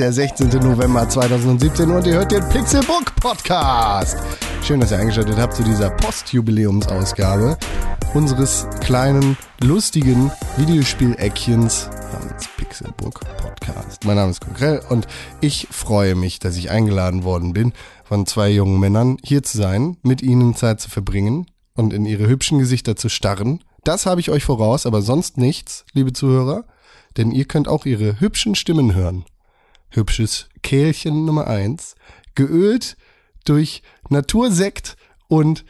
Der 16. November 2017 und ihr hört den Pixelbook Podcast. Schön, dass ihr eingeschaltet habt zu dieser Postjubiläumsausgabe unseres kleinen, lustigen Videospiel-Eckchens namens Pixelbook Podcast. Mein Name ist Konkrell und ich freue mich, dass ich eingeladen worden bin, von zwei jungen Männern hier zu sein, mit ihnen Zeit zu verbringen und in ihre hübschen Gesichter zu starren. Das habe ich euch voraus, aber sonst nichts, liebe Zuhörer denn ihr könnt auch ihre hübschen Stimmen hören. Hübsches Kehlchen Nummer eins, geölt durch Natursekt und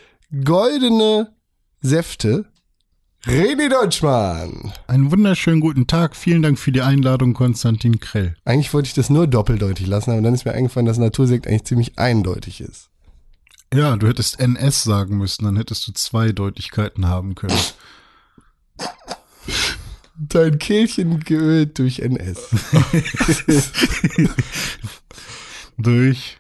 goldene Säfte. René Deutschmann. Einen wunderschönen guten Tag. Vielen Dank für die Einladung, Konstantin Krell. Eigentlich wollte ich das nur doppeldeutig lassen, aber dann ist mir eingefallen, dass Natursekt eigentlich ziemlich eindeutig ist. Ja, du hättest NS sagen müssen, dann hättest du zwei Deutlichkeiten haben können. Dein Kehlchen geölt durch NS. durch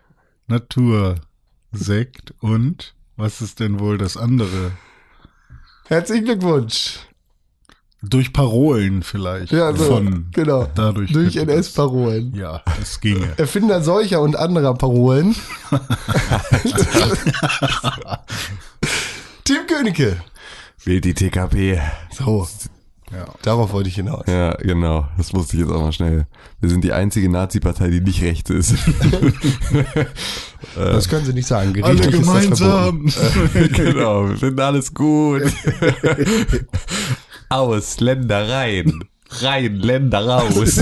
Natursekt und was ist denn wohl das andere? Herzlichen Glückwunsch. Durch Parolen vielleicht. Ja, so, Von genau. Dadurch durch NS-Parolen. Ja, das ginge. Erfinder solcher und anderer Parolen. Tim Königke. Wählt die TKP. So, Ja. darauf wollte ich hinaus. Ja, genau. Das musste ich jetzt auch mal schnell. Wir sind die einzige Nazi-Partei, die nicht rechts ist. Das können Sie nicht sagen. Alle Gerichtlich verboten. gemeinsam. genau. Wir finden alles gut. Ausländer rein. Rein, Länder raus.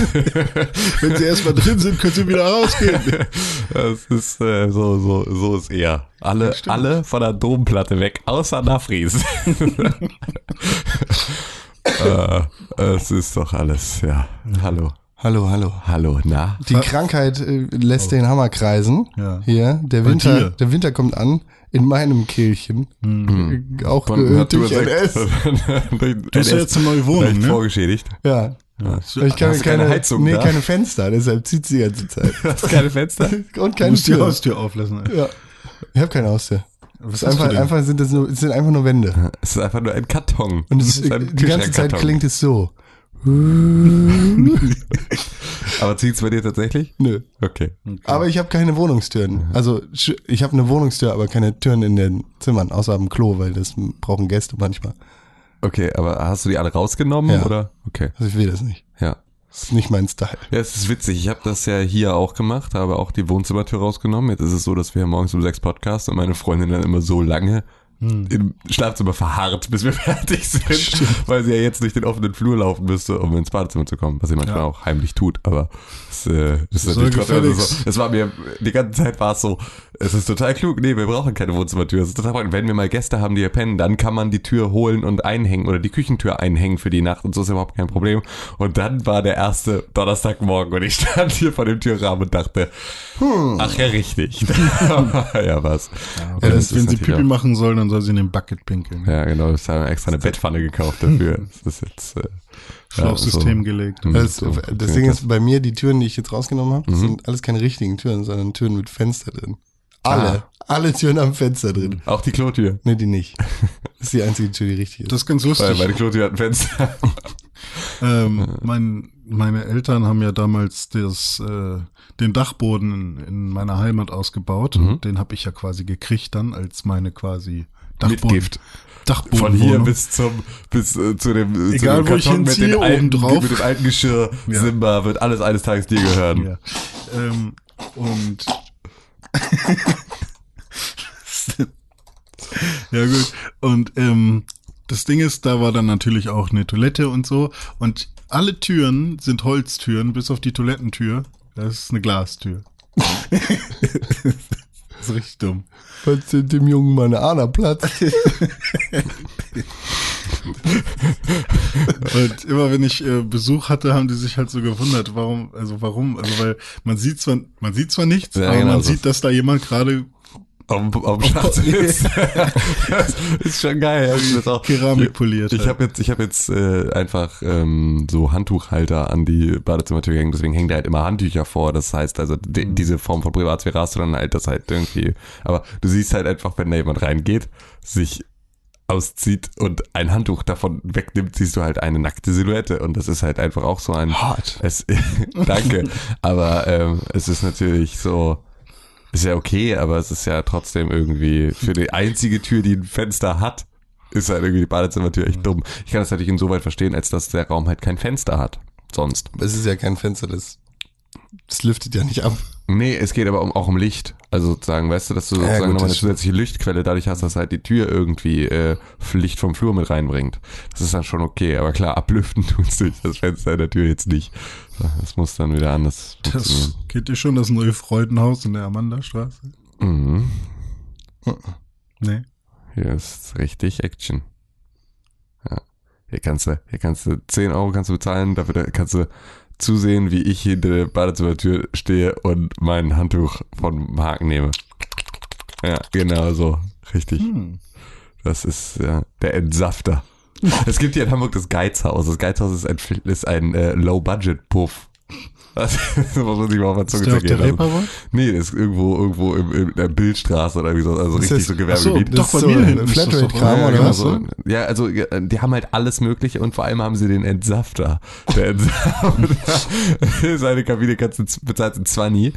Wenn sie erstmal drin sind, können sie wieder rausgehen. Das ist äh, so, so, so ist eher. Alle, alle von der Domplatte weg, außer Nafris. Äh, es ist doch alles, ja. Hallo. Hallo, hallo. Hallo, na? Die Krankheit äh, lässt den Hammer kreisen. Ja. Hier, der Bei Winter, dir. der Winter kommt an. In meinem Kehlchen. Äh, Auch geölt durch. NS. Du hast ja jetzt eine neue Wohnung, ne? vorgeschädigt. Ja. Ich kann Hast du keine Heizung Nee, da? keine Fenster, deshalb zieht sie die ganze Zeit. Hast keine Fenster? Und Du keine musst die Tür. Haustür auflassen. Alter. Ja. Ich habe keine Haustür. Was Es einfach, einfach sind das nur, es sind einfach nur Wände. Es ist einfach nur ein Karton. Und es, ist ein die ganze Zeit klingt es so. Aber zieht's bei dir tatsächlich? Nö. Okay. Aber ich habe keine Wohnungstüren. Also ich habe eine Wohnungstür, aber keine Türen in den Zimmern, außer am Klo, weil das brauchen Gäste manchmal. Okay, aber hast du die alle rausgenommen Ja. oder? Okay. Also ich will das nicht. Ja. Das ist nicht mein Style. Ja, es ist witzig. Ich habe das ja hier auch gemacht, habe auch die Wohnzimmertür rausgenommen. Jetzt ist es so, dass wir morgens um sechs Podcast und meine Freundin dann immer so lange im Schlafzimmer verharrt, bis wir fertig sind, weil sie ja jetzt durch den offenen Flur laufen müsste, um ins Badezimmer zu kommen, was sie manchmal Ja. auch heimlich tut. Aber das, äh, das ist natürlich trotzdem also so. Es war mir die ganze Zeit war es so. Es ist total klug. Nee, wir brauchen keine Wohnzimmertür. Es ist total praktisch. Wenn wir mal Gäste haben, die hier pennen, dann kann man die Tür holen und einhängen oder die Küchentür einhängen für die Nacht und so ist überhaupt kein Problem. Und dann war der erste Donnerstagmorgen und ich stand hier vor dem Türrahmen und dachte, ach ja, richtig. ja, was. Ja, Ja, das ist wenn sie Pipi machen soll, dann soll sie in den Bucket pinkeln. Ja, genau. Ich habe extra eine Bettpfanne gekauft dafür. Das ist jetzt äh, Schlauchsystem ja, gelegt. so. Das, So das Ding ist, bei mir, die Türen, die ich jetzt rausgenommen habe, das sind alles keine richtigen Türen, sondern Türen mit Fenster drin. Alle. Alle Türen haben Fenster drin. Auch die Klotür. Nee, die nicht. Das ist die einzige Tür, die richtig ist. Das ist ganz Weil lustig. meine Klotür hat ein Fenster. Ähm, mein, meine Eltern haben ja damals das, äh, den Dachboden in, in meiner Heimat ausgebaut. Mhm. Und den habe ich ja quasi gekriegt dann als meine quasi Dachboden. Gift. Dachboden Von hier bis zum bis äh, zu dem, Egal, zu wo dem ich Karton mit dem alten drauf. mit dem alten Geschirr Ja. Simba wird alles eines Tages dir gehören. Ja. Ähm, und ja gut. Und ähm, das Ding ist, da war dann natürlich auch eine Toilette und so. Und alle Türen sind Holztüren, bis auf die Toilettentür. Das ist eine Glastür. das ist richtig dumm. Falls dem Jungen mal eine Ader platzt. Und immer wenn ich äh, Besuch hatte, haben die sich halt so gewundert, warum, also warum, also weil man sieht zwar, man sieht zwar nichts, Ja, aber genau man so. sieht, dass da jemand gerade Dem- auf dem Schatz ist. das ist schon geil. Ich, das auch, Keramik poliert. ich habe jetzt, ich habe jetzt äh, einfach ähm, so Handtuchhalter an die Badezimmertür gehängt, deswegen hängen da halt immer Handtücher vor. Das heißt also, die, Mhm. diese Form von Privatsphäre hast du dann halt das halt irgendwie. Aber du siehst halt einfach, wenn da jemand reingeht, sich auszieht und ein Handtuch davon wegnimmt, siehst du halt eine nackte Silhouette und das ist halt einfach auch so ein Hot. es, danke, aber ähm, es ist natürlich so, ist ja okay, aber es ist ja trotzdem irgendwie für die einzige Tür, die ein Fenster hat, ist halt irgendwie die Badezimmertür echt dumm. Ich kann das natürlich insoweit verstehen, als dass der Raum halt kein Fenster hat. Sonst. Es ist ja kein Fenster, das, das lüftet ja nicht ab. Nee, es geht aber um, auch um Licht. Also sozusagen, weißt du, dass du Ja, sozusagen gut, nochmal eine zusätzliche Lichtquelle dadurch hast, dass halt die Tür irgendwie äh, Licht vom Flur mit reinbringt. Das ist dann schon okay, aber klar, ablüften tut's durch das Fenster in der Tür jetzt nicht. Das muss dann wieder anders. Das kennt ihr schon, das neue Freudenhaus in der Amandastraße? Mhm. Nee. Hier ist richtig Action. Ja. Hier kannst du, hier kannst du 10 Euro kannst du bezahlen, dafür da kannst du zusehen, wie ich hinter der Badezimmertür stehe und mein Handtuch von Haken nehme. Ja, genau so. Richtig. Hm. Das ist ja, der Entsafter. Es gibt hier in Hamburg das Geizhaus. Das Geizhaus ist ein, ist ein äh, Low-Budget-Puff. Das muss man sich mal auf der Ist Zunge zergehen lassen. Reeperbahn? Nee, das ist irgendwo, irgendwo im, in der Bildstraße oder wie so, also richtig so Ach so, Gewerbegebiet. Doch, bei mir so das doch- Flatrate-Kram Ja, oder genau was? so. Ja, also ja, die haben halt alles Mögliche und vor allem haben sie den Entsafter. Der Entsafter ist eine Kabine, kannst du bezahlst ein 20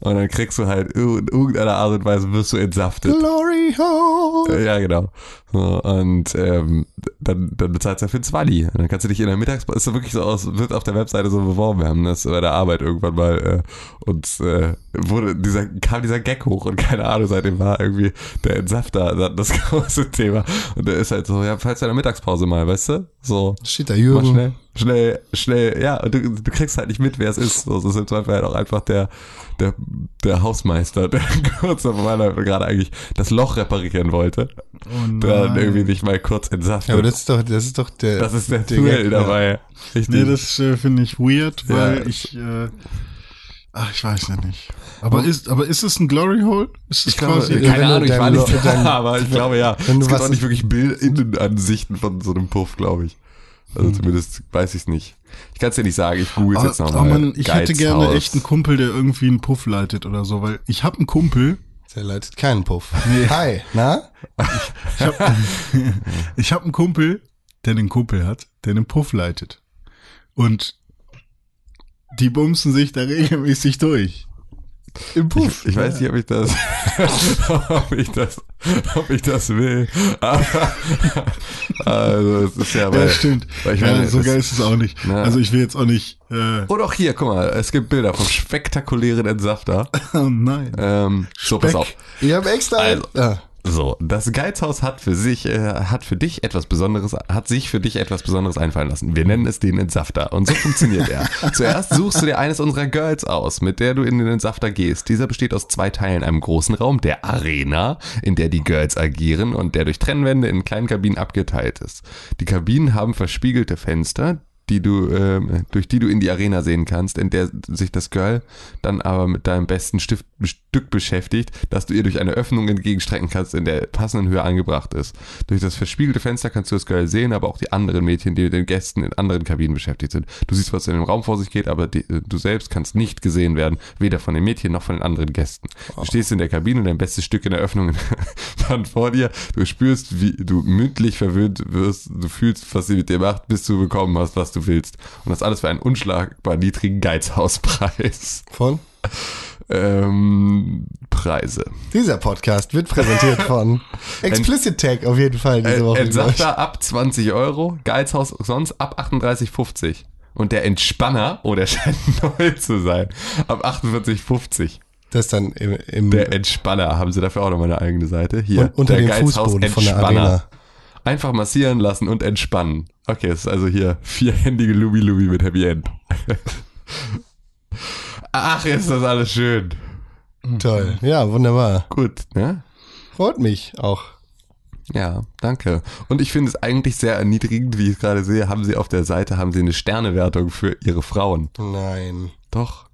und dann kriegst du halt in irgendeiner Art und Weise wirst du entsaftet. Glory Hole. Ja, genau. So, und ähm, dann, dann bezahlst du dafür ein 20. Und dann kannst du dich in der Mittagspause, ist so wirklich so aus, wird auf der Webseite so beworben. Wir haben das bei der Arbeit irgendwann mal äh, und äh, wurde dieser, kam dieser Gag hoch und keine Ahnung, seitdem war irgendwie der Entsafter das große Thema. Und der ist halt so, ja, falls du in der Mittagspause mal, weißt du? So, Mach Jürgen. schnell, schnell, schnell, ja, und du, du kriegst halt nicht mit, wer es ist. So, das ist im Zweifel halt auch einfach der, der, der Hausmeister, der kurz vor meiner gerade eigentlich das Loch reparieren wollte. Und Dann irgendwie nicht mal kurz entsaftet. Ja, aber das ist doch, das ist doch der. das ist der der Thrill Gag, dabei. Richtig. Nee, das äh, finde ich weird, weil Ja. ich, äh, ach, ich weiß ja nicht. Aber ist, aber ist es ein Glory Hole? Ist es ich glaube, quasi, wenn keine Ahnung, ich war nicht da, aber ich glaube ja. es gibt was- auch nicht wirklich Bild Innenansichten von so einem Puff, glaube ich. Also zumindest weiß ich es nicht. Ich kann es dir nicht sagen, ich google es aber, jetzt nochmal. man, ich hätte gerne echt einen Kumpel, der irgendwie einen Puff leitet oder so, weil ich habe einen Kumpel, Der leitet keinen Puff. Hi, na? ich habe ich hab einen Kumpel, der einen Kumpel hat, der einen Puff leitet. Und die bumsen sich da regelmäßig durch. Im Puff. Ich weiß nicht, ob ich das, ob ich das, ob ich das will. Also, es ist ja, weil, ja, stimmt. weil ich ja, meine, so geil ist es auch nicht. Na. Also ich will jetzt auch nicht, äh, Und auch hier, guck mal, es gibt Bilder vom spektakulären Entsafter. oh nein. Ähm, so, pass Speck. auf. Ich habe extra. Also. Ah, So, das Geizhaus hat für sich, äh, hat für dich etwas Besonderes, hat sich für dich etwas Besonderes einfallen lassen. Wir nennen es den Entsafter. Und so funktioniert er. Zuerst suchst du dir eines unserer Girls aus, mit der du in den Entsafter gehst. Dieser besteht aus zwei Teilen, einem großen Raum, der Arena, in der die Girls agieren und der durch Trennwände in kleinen Kabinen abgeteilt ist. Die Kabinen haben verspiegelte Fenster, die du, ähm, durch die du in die Arena sehen kannst, in der sich das Girl dann aber mit deinem besten Stift, Stück beschäftigt, dass du ihr durch eine Öffnung entgegenstrecken kannst, in der passenden Höhe angebracht ist. Durch das verspiegelte Fenster kannst du das Girl sehen, aber auch die anderen Mädchen, die mit den Gästen in anderen Kabinen beschäftigt sind. Du siehst, was in dem Raum vor sich geht, aber die, äh, du selbst kannst nicht gesehen werden, weder von den Mädchen noch von den anderen Gästen. Du stehst in der Kabine, dein bestes Stück in der Öffnung Wand vor dir, du spürst, wie du mündlich verwöhnt wirst, du fühlst, was sie mit dir macht, bis du bekommen hast, was du willst. Und das alles für einen unschlagbar niedrigen Geizhauspreis. von? Ähm, Preise. Dieser Podcast wird präsentiert von Explicit Tag auf jeden Fall diese Woche. Entsafter ab 20 Euro, Geizhaus sonst ab 38,50. Und der Entspanner, oh, der scheint neu zu sein, ab 48,50. Das dann im, im Der Entspanner, haben sie dafür auch noch mal eine eigene Seite. Hier, und, unter dem Fußboden von der Arena. Einfach massieren lassen und entspannen. Okay, das ist also hier vierhändige Lubi Lubi mit Happy End. Ach, ist das alles schön. Toll. Ja, wunderbar. Gut, ne? Freut mich auch. Ja, danke. Und ich finde es eigentlich sehr erniedrigend, wie ich gerade sehe, haben sie auf der Seite, haben sie eine Sternewertung für ihre Frauen. Nein. Doch.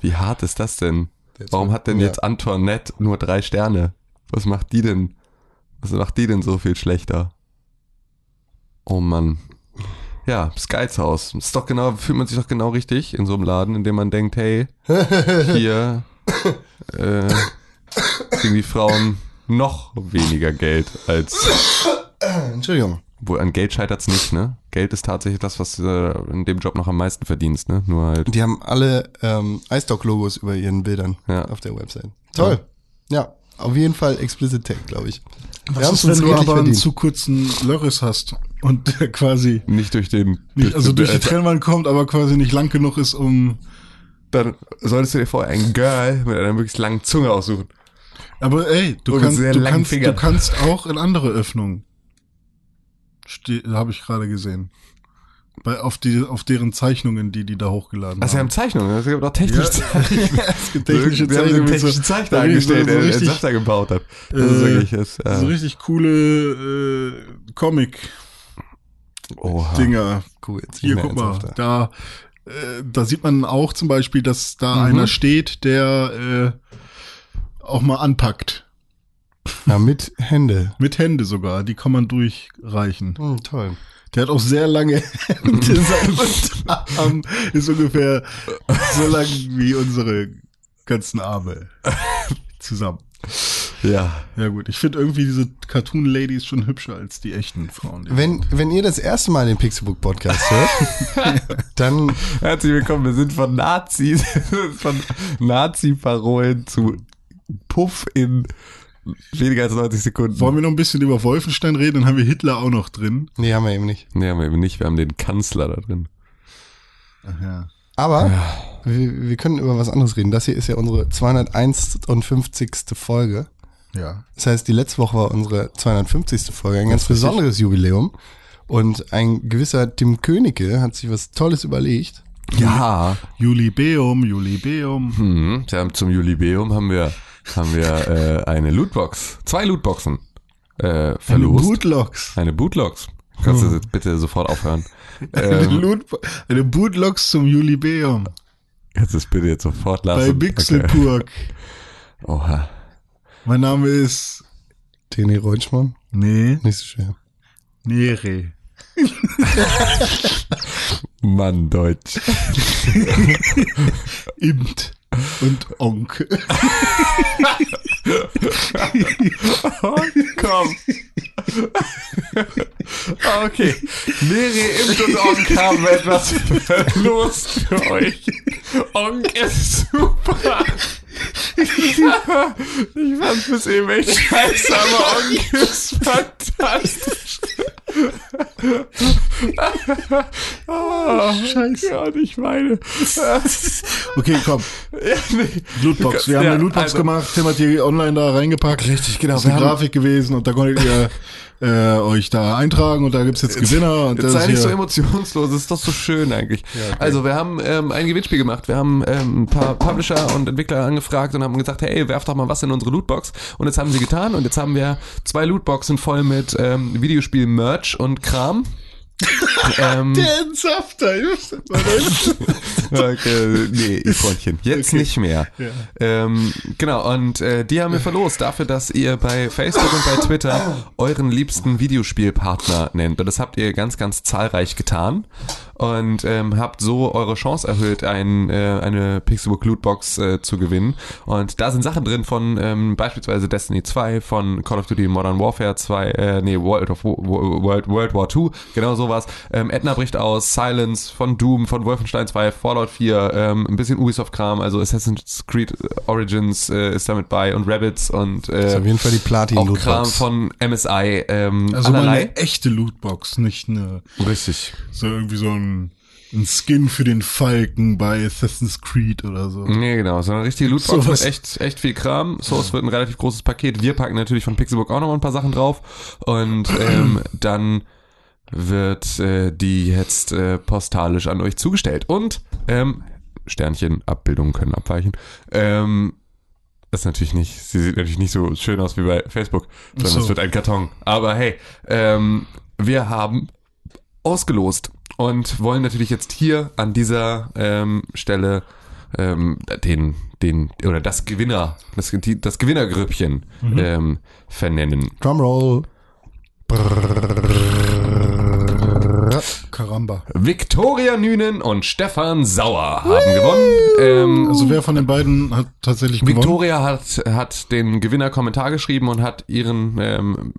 Wie hart ist das denn? Jetzt Warum hat denn ja. jetzt Antoinette nur drei Sterne? Was macht die denn? Was macht die denn so viel schlechter? Oh Mann. Ja, das Geizhaus. Ist doch genau, fühlt man sich doch genau richtig in so einem Laden, in dem man denkt, hey, hier äh, kriegen die Frauen noch weniger Geld als Entschuldigung. Wo an Geld scheitert's nicht, ne? Geld ist tatsächlich das, was äh, in dem Job noch am meisten verdienst, ne? Nur halt. Die haben alle ähm, iStock-Logos über ihren Bildern Ja. auf der Website. Toll. Ja. Auf jeden Fall Explicit Tag, glaube ich. Wir Was haben's ist, wenn uns du aber einen verdient. zu kurzen Lörres hast und der quasi Nicht durch den. nicht, also durch die Trennwand kommt, aber quasi nicht lang genug ist, um. Dann solltest du dir vorher ein Girl mit einer möglichst langen Zunge aussuchen. Aber ey, du Und kannst, sehr du kannst, du kannst auch in andere Öffnungen. Habe ich gerade gesehen. Bei, auf, die, auf deren Zeichnungen, die die da hochgeladen Also wir haben haben. Zeichnungen, es gibt auch technische Ja. Zeichnungen. es gibt technische wir haben so Zeichnungen. mit so- technischen Zeichner so angestellt, so der den richtig, Safter gebaut hat. Das ist äh, wirklich, das, so äh, richtig coole äh, Comic-Dinger. Cool, Hier, guck mal, da, äh, da sieht man auch zum Beispiel, dass da Mhm. einer steht, der äh, auch mal anpackt. Ja, mit Hände. Mit Hände sogar, die kann man durchreichen. Hm, toll. Der hat auch sehr lange Hände. Sein Unterarm ist ungefähr so lang wie unsere ganzen Arme zusammen. Ja. Ja gut, ich finde irgendwie diese Cartoon-Ladies schon hübscher als die echten Frauen. die- Wenn, wenn ihr das erste Mal den Pixelbook Podcast hört, dann Herzlich willkommen, wir sind von Nazis, von Nazi-Parolen zu Puff in weniger als 90 Sekunden. Wollen wir noch ein bisschen über Wolfenstein reden? Dann haben wir Hitler auch noch drin. nee, haben wir eben nicht. Nee, haben wir eben nicht, wir haben den Kanzler da drin. Ach ja. Aber wir, wir können über was anderes reden. Das hier ist ja unsere 251. Folge. Ja. Das heißt, die letzte Woche war unsere 250. Folge, ein ganz besonderes Jubiläum. Und ein gewisser Tim Königke hat sich was Tolles überlegt. Ja. Julibeum, Julibeum. Hm, zum Jubiläum haben wir, haben wir äh, eine Lootbox, zwei Lootboxen äh, Eine verlost. Bootlogs. Eine Bootlogs. Kannst du jetzt bitte sofort aufhören? Eine, ähm, Loot, eine Bootlogs zum Julibeum. kannst du es bitte jetzt sofort Bei lassen? Bixelpurg. Okay. Oha. Mein Name ist. Teni Reutschmann. Nee. Nicht so schwer. Nere. Mann, Deutsch. Imt. Und Onk. Oh, komm. Okay. Miri, Imt und Onk haben etwas verlost für euch. Onk ist super. Ich fand's bis eben echt scheiße, aber Onk ist fantastisch. Oh, Scheiße. Gott, ich meine. Okay, komm. Ja, nee. Lootbox. Wir haben Ja, eine Lootbox also- gemacht. Tim hat die online da reingepackt. Richtig, genau. Das ist eine Grafik gewesen und da konntet ihr äh, euch da eintragen und da gibt's jetzt Gewinner. Und Jetzt das sei nicht so emotionslos, das ist doch so schön eigentlich. Also wir haben ähm, ein Gewinnspiel gemacht, wir haben ähm, ein paar Publisher und Entwickler angefragt und haben gesagt, hey, werft doch mal was in unsere Lootbox. Und jetzt haben sie getan und jetzt haben wir zwei Lootboxen voll mit ähm, Videospiel-Merch und Kram. Ähm, Der Entsafter. okay, nee, ihr Freundchen, jetzt nicht mehr. Ja. Ähm, genau, und äh, die haben wir verlost dafür, dass ihr bei Facebook und bei Twitter euren liebsten Videospielpartner nennt. Und das habt ihr ganz, ganz zahlreich getan. Und ähm, habt so eure Chance erhöht, ein, äh, eine Pixelbook Lootbox äh, zu gewinnen. Und da sind Sachen drin von ähm, beispielsweise Destiny 2, von Call of Duty Modern Warfare 2, äh, nee, World, of, Wo- Wo- World, World War 2, genau sowas. Ähm, Edna bricht aus, Silence, von Doom, von Wolfenstein 2, Fallout 4, ähm, ein bisschen Ubisoft-Kram, also Assassin's Creed Origins äh, ist damit bei und Rabbits und Das ist äh, auf jeden Fall die auch Kram Platin-Lootbox. von MSI, ähm, Also mal eine echte Lootbox, nicht eine Richtig. so irgendwie so ein, ein Skin für den Falken bei Assassin's Creed oder so. Nee, genau, so eine richtige Lootbox Sowas. mit echt, echt viel Kram. Source wird ein relativ großes Paket. Wir packen natürlich von Pixelbook auch noch ein paar Sachen drauf. Und ähm, dann wird äh, die jetzt äh, postalisch an euch zugestellt. Und ähm, Sternchen, Abbildungen können abweichen. Ähm, das ist natürlich nicht, sie sieht natürlich nicht so schön aus wie bei Facebook, sondern so. es wird ein Karton. Aber hey, ähm, wir haben ausgelost und wollen natürlich jetzt hier an dieser ähm, Stelle ähm, den, den, oder das Gewinner, das, das Gewinnergrüppchen ähm, vernennen. Drumroll. Karamba. Viktoria Nünen und Stefan Sauer haben gewonnen. Ähm, Also wer von den beiden hat tatsächlich gewonnen? Victoria hat, hat den Gewinner-Kommentar geschrieben und hat ihren ähm,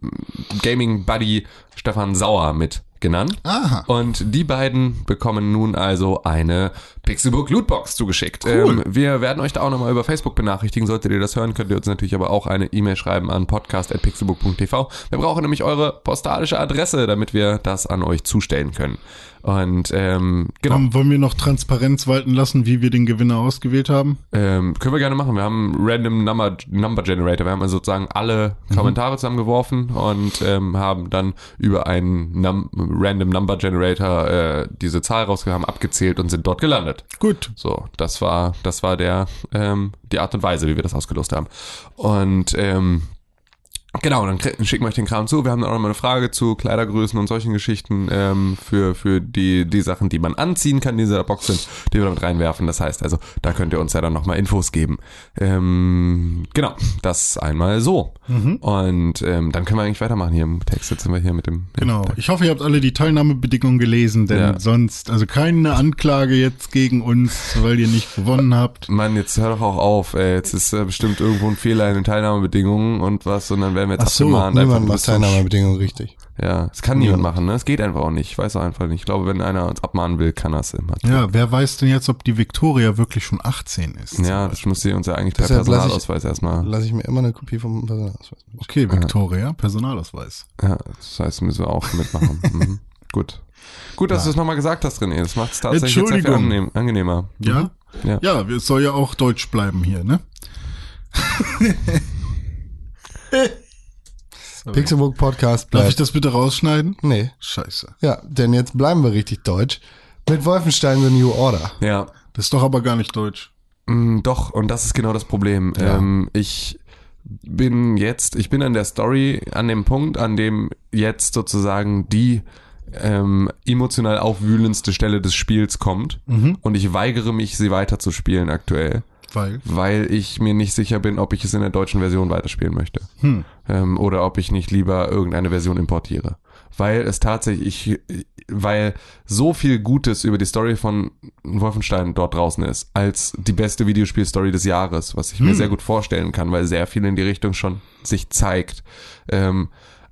Gaming-Buddy Stefan Sauer mit genannt. Aha. Und die beiden bekommen nun also eine Pixelbook Lootbox zugeschickt. Ähm, wir werden euch da auch nochmal über Facebook benachrichtigen. Solltet ihr das hören, könnt ihr uns natürlich aber auch eine E-Mail schreiben an podcast.pixelbook.tv. Wir brauchen nämlich eure postalische Adresse, damit wir das an euch zustellen können. Und ähm, genau. Wollen- Wollen wir noch Transparenz walten lassen, wie wir den Gewinner ausgewählt haben? Ähm, können wir gerne machen. Wir haben einen Random Number, Number Generator. Wir haben also sozusagen alle Kommentare zusammengeworfen und ähm, haben dann über einen Num Random Number Generator äh, diese Zahl rausgehauen, abgezählt und sind dort gelandet. Gut. So, das war, das war der, ähm, die Art und Weise, wie wir das ausgelost haben. Und ähm, Genau, dann schicken wir euch den Kram zu. Wir haben dann auch noch mal eine Frage zu Kleidergrößen und solchen Geschichten ähm, für, für die, die Sachen, die man anziehen kann, die in dieser Box sind, die wir damit reinwerfen. Das heißt also, da könnt ihr uns ja dann nochmal Infos geben. Ähm, genau, das einmal so. Und ähm, dann können wir eigentlich weitermachen hier im Text. Jetzt sind wir hier mit dem... Genau. Ich hoffe, ihr habt alle die Teilnahmebedingungen gelesen, denn Ja. sonst, also keine Anklage jetzt gegen uns, weil ihr nicht gewonnen habt. Mann, jetzt hör doch auch auf. Ey. Jetzt ist äh, bestimmt irgendwo ein Fehler in den Teilnahmebedingungen und was und dann werden wir jetzt Ach so, abgemahnt. Niemand macht Teilnahmebedingungen richtig. Ja, das kann niemand machen, ne? Es geht einfach auch nicht. Ich weiß auch einfach nicht. Ich glaube, wenn einer uns abmahnen will, kann er es immer. tun. Ja, wer weiß denn jetzt, ob die Victoria wirklich schon 18 ist? Ja, das muss sie uns ja eigentlich per Deshalb ich- Personalausweis erstmal. Lass ich mir immer eine Kopie vom Personalausweis. Okay, Victoria, Personalausweis. Ja, das heißt, müssen wir auch mitmachen. mhm. Gut. Gut, dass du es nochmal gesagt hast, René. Das macht es tatsächlich jetzt sehr angenehm, angenehmer. Ja? Ja. Ja, es soll ja auch Deutsch bleiben hier, ne? Pixelbook Podcast Darf ich bleibt. das bitte rausschneiden? Nee. Scheiße. Ja, denn jetzt bleiben wir richtig deutsch. Mit Wolfenstein The New Order. Ja. Das ist doch aber gar nicht Deutsch. Mm, Doch, und das ist genau das Problem. Ähm, ich bin jetzt, ich bin an der Story, an dem Punkt, an dem jetzt sozusagen die ähm, emotional aufwühlendste Stelle des Spiels kommt. Und ich weigere mich, sie weiterzuspielen aktuell. Weil. weil ich mir nicht sicher bin, ob ich es in der deutschen Version weiterspielen möchte. Ähm, oder ob ich nicht lieber irgendeine Version importiere. Weil es tatsächlich, ich, weil so viel Gutes über die Story von Wolfenstein dort draußen ist, als die beste Videospielstory des Jahres, was ich mir sehr gut vorstellen kann, weil sehr viel in die Richtung schon sich zeigt. Ähm,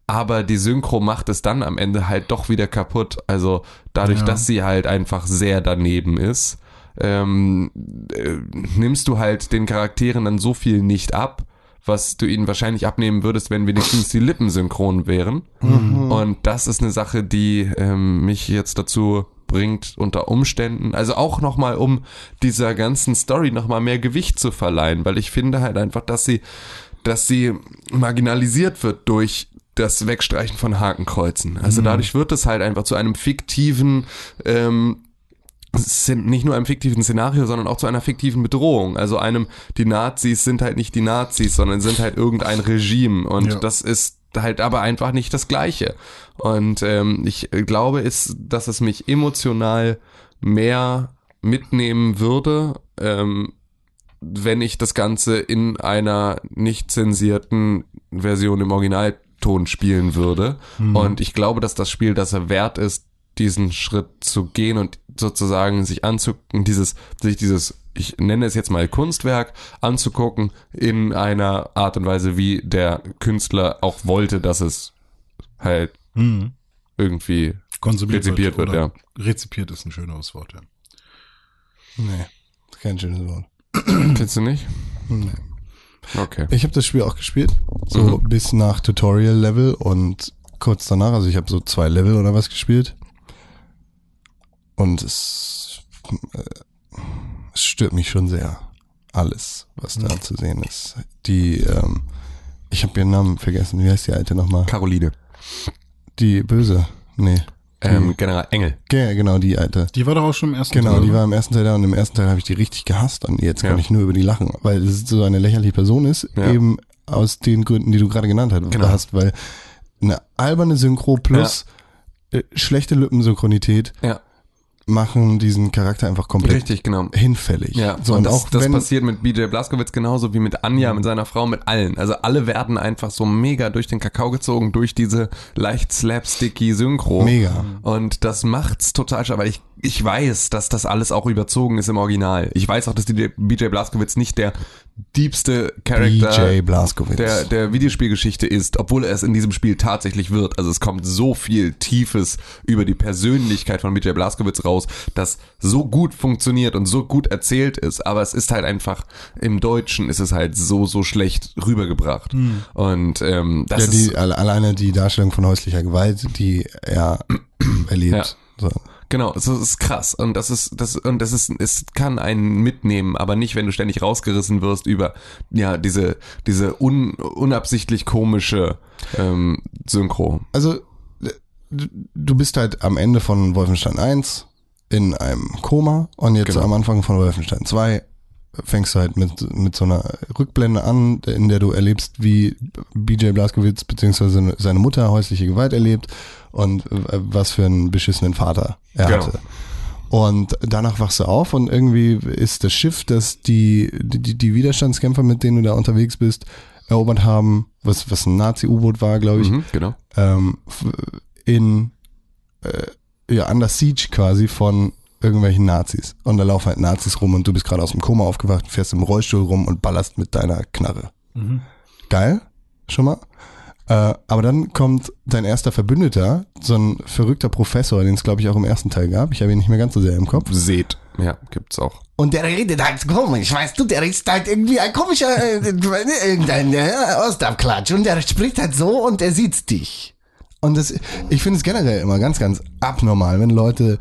aber die Synchro macht es dann am Ende halt doch wieder kaputt. Also dadurch, Ja. dass sie halt einfach sehr daneben ist, ähm, äh, nimmst du halt den Charakteren dann so viel nicht ab, was du ihnen wahrscheinlich abnehmen würdest, wenn wenigstens die Lippen synchron wären. Und das ist eine Sache, die ähm, mich jetzt dazu bringt unter Umständen, also auch nochmal um dieser ganzen Story nochmal mehr Gewicht zu verleihen, weil ich finde halt einfach, dass sie, dass sie marginalisiert wird durch das Wegstreichen von Hakenkreuzen. Also dadurch wird es halt einfach zu einem fiktiven ähm, sind nicht nur einem fiktiven Szenario, sondern auch zu einer fiktiven Bedrohung. Also einem, die Nazis sind halt nicht die Nazis, sondern sind halt irgendein Regime. Und Ja. das ist halt aber einfach nicht das Gleiche. Und ähm, ich glaube, ist, dass es mich emotional mehr mitnehmen würde, ähm, wenn ich das Ganze in einer nicht zensierten Version im Originalton spielen würde. Und ich glaube, dass das Spiel das er wert ist, diesen Schritt zu gehen und sozusagen sich anzugucken, dieses, sich dieses, ich nenne es jetzt mal Kunstwerk, anzugucken in einer Art und Weise, wie der Künstler auch wollte, dass es halt Hm. irgendwie Konsumiert Rezipiert wird, oder Rezipiert ist ein schöneres Wort, ja. Nee, ist kein schönes Wort. Kennst du nicht? Nee. Okay. Ich habe das Spiel auch gespielt, so bis nach Tutorial-Level und kurz danach, also ich habe so zwei Level oder was gespielt. Und es, äh, es stört mich schon sehr. Alles, was da zu sehen ist. Die, ähm, ich habe ihren Namen vergessen. Wie heißt die alte nochmal? Caroline. Die böse. Nee. Ähm, General Engel. Ja, genau, die alte. Die war doch auch schon im ersten Genau, Teil, die oder? war im ersten Teil da und im ersten Teil habe ich die richtig gehasst und jetzt kann Ja. ich nur über die lachen, weil es so eine lächerliche Person ist, Ja. eben aus den Gründen, die du gerade genannt hast, Genau. hast, weil eine alberne Synchro plus äh, schlechte Lippensynchronität Ja. Machen diesen Charakter einfach komplett Richtig, genau. hinfällig. Ja, so, und, und, das, auch das wenn, passiert mit BJ Blazkowicz genauso wie mit Anja, mit seiner Frau, mit allen. Also alle werden einfach so mega durch den Kakao gezogen, durch diese leicht slapsticky Synchro. Mega. Und das macht's total schade, weil ich, ich weiß, dass das alles auch überzogen ist im Original. Ich weiß auch, dass die BJ Blazkowicz nicht der diebste Charakter der, der Videospielgeschichte ist, obwohl er es in diesem Spiel tatsächlich wird. Also es kommt so viel Tiefes über die Persönlichkeit von BJ Blazkowicz raus, das so gut funktioniert und so gut erzählt ist, aber es ist halt einfach, im Deutschen ist es halt so, so schlecht rübergebracht. Und ähm, das ja, ist die, alle- alleine die Darstellung von häuslicher Gewalt, die er erlebt. Ja. So. Genau, es ist krass und das ist das und das ist es kann einen mitnehmen, aber nicht wenn du ständig rausgerissen wirst über ja diese diese un, unabsichtlich komische ähm, Synchro. Also, du du bist halt am Ende von Wolfenstein 1 in einem Koma und jetzt Genau. am Anfang von Wolfenstein 2 fängst du halt mit, mit so einer Rückblende an, in der du erlebst, wie BJ Blazkowicz bzw. seine Mutter häusliche Gewalt erlebt und äh, was für einen beschissenen Vater er Genau. hatte. Und danach wachst du auf und irgendwie ist das Schiff, das die, die, die Widerstandskämpfer, mit denen du da unterwegs bist, erobert haben, was, was ein Nazi-U-Boot war, glaube ich, Mhm, genau. ähm, in äh, ja, under siege quasi von irgendwelchen Nazis. Und da laufen halt Nazis rum und du bist gerade aus dem Koma aufgewacht, fährst im Rollstuhl rum und ballerst mit deiner Knarre. Geil, schon mal. Äh, aber dann kommt dein erster Verbündeter, so ein verrückter Professor, den es glaube ich auch im ersten Teil gab. Ich habe ihn nicht mehr ganz so sehr im Kopf. Seht. Ja, gibt's auch. Und der redet halt komisch, weißt du, der ist halt irgendwie ein komischer, äh, irgendein äh, Ostabklatsch und der spricht halt so und er sieht dich. Und das, ich finde es generell immer ganz, ganz abnormal, wenn Leute,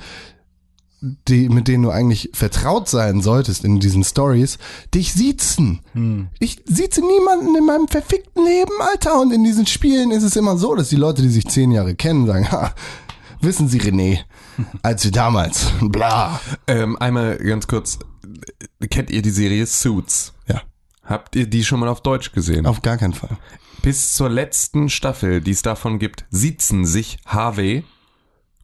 die, mit denen du eigentlich vertraut sein solltest in diesen Stories, dich siezen. Ich sieze niemanden in meinem verfickten Leben, Alter. Und in diesen Spielen ist es immer so, dass die Leute, die sich zehn Jahre kennen, sagen, ha, wissen Sie, René, als wir damals, bla. Ähm, einmal ganz kurz, kennt ihr die Serie Suits? Ja, Habt ihr die schon mal auf Deutsch gesehen? auf gar keinen Fall. Bis zur letzten Staffel, die es davon gibt, siezen sich Harvey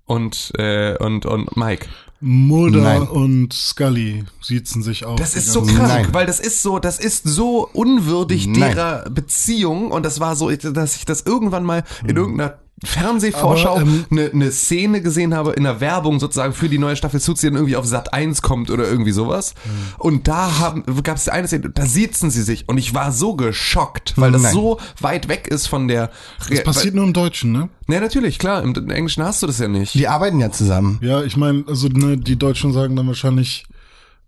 und, äh, und, und Mike. Mulder Nein. und Scully siezen sich auch. Das ist so krank, Nein. weil das ist so, das ist so unwürdig Nein. derer Beziehung und das war so, dass ich das irgendwann mal in irgendeiner Fernsehvorschau Aber, ähm, eine, eine Szene gesehen habe in der Werbung sozusagen für die neue Staffel Suits, die dann irgendwie auf Sat 1 kommt oder irgendwie sowas. Und da haben gab es eine Szene, da siezen sie sich und ich war so geschockt, weil das Nein. so weit weg ist von der Das passiert nur im Deutschen, ne? Ja, natürlich, klar, im, im Englischen hast du das ja nicht. Die arbeiten ja zusammen. Ja, ich meine, also ne, die Deutschen sagen dann wahrscheinlich,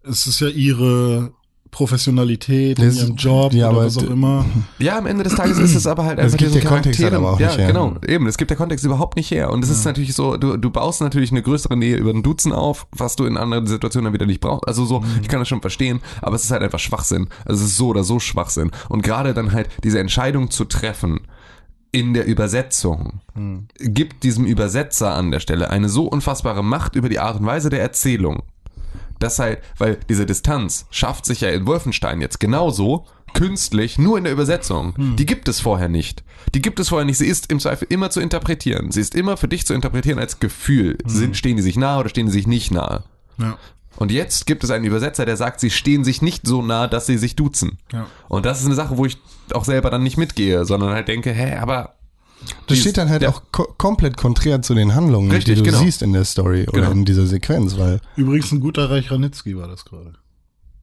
es ist ja ihre Professionalität in Das- ihrem Job ja, oder aber was auch immer. Ja, am Ende des Tages ist es aber halt Es einfach der Kontext halt aber auch ja, nicht her. genau, eben, es gibt der Kontext überhaupt nicht her und es ist natürlich so, du, du baust natürlich eine größere Nähe über den Duzen auf, was du in anderen Situationen dann wieder nicht brauchst. Also so, ich kann das schon verstehen, aber es ist halt einfach Schwachsinn. Also es ist so oder so Schwachsinn und gerade dann halt diese Entscheidung zu treffen in der Übersetzung gibt diesem Übersetzer an der Stelle eine so unfassbare Macht über die Art und Weise der Erzählung, das halt, weil diese Distanz schafft sich ja in Wolfenstein jetzt genauso künstlich, nur in der Übersetzung. Die gibt es vorher nicht. Die gibt es vorher nicht. Sie ist im Zweifel immer zu interpretieren. Sie ist immer für dich zu interpretieren als Gefühl. Sind, stehen die sich nahe oder stehen die sich nicht nahe? Ja. Und jetzt gibt es einen Übersetzer, der sagt, sie stehen sich nicht so nah, dass sie sich duzen. Ja. Und das ist eine Sache, wo ich auch selber dann nicht mitgehe, sondern halt denke, hä, aber Das steht dann halt ja. auch ko komplett konträr zu den Handlungen, Richtig, die du genau. siehst in der Story oder Genau. in dieser Sequenz, weil Übrigens ein guter Reich Ranitzky war das gerade.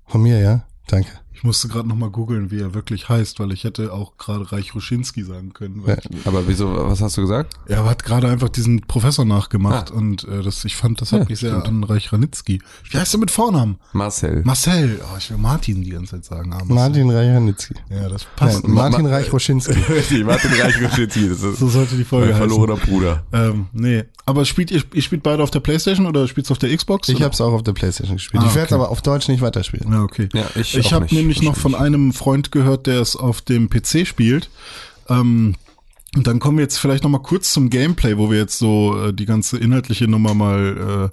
von mir, ja, danke. Ich musste gerade noch mal googeln, wie er wirklich heißt, weil ich hätte auch gerade Reich Ruschinski sagen können. Weil aber wieso, was hast du gesagt? Er hat gerade einfach diesen Professor nachgemacht und äh, das, ich fand, das hat Ja, mich sehr stimmt. an Reich Ranitzky. Wie heißt er mit Vornamen? Marcel. Marcel. Oh, ich will Martin die ganze Zeit sagen. Ah. Martin Reich-Ranitzky. Ja, das Nein, passt. Martin Ma- Reich-Roschinski. Richtig, Martin Reich-Ruschinski, das ist so sollte die Folge mein heißen. verlorener Bruder. Ähm, nee. Aber spielt ihr, ihr spielt beide auf der Playstation oder spielt auf der Xbox? Ich habe es auch auf der Playstation gespielt. Ah, ich werde okay. aber auf Deutsch nicht weiterspielen. Ja, okay. Ja, ich ich habe nämlich noch von einem Freund gehört, der es auf dem PC spielt. Ähm, und dann kommen wir jetzt vielleicht noch mal kurz zum Gameplay, wo wir jetzt so äh, die ganze inhaltliche Nummer mal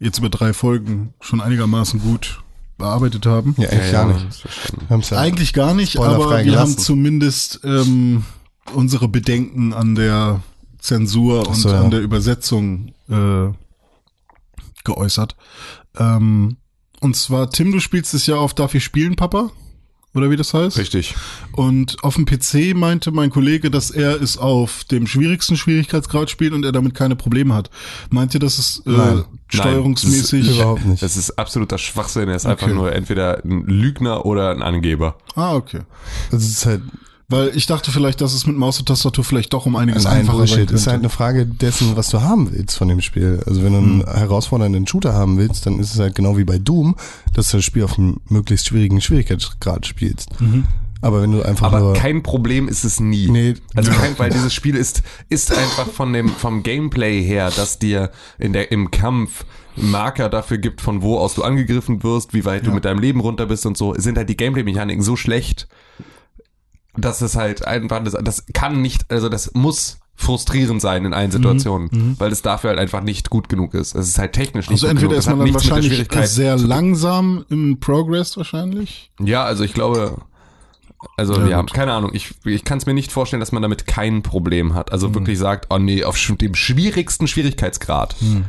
äh, jetzt über drei Folgen schon einigermaßen gut bearbeitet haben. Ja, eigentlich gar nicht. ja Eigentlich gar nicht, aber wir gelassen. haben zumindest ähm, unsere Bedenken an der Zensur und so, ja. an der Übersetzung äh, geäußert. Ähm, und zwar, Tim, du spielst es ja auf Darf ich spielen, Papa? Oder wie das heißt? Richtig. Und auf dem PC meinte mein Kollege, dass er es auf dem schwierigsten Schwierigkeitsgrad spielt und er damit keine Probleme hat. Meint ihr, dass es äh, Nein. steuerungsmäßig... Nein, Überhaupt nicht. Das ist absoluter Schwachsinn. Er ist Okay. einfach nur entweder ein Lügner oder ein Angeber. ah, okay. Das ist halt Weil ich dachte vielleicht, dass es mit Maus und Tastatur vielleicht doch um einiges Nein, einfacher sein Bullshit. Ist halt könnte. eine Frage dessen, was du haben willst von dem Spiel. Also wenn du einen herausfordernden Shooter haben willst, dann ist es halt genau wie bei Doom, dass du das Spiel auf einem möglichst schwierigen Schwierigkeitsgrad spielst. Aber wenn du einfach Aber nur kein Problem ist es nie. Nee. also Ja. kein, weil dieses Spiel ist, ist einfach von dem, vom Gameplay her, dass dir in der, im Kampf Marker dafür gibt, von wo aus du angegriffen wirst, wie weit du mit deinem Leben runter bist und so, sind halt die Gameplay-Mechaniken so schlecht, dass es halt einfach, das, das kann nicht, also das muss frustrierend sein in allen Situationen, weil es dafür halt einfach nicht gut genug ist. Es ist halt technisch nicht Also gut entweder genug. ist Es hat man dann wahrscheinlich sehr langsam im Progress wahrscheinlich. Ja, also ich glaube, also Ja, gut. keine Ahnung, ich, ich kann es mir nicht vorstellen, dass man damit kein Problem hat. Mhm. Also wirklich sagt, oh nee, auf dem schwierigsten Schwierigkeitsgrad. Mhm.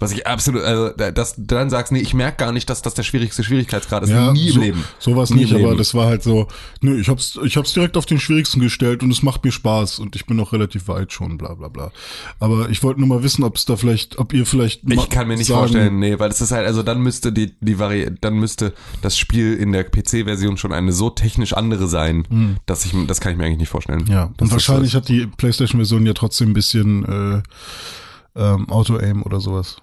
Was ich absolut, also da- dass du dann sagst, nee, ich merke gar nicht, dass das der schwierigste Schwierigkeitsgrad ist. Nie im so, Leben. Sowas Nie nicht, aber das war halt so, nö, ich hab's, ich hab's direkt auf den schwierigsten gestellt und es macht mir Spaß und ich bin noch relativ weit schon, bla bla bla. Aber ich wollte nur mal wissen, ob es da vielleicht, ob ihr vielleicht Ich kann mir nicht sagen, vorstellen, nee, weil es ist halt, also dann müsste die, die Vari dann müsste das Spiel in der PC-Version schon eine so technisch andere sein, dass ich, das kann ich mir eigentlich nicht vorstellen. Ja, und wahrscheinlich so. hat die PlayStation-Version ja trotzdem ein bisschen äh, ähm, Auto-Aim oder sowas.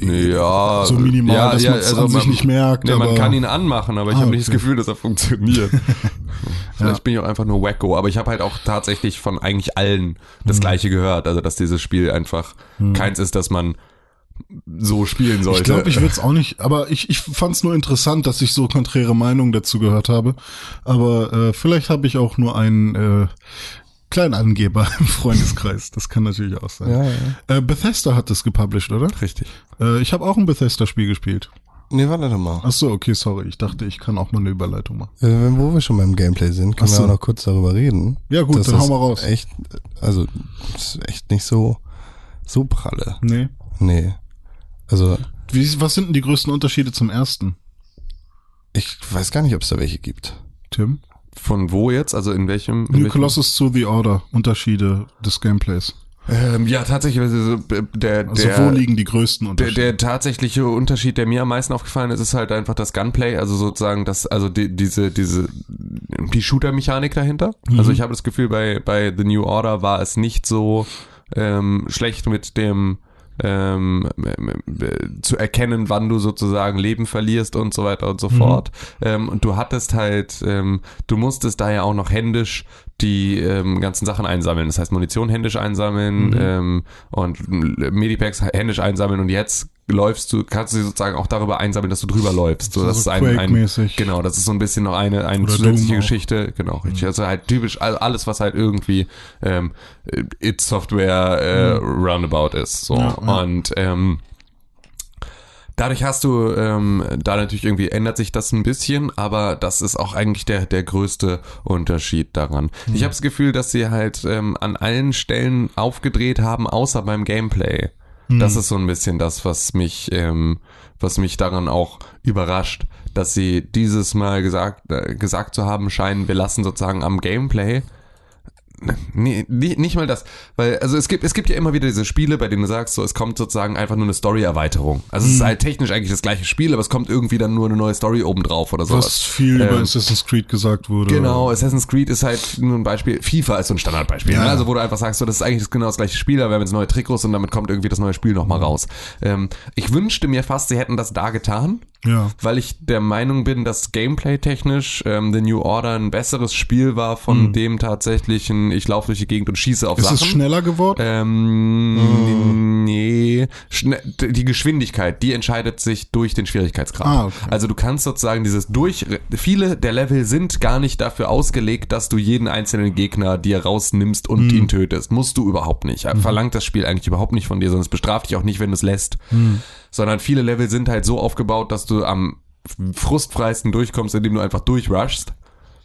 Ja, So minimal, ja, dass ja, also an sich man- nicht merkt, Nee, man kann ihn anmachen, aber ich Ah, habe nicht das okay. Gefühl, dass er funktioniert. Vielleicht bin ich auch einfach nur wacko, aber ich habe halt auch tatsächlich von eigentlich allen das Mhm. gleiche gehört, also dass dieses Spiel einfach keins ist, dass man so spielen sollte. Ich glaube, ich würde es auch nicht, aber ich, ich fand es nur interessant, dass ich so konträre Meinungen dazu gehört habe. Aber äh, vielleicht habe ich auch nur einen äh, kleinen Angeber im Freundeskreis. Das kann natürlich auch sein. Ja, ja. Äh, Bethesda hat das gepublished, oder? Richtig. Äh, ich habe auch ein Bethesda-Spiel gespielt. Nee, warte mal. Ach so, okay, sorry. Ich dachte, ich kann auch mal eine Überleitung machen. Äh, wenn- wo wir schon beim Gameplay sind, können Ach so. wir auch noch kurz darüber reden. Ja, gut, dann das hau mal raus. Echt, also, das ist echt nicht so, so pralle. Nee. Nee. Also, Wie, was sind denn die größten Unterschiede zum ersten, ich weiß gar nicht, ob es da welche gibt. Tim? Von wo jetzt? Also in welchem? In New welchem? Colossus to the Order. Unterschiede des Gameplays. Ähm, ja, tatsächlich. Also der, Also der, wo liegen die größten Der, Unterschiede? der tatsächliche Unterschied, der mir am meisten aufgefallen ist, ist halt einfach das Gunplay, also sozusagen das, also die, diese, diese, die Shooter-Mechanik dahinter. Also ich habe das Gefühl, bei, bei The New Order war es nicht so ähm, schlecht mit dem ähm, äh, zu erkennen, wann du sozusagen Leben verlierst und so weiter und so fort. Ähm, und du hattest halt, ähm, du musstest da ja auch noch händisch die ähm, ganzen Sachen einsammeln. Das heißt Munition händisch einsammeln ähm, und Medipacks händisch einsammeln und jetzt läufst du, kannst du sie sozusagen auch darüber einsammeln, dass du drüber läufst. So, das ist ein, ein genau, das ist so ein bisschen noch eine, eine Oder zusätzliche. Geschichte. Genau, richtig. Also halt typisch all- alles, was halt irgendwie ähm, It Software äh, Roundabout ist. So. Ja, ja. Und ähm, Dadurch hast du, ähm, da natürlich irgendwie ändert sich das ein bisschen, aber das ist auch eigentlich der, der größte Unterschied daran. Mhm. Ich habe das Gefühl, dass sie halt ähm, an allen Stellen aufgedreht haben, außer beim Gameplay. Mhm. Das ist so ein bisschen das, was mich, ähm, was mich daran auch überrascht, dass sie dieses Mal gesagt, äh, gesagt zu haben scheinen, wir lassen sozusagen am Gameplay Nee, nicht, nicht mal das, weil also es gibt es gibt ja immer wieder diese Spiele, bei denen du sagst, so es kommt sozusagen einfach nur eine Story-Erweiterung. Also es ist halt technisch eigentlich das gleiche Spiel, aber es kommt irgendwie dann nur eine neue Story obendrauf oder sowas. Was viel über Ähm, Assassin's Creed gesagt wurde. Genau, Assassin's Creed ist halt nur ein Beispiel. FIFA ist so ein Standardbeispiel. Ja. Ne? Also wo du einfach sagst, so, das ist eigentlich genau das gleiche Spiel, aber wir haben jetzt neue Trikots und damit kommt irgendwie das neue Spiel nochmal raus. Ähm, ich wünschte mir fast, sie hätten das da getan. Ja. Weil ich der Meinung bin, dass Gameplay-technisch ähm, The New Order ein besseres Spiel war von dem tatsächlichen, ich laufe durch die Gegend und schieße auf Ist Sachen. es schneller geworden? Ähm, nee, Schne die Geschwindigkeit, die entscheidet sich durch den Schwierigkeitsgrad. Ah, okay. Also du kannst sozusagen dieses durch, viele der Level sind gar nicht dafür ausgelegt, dass du jeden einzelnen Gegner dir rausnimmst und Hm. ihn tötest. Musst du überhaupt nicht. Verlangt das Spiel eigentlich überhaupt nicht von dir, sondern es bestraft dich auch nicht, wenn du es lässt. Sondern viele Level sind halt so aufgebaut, dass du am frustfreisten durchkommst, indem du einfach durchrushst.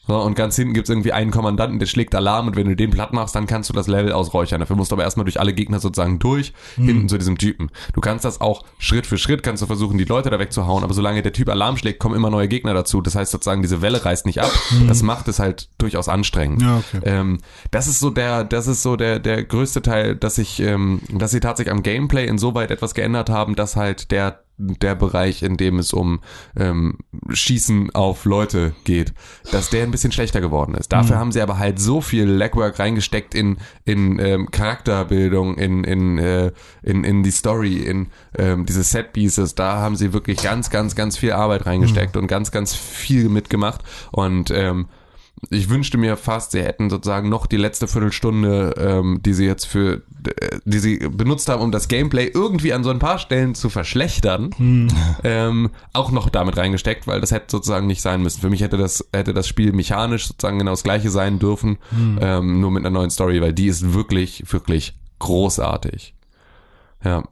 So, und ganz hinten gibt's irgendwie einen Kommandanten, der schlägt Alarm und wenn du den platt machst, dann kannst du das Level ausräuchern. Dafür musst du aber erstmal durch alle Gegner sozusagen durch, hinten zu diesem Typen. Du kannst das auch Schritt für Schritt, kannst du versuchen, die Leute da wegzuhauen, aber solange der Typ Alarm schlägt, kommen immer neue Gegner dazu. Das heißt sozusagen, diese Welle reißt nicht ab. Das macht es halt durchaus anstrengend. Ja, okay. Ähm, das ist so der, das ist so der, der größte Teil, dass ich, ähm, dass sie tatsächlich am Gameplay insoweit etwas geändert haben, dass halt der der Bereich, in dem es um ähm, Schießen auf Leute geht, dass der ein bisschen schlechter geworden ist. Dafür haben sie aber halt so viel Legwork reingesteckt in in ähm, Charakterbildung, in in, äh, in in die Story, in ähm, diese Set Pieces. Da haben sie wirklich ganz ganz ganz viel Arbeit reingesteckt und ganz ganz viel mitgemacht und ähm, ich wünschte mir fast, sie hätten sozusagen noch die letzte Viertelstunde, ähm, die sie jetzt für, äh, die sie benutzt haben, um das Gameplay irgendwie an so ein paar Stellen zu verschlechtern, ähm, auch noch damit reingesteckt, weil das hätte sozusagen nicht sein müssen. Für mich hätte das, hätte das Spiel mechanisch sozusagen genau das gleiche sein dürfen, ähm, nur mit einer neuen Story, weil die ist wirklich, wirklich großartig. Ja,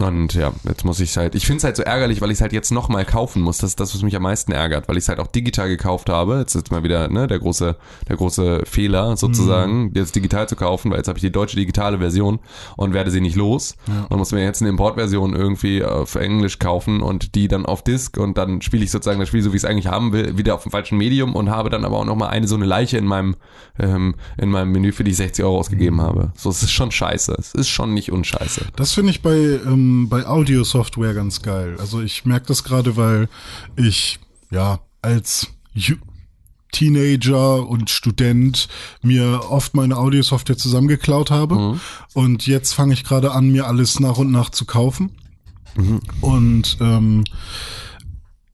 und ja, jetzt muss ich halt, ich finde es halt so ärgerlich, weil ich es halt jetzt nochmal kaufen muss. Das ist das, was mich am meisten ärgert, weil ich es halt auch digital gekauft habe. Jetzt ist mal wieder ne, der große, der große Fehler sozusagen, jetzt digital zu kaufen, weil jetzt habe ich die deutsche digitale Version und werde sie nicht los. Und muss mir jetzt eine Importversion irgendwie auf Englisch kaufen und die dann auf Disk und dann spiele ich sozusagen das Spiel so, wie ich es eigentlich haben will, wieder auf dem falschen Medium und habe dann aber auch nochmal eine so eine Leiche in meinem, ähm, in meinem Menü, für die ich 60 Euro ausgegeben habe. So, es ist schon scheiße. Es ist schon nicht unscheiße. Das finde ich bei, ähm, bei Audio-Software ganz geil. Also ich merke das gerade, weil ich ja als Ju Teenager und Student mir oft meine Audiosoftware zusammengeklaut habe. Und jetzt fange ich gerade an, mir alles nach und nach zu kaufen. Und ähm,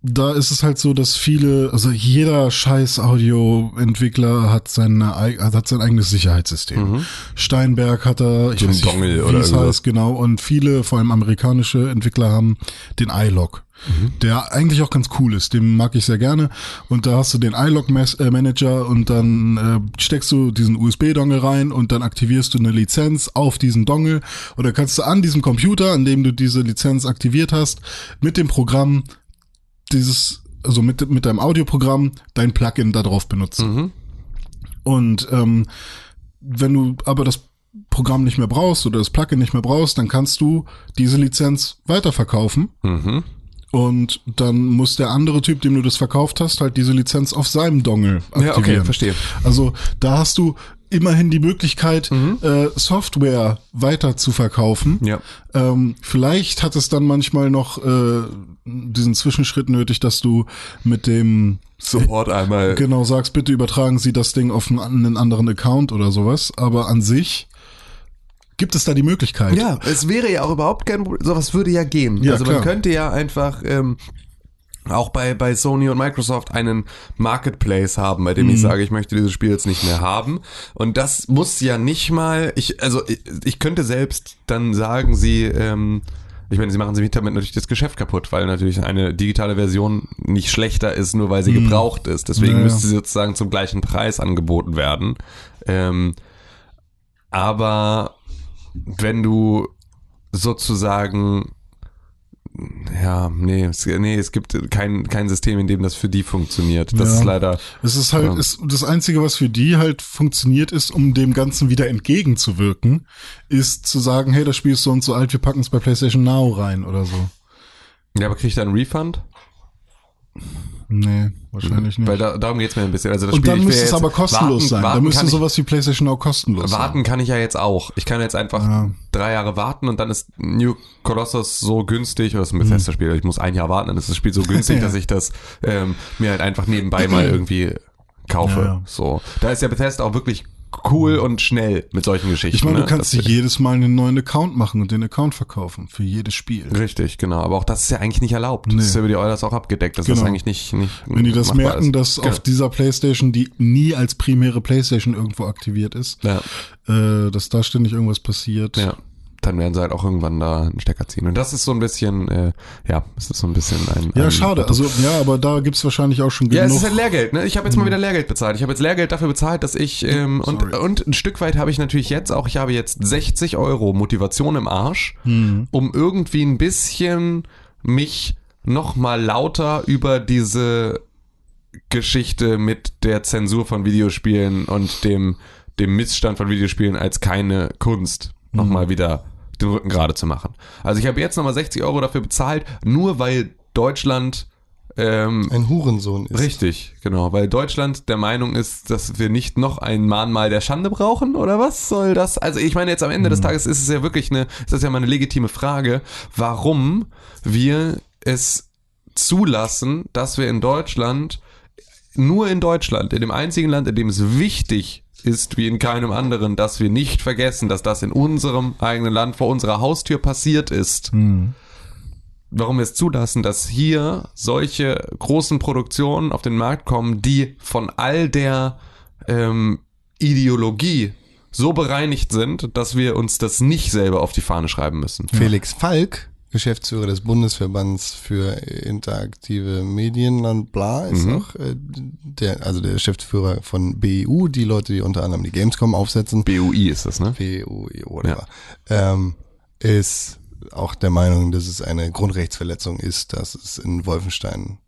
da ist es halt so, dass viele, also jeder scheiß Audioentwickler hat seine, hat sein eigenes Sicherheitssystem. Steinberg hat da, ich ein weiß nicht, wie es heißt, genau. Und viele, vor allem amerikanische Entwickler haben den iLog. Der eigentlich auch ganz cool ist, den mag ich sehr gerne. Und da hast du den iLog-Manager und dann äh, steckst du diesen USB-Dongle rein und dann aktivierst du eine Lizenz auf diesen Dongle. Oder kannst du an diesem Computer, an dem du diese Lizenz aktiviert hast, mit dem Programm dieses, also mit, mit deinem Audioprogramm dein Plugin da drauf benutzen. Und ähm, wenn du aber das Programm nicht mehr brauchst oder das Plugin nicht mehr brauchst, dann kannst du diese Lizenz weiterverkaufen. Mhm. Und dann muss der andere Typ, dem du das verkauft hast, halt diese Lizenz auf seinem Dongle aktivieren. Ja, okay, verstehe. Also da hast du immerhin die Möglichkeit, Mhm. äh, Software weiter zu verkaufen. Ja. Ähm, vielleicht hat es dann manchmal noch äh, diesen Zwischenschritt nötig, dass du mit dem Support einmal. genau sagst, bitte übertragen Sie das Ding auf einen, einen anderen Account oder sowas. Aber an sich gibt es da die Möglichkeit. Ja, es wäre ja auch überhaupt kein Problem. Sowas würde ja gehen. Ja, also man klar. könnte ja einfach ähm, auch bei, bei Sony und Microsoft einen Marketplace haben, bei dem ich sage, ich möchte dieses Spiel jetzt nicht mehr haben. Und das muss ja nicht mal, ich, also ich, ich könnte selbst dann sagen, sie, ähm, ich meine, sie machen sich damit natürlich das Geschäft kaputt, weil natürlich eine digitale Version nicht schlechter ist, nur weil sie gebraucht ist. Deswegen Ja, ja. müsste sie sozusagen zum gleichen Preis angeboten werden. Ähm, aber wenn du sozusagen ja, nee, es, nee, es gibt kein, kein System, in dem das für die funktioniert. Das Ja. ist leider. Es ist halt, Ja. ist, das Einzige, was für die halt funktioniert ist, um dem Ganzen wieder entgegenzuwirken, ist zu sagen, hey, das Spiel ist so und so alt, wir packen es bei PlayStation Now rein oder so. Ja, aber krieg ich da einen Refund? Nee, wahrscheinlich nicht. Weil da, darum geht's mir ein bisschen. Also das und Spiel, dann müsste es aber kostenlos warten, sein. Warten da müsste sowas wie PlayStation Now kostenlos Warten kann ich ja jetzt auch. Ich kann jetzt einfach Ja. drei Jahre warten und dann ist New Colossus so günstig, oder ist ein Bethesda-Spiel, ich muss ein Jahr warten, dann ist das Spiel so günstig, Ja. dass ich das ähm, mir halt einfach nebenbei mal irgendwie kaufe. Ja. So. Da ist ja Bethesda auch wirklich cool und schnell mit solchen Geschichten. Ich meine, du ne? kannst Das- dir jedes Mal einen neuen Account machen und den Account verkaufen für jedes Spiel. Richtig, genau. Aber auch das ist ja eigentlich nicht erlaubt. Nee. Das ist ja über die Eulers auch abgedeckt. Das ist Genau. eigentlich nicht, nicht Wenn die das merken, ist. dass Genau. auf dieser PlayStation, die nie als primäre PlayStation irgendwo aktiviert ist, ja, äh, dass da ständig irgendwas passiert. ja, dann werden sie halt auch irgendwann da einen Stecker ziehen. Und das ist so ein bisschen, äh, ja, es ist so ein bisschen ein. Ja, ein, schade. Also ja, aber da gibt's wahrscheinlich auch schon Ja, genug. es ist halt Lehrgeld, ne? Ich habe jetzt mal wieder Lehrgeld bezahlt. Ich habe jetzt Lehrgeld dafür bezahlt, dass ich ähm, und, Sorry. und ein Stück weit habe ich natürlich jetzt auch, ich habe jetzt 60 Euro Motivation im Arsch, um irgendwie ein bisschen mich noch mal lauter über diese Geschichte mit der Zensur von Videospielen und dem, dem Missstand von Videospielen als keine Kunst nochmal wieder den Rücken gerade zu machen. Also ich habe jetzt nochmal 60 Euro dafür bezahlt, nur weil Deutschland ähm, Ein Hurensohn ist. Richtig, genau, weil Deutschland der Meinung ist, dass wir nicht noch ein Mahnmal der Schande brauchen oder was soll das? Also ich meine jetzt am Ende des Tages ist es ja wirklich eine, ist das ja mal eine legitime Frage, warum wir es zulassen, dass wir in Deutschland nur in Deutschland, in dem einzigen Land, in dem es wichtig ist, wie in keinem anderen, dass wir nicht vergessen, dass das in unserem eigenen Land vor unserer Haustür passiert ist warum wir es zulassen, dass hier solche großen Produktionen auf den Markt kommen, die von all der ähm, Ideologie so bereinigt sind, dass wir uns das nicht selber auf die Fahne schreiben müssen. Felix Falk, Geschäftsführer des Bundesverbands für interaktive Medien bla, ist Mhm. auch äh, der, also der Geschäftsführer von BEU, die Leute, die unter anderem die Gamescom aufsetzen. BUI ist das, ne? BEU, whatever. Ähm, ist auch der Meinung, dass es eine Grundrechtsverletzung ist, dass es in Wolfenstein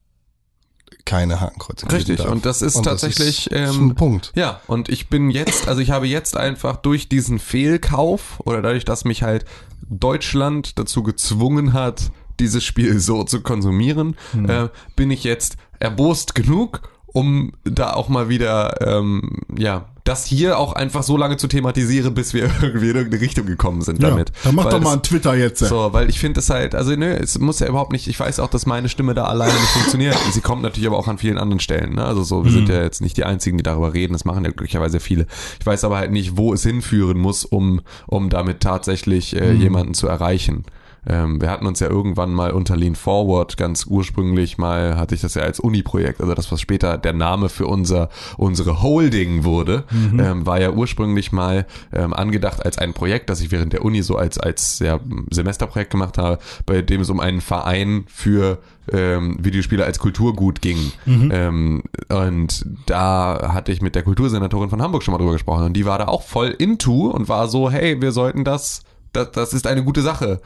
keine Hakenkreuze geben Richtig, darf. und das ist tatsächlich, ist, ist ähm, ein Punkt. Ja, und ich bin jetzt, also ich habe jetzt einfach durch diesen Fehlkauf oder dadurch, dass mich halt Deutschland dazu gezwungen hat, dieses Spiel so zu konsumieren, äh, bin ich jetzt erbost genug, um da auch mal wieder, ähm, ja, das hier auch einfach so lange zu thematisieren, bis wir irgendwie in irgendeine Richtung gekommen sind Ja, damit. dann mach Weil doch das- mal einen Twitter jetzt. so, weil ich finde es halt, also ne, es muss ja überhaupt nicht, ich weiß auch, dass meine Stimme da alleine nicht funktioniert. Sie kommt natürlich aber auch an vielen anderen Stellen. Ne? Also so, wir sind ja jetzt nicht die Einzigen, die darüber reden, das machen ja glücklicherweise viele. Ich weiß aber halt nicht, wo es hinführen muss, um, um damit tatsächlich äh, jemanden zu erreichen. Ähm, wir hatten uns ja irgendwann mal unter Lean Forward ganz ursprünglich mal, hatte ich das ja als Uni-Projekt, also das, was später der Name für unser, unsere Holding wurde, ähm, war ja ursprünglich mal ähm, angedacht als ein Projekt, das ich während der Uni so als, als ja, Semesterprojekt gemacht habe, bei dem es um einen Verein für ähm, Videospiele als Kulturgut ging. Ähm, und da hatte ich mit der Kultursenatorin von Hamburg schon mal drüber gesprochen und die war da auch voll into und war so, hey, wir sollten das, das, das ist eine gute Sache.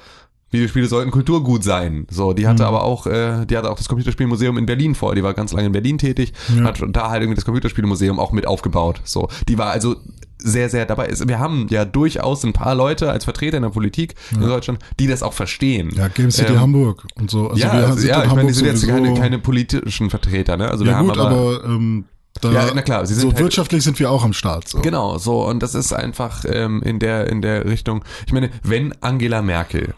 Videospiele sollten Kulturgut sein. So, die hatte aber auch, äh, die hatte auch das Computerspielmuseum in Berlin vor. Die war ganz lange in Berlin tätig, Ja. hat da halt irgendwie das Computerspielmuseum auch mit aufgebaut. So, die war also sehr, sehr dabei. Wir haben ja durchaus ein paar Leute als Vertreter in der Politik in Deutschland, die das auch verstehen. Ja, Game City Ähm, Hamburg und so. Also ja, wir also, sind ja, ich meine, die Hamburg sind jetzt keine, keine politischen Vertreter, ne? Also wir Ja haben gut, aber, ähm, da, Ja, na klar, sie sind so halt- wirtschaftlich sind wir auch am Start. So. Genau, so und das ist einfach ähm, in der in der Richtung. Ich meine, wenn Angela Merkel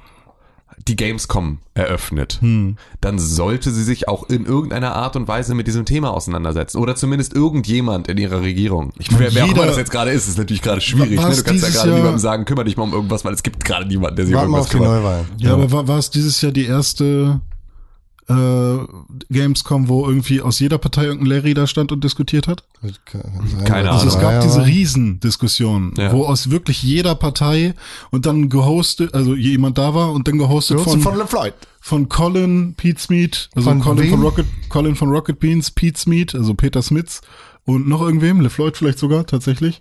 die Gamescom eröffnet, Hm. dann sollte sie sich auch in irgendeiner Art und Weise mit diesem Thema auseinandersetzen oder zumindest irgendjemand in ihrer Regierung. Ich, wer, wer auch immer das jetzt gerade ist, ist natürlich gerade schwierig. Ne? Du kannst ja gerade Jahr- niemandem sagen, kümmere dich mal um irgendwas, weil es gibt gerade niemanden, der sich um irgendwas kümmert. Neuwahlen. Ja, aber war, war es dieses Jahr die erste äh, Gamescom, wo irgendwie aus jeder Partei irgendein Larry da stand und diskutiert hat? Keine Also es Ahnung. gab diese Riesendiskussion, Ja. wo aus wirklich jeder Partei und dann gehostet, also jemand da war und dann gehostet von, von, von. Colin Pete Smith, also Von Colin von? Rocket, Colin von Rocket Beans, Pete Smith, also Peter Smits und noch irgendwem, LeFloid vielleicht sogar tatsächlich,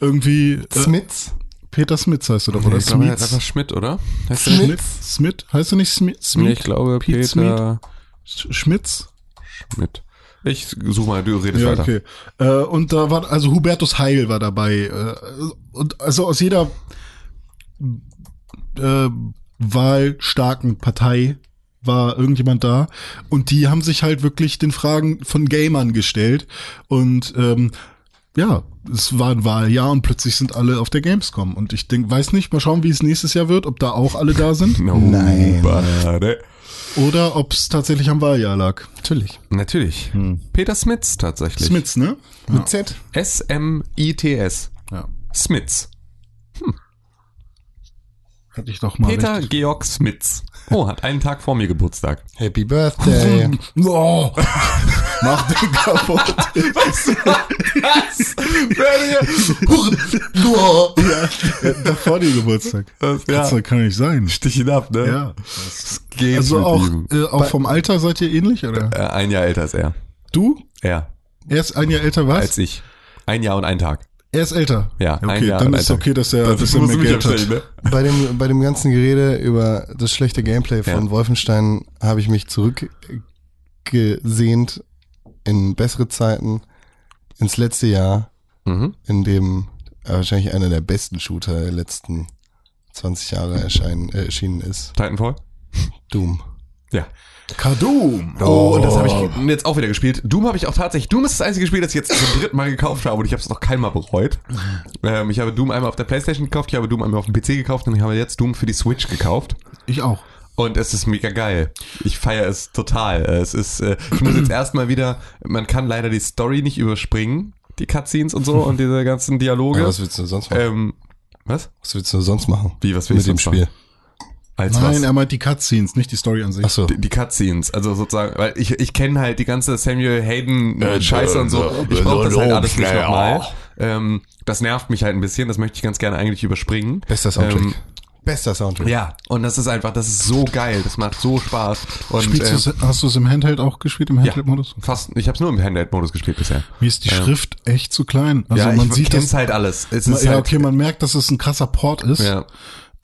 irgendwie äh, Smiths. Peter Smits heißt er doch, oder Ich glaube, er heißt Smits? einfach Schmidt, oder? Heißt Schmidt? Schmidt? Smith? Smith? Heißt er nicht Smith? Smith? Nee, ich glaube Pete Peter Sch- Schmitz? Schmidt. Ich suche mal, du redest Ja, weiter. okay. Äh, und da war, also Hubertus Heil war dabei. Äh, und also aus jeder äh, wahlstarken Partei war irgendjemand da. Und die haben sich halt wirklich den Fragen von Gamern gestellt. Und ähm, ja, es war ein Wahljahr und plötzlich sind alle auf der Gamescom. Und ich denk, weiß nicht, mal schauen, wie es nächstes Jahr wird, ob da auch alle da sind. No, Nein. Bade. Oder ob es tatsächlich am Wahljahr lag. Natürlich. Natürlich. Peter Smits tatsächlich. Smits, ne? Mit Z. S-M-I-T-S. Ja. Smits. Hatte ich doch mal. Peter richtig. Georg Smits. Oh, hat einen Tag vor mir Geburtstag. Happy Birthday. Oh, mach den kaputt. ja, da vor dir Geburtstag. Das, Das kann nicht sein. Stich ihn ab, ne? Ja. Geht Also auch, äh, auch vom Alter seid ihr ähnlich, oder? Äh, ein Jahr älter ist er. Du? Er. Er ist ein Jahr älter, was? Als ich. Ein Jahr und ein Tag. er ist älter. Ja, ein okay, Jahr dann ist ein okay, dass er, Das musst mehr Geld hat. ne? bei dem, bei dem ganzen Gerede über das schlechte Gameplay von Ja. Wolfenstein habe ich mich zurückgesehnt in bessere Zeiten ins letzte Jahr, Mhm. in dem äh, wahrscheinlich einer der besten Shooter der letzten 20 Jahre erscheinen, äh, erschienen ist. Titanfall? Doom. Ja. Kadoom. Oh, und das habe ich jetzt auch wieder gespielt. Doom habe ich auch tatsächlich. Doom ist das einzige Spiel, das ich jetzt zum dritten Mal gekauft habe und ich habe es noch keinmal bereut. Ähm, ich habe Doom einmal auf der Playstation gekauft, ich habe Doom einmal auf dem PC gekauft und ich habe jetzt Doom für die Switch gekauft. Ich auch. Und es ist mega geil. Ich feiere es total. Es ist, äh, ich muss jetzt erstmal wieder, man kann leider die Story nicht überspringen, die Cutscenes und so und diese ganzen Dialoge. Ja, was willst du sonst machen? ähm, was? was willst du sonst machen? Wie, was will mit ich dem Spiel? Als Nein, was? er meint die Cutscenes, nicht die Story an sich. Ach so. Die, die Cutscenes, also sozusagen, weil ich, ich kenne halt die ganze Samuel Hayden äh, Scheiße und so. Ich brauche das halt alles nicht nochmal. Ähm, das nervt mich halt ein bisschen, das möchte ich ganz gerne eigentlich überspringen. Bester Soundtrack. Ähm, Bester Soundtrack. ja, und das ist einfach, das ist so geil, das macht so Spaß. Und, ähm, du's, hast du es im Handheld auch gespielt, im ja, Handheld-Modus? fast, ich habe es nur im Handheld-Modus gespielt bisher. Mir ist die Schrift echt zu klein. Also ja, man ich sieht das. halt alles. Es ist ja, halt, okay, man merkt, dass es ein krasser Port ist. ja,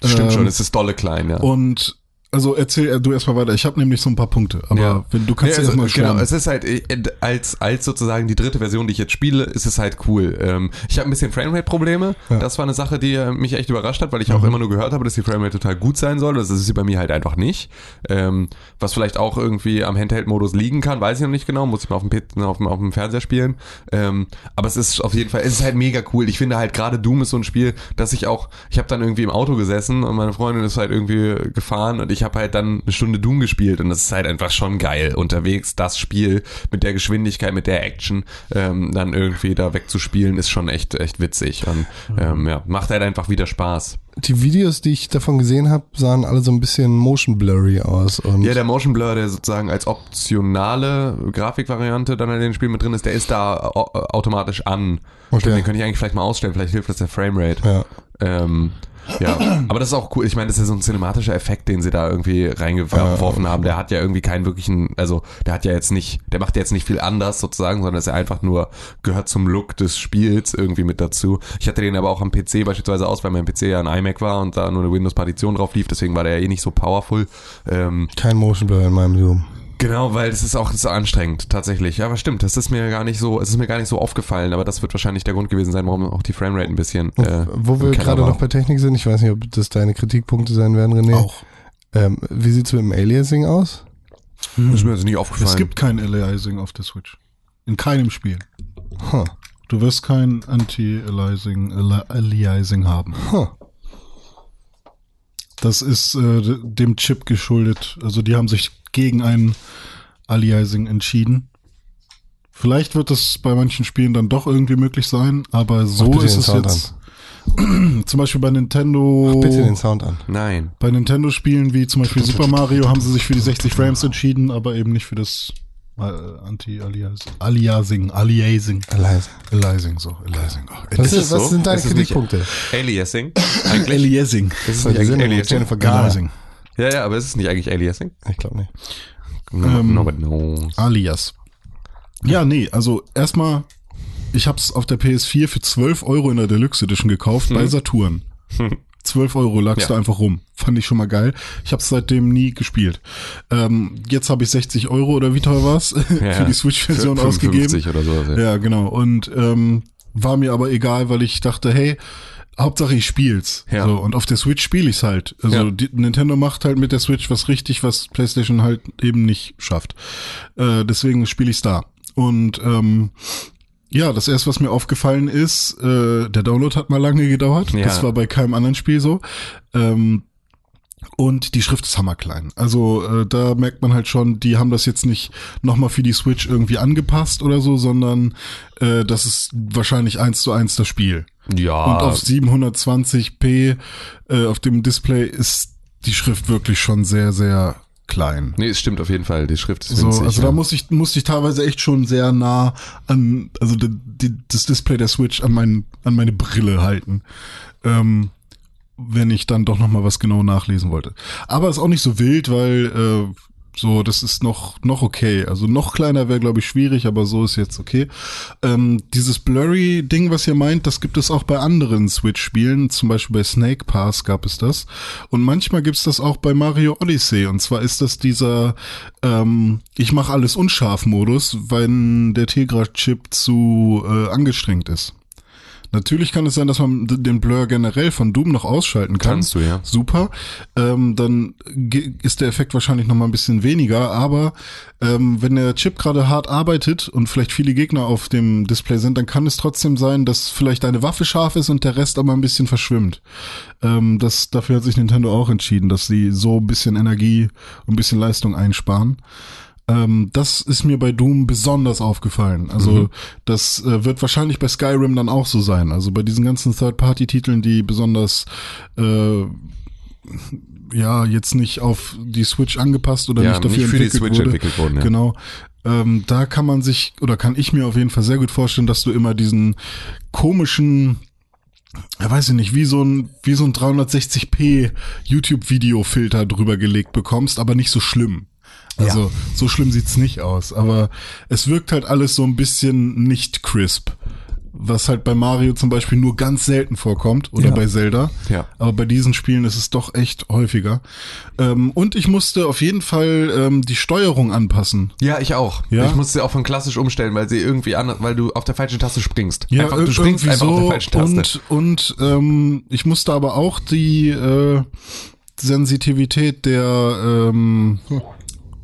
stimmt Ähm, schon, es ist dolle klein, ja. Und also erzähl äh, du erstmal weiter. Ich habe nämlich so ein paar Punkte, aber Ja. wenn du kannst Ja, erstmal also, genau, schwärmen. es ist halt äh, als als sozusagen die dritte Version, die ich jetzt spiele, ist es halt cool. Ähm, ich habe ein bisschen Framerate-Probleme. Das war eine Sache, die äh, mich echt überrascht hat, weil ich auch Mhm. immer nur gehört habe, dass die Framerate total gut sein soll. Das ist sie bei mir halt einfach nicht. Ähm, was vielleicht auch irgendwie am Handheld-Modus liegen kann, weiß ich noch nicht genau. Muss ich mal auf dem, P- auf dem, auf dem Fernseher spielen. Ähm, aber es ist auf jeden Fall, es ist halt mega cool. Ich finde halt gerade Doom ist so ein Spiel, dass ich auch, ich habe dann irgendwie im Auto gesessen und meine Freundin ist halt irgendwie gefahren und ich habe halt dann eine Stunde Doom gespielt und das ist halt einfach schon geil unterwegs. Das Spiel mit der Geschwindigkeit, mit der Action ähm, dann irgendwie da wegzuspielen, ist schon echt echt witzig und ähm, ja, macht halt einfach wieder Spaß. Die Videos, die ich davon gesehen habe, sahen alle so ein bisschen motion blurry aus. Ja, der Motion Blur, der sozusagen als optionale Grafikvariante dann in dem Spiel mit drin ist, der ist da au- automatisch an. Okay. Stimmt, den könnte ich eigentlich vielleicht mal ausstellen, vielleicht hilft das der Framerate. ja. Ähm, ja, aber das ist auch cool. Ich meine, das ist ja so ein cinematischer Effekt, den sie da irgendwie reingeworfen haben. Der hat ja irgendwie keinen wirklichen, also der hat ja jetzt nicht, der macht ja jetzt nicht viel anders sozusagen, sondern ist ja einfach nur, gehört zum Look des Spiels irgendwie mit dazu. Ich hatte den aber auch am PC beispielsweise aus, weil mein PC ja ein iMac war und da nur eine Windows-Partition drauf lief, deswegen war der ja eh nicht so powerful. Ähm, Kein Motion Blur in meinem Zoom. Genau, weil das ist auch so anstrengend, tatsächlich. Ja, aber stimmt, das ist mir gar nicht so, es ist mir gar nicht so aufgefallen, aber das wird wahrscheinlich der Grund gewesen sein, warum auch die Framerate ein bisschen. Äh, Wo wir gerade noch bei Technik sind, ich weiß nicht, ob das deine Kritikpunkte sein werden, René. auch. Ähm, wie sieht's mit dem Aliasing aus? ist mir also nicht aufgefallen. Es gibt kein Aliasing auf der Switch. In keinem Spiel. Huh. Du wirst kein Anti-Aliasing Ali- Aliasing haben. Huh. Das ist äh, dem Chip geschuldet. Also die haben sich gegen ein Aliasing entschieden. Vielleicht wird das bei manchen Spielen dann doch irgendwie möglich sein, aber so ist es Sound jetzt. Zum Beispiel bei Nintendo. Bitte den Sound an. Nein. Bei Nintendo-Spielen wie zum Beispiel Super Mario haben sie sich für die 60 Frames entschieden, aber eben nicht für das äh, Anti-Aliasing. Aliasing. Aliasing. Leise. Aliasing, so. Aliasing. Oh, Was, Ist ist, was so? sind deine Ist Kritikpunkte? Aliasing? Eigentlich? Aliasing. ist es So, nicht Aliasing? Jennifer Garner. Aliasing. Ja, ja, aber ist es nicht eigentlich Aliasing? Ich glaube nicht. No, Ähm, nobody knows. Alias. Ja, nee, also erstmal, ich hab's auf der PS4 für 12 Euro in der Deluxe Edition gekauft bei Saturn. 12 Euro lag's Ja. da einfach rum. Fand ich schon mal geil. Ich hab's seitdem nie gespielt. Ähm, jetzt habe ich 60 Euro oder wie teuer war's für die Switch-Version ausgegeben. 55 oder so. Ja. Ja, genau. Und ähm, war mir aber egal, weil ich dachte, hey, Hauptsache ich spiel's. Ja. So, und auf der Switch spiele ich's halt. Also Ja. die, Nintendo macht halt mit der Switch was richtig, was PlayStation halt eben nicht schafft. Äh, deswegen spiele ich's da. Und ähm, ja, das erste, was mir aufgefallen ist, äh, der Download hat mal lange gedauert. Ja. Das war bei keinem anderen Spiel so. Ähm, und die Schrift ist hammerklein. Also äh, da merkt man halt schon, die haben das jetzt nicht nochmal für die Switch irgendwie angepasst oder so, sondern äh, das ist wahrscheinlich eins zu eins das Spiel. ja. Und auf 720p äh, auf dem Display ist die Schrift wirklich schon sehr, sehr klein. nee, es stimmt auf jeden Fall. Die Schrift ist So, winzig. also ja. da muss ich, musste ich teilweise echt schon sehr nah an, also die, die, das Display der Switch an, mein, an meine Brille halten. Ähm, wenn ich dann doch noch mal was genau nachlesen wollte. Aber ist auch nicht so wild, weil äh, So, das ist noch, noch okay. Also noch kleiner wäre, glaube ich, schwierig, aber so ist jetzt okay. Ähm, dieses Blurry-Ding, was ihr meint, das gibt es auch bei anderen Switch-Spielen. Zum Beispiel bei Snake Pass gab es das. Und manchmal gibt es das auch bei Mario Odyssey. Und zwar ist das dieser ähm, Ich mache alles unscharf-Modus, wenn der Tegra-Chip zu äh, angestrengt ist. Natürlich kann es sein, dass man den Blur generell von Doom noch ausschalten kann. Kannst du, ja. Super. Ähm, dann ist der Effekt wahrscheinlich noch mal ein bisschen weniger, aber ähm, wenn der Chip gerade hart arbeitet und vielleicht viele Gegner auf dem Display sind, dann kann es trotzdem sein, dass vielleicht deine Waffe scharf ist und der Rest aber ein bisschen verschwimmt. Ähm, das, dafür hat sich Nintendo auch entschieden, dass sie so ein bisschen Energie und ein bisschen Leistung einsparen. Ähm, das ist mir bei Doom besonders aufgefallen. Also das äh, wird wahrscheinlich bei Skyrim dann auch so sein. Also bei diesen ganzen Third-Party-Titeln, die besonders äh, ja jetzt nicht auf die Switch angepasst oder Ja, nicht dafür nicht für die Switch wurde. entwickelt wurden, ja. Genau. Ähm, da kann man sich oder kann ich mir auf jeden Fall sehr gut vorstellen, dass du immer diesen komischen ja, weiß ich nicht, wie so ein, wie so ein 360p YouTube-Video-Filter drüber gelegt bekommst, aber nicht so schlimm. Also, so schlimm sieht's nicht aus, aber es wirkt halt alles so ein bisschen nicht crisp. Was halt bei Mario zum Beispiel nur ganz selten vorkommt oder Ja. bei Zelda. Ja. Aber bei diesen Spielen ist es doch echt häufiger. Ähm, und ich musste auf jeden Fall ähm, die Steuerung anpassen. Ja, ich auch. Ja? Ich musste sie auch von klassisch umstellen, weil sie irgendwie anders, weil du auf der falschen Taste springst. Ja, einfach, du springst irgendwie einfach auf der so falschen Taste. und und ähm, ich musste aber auch die äh, Sensitivität der ähm,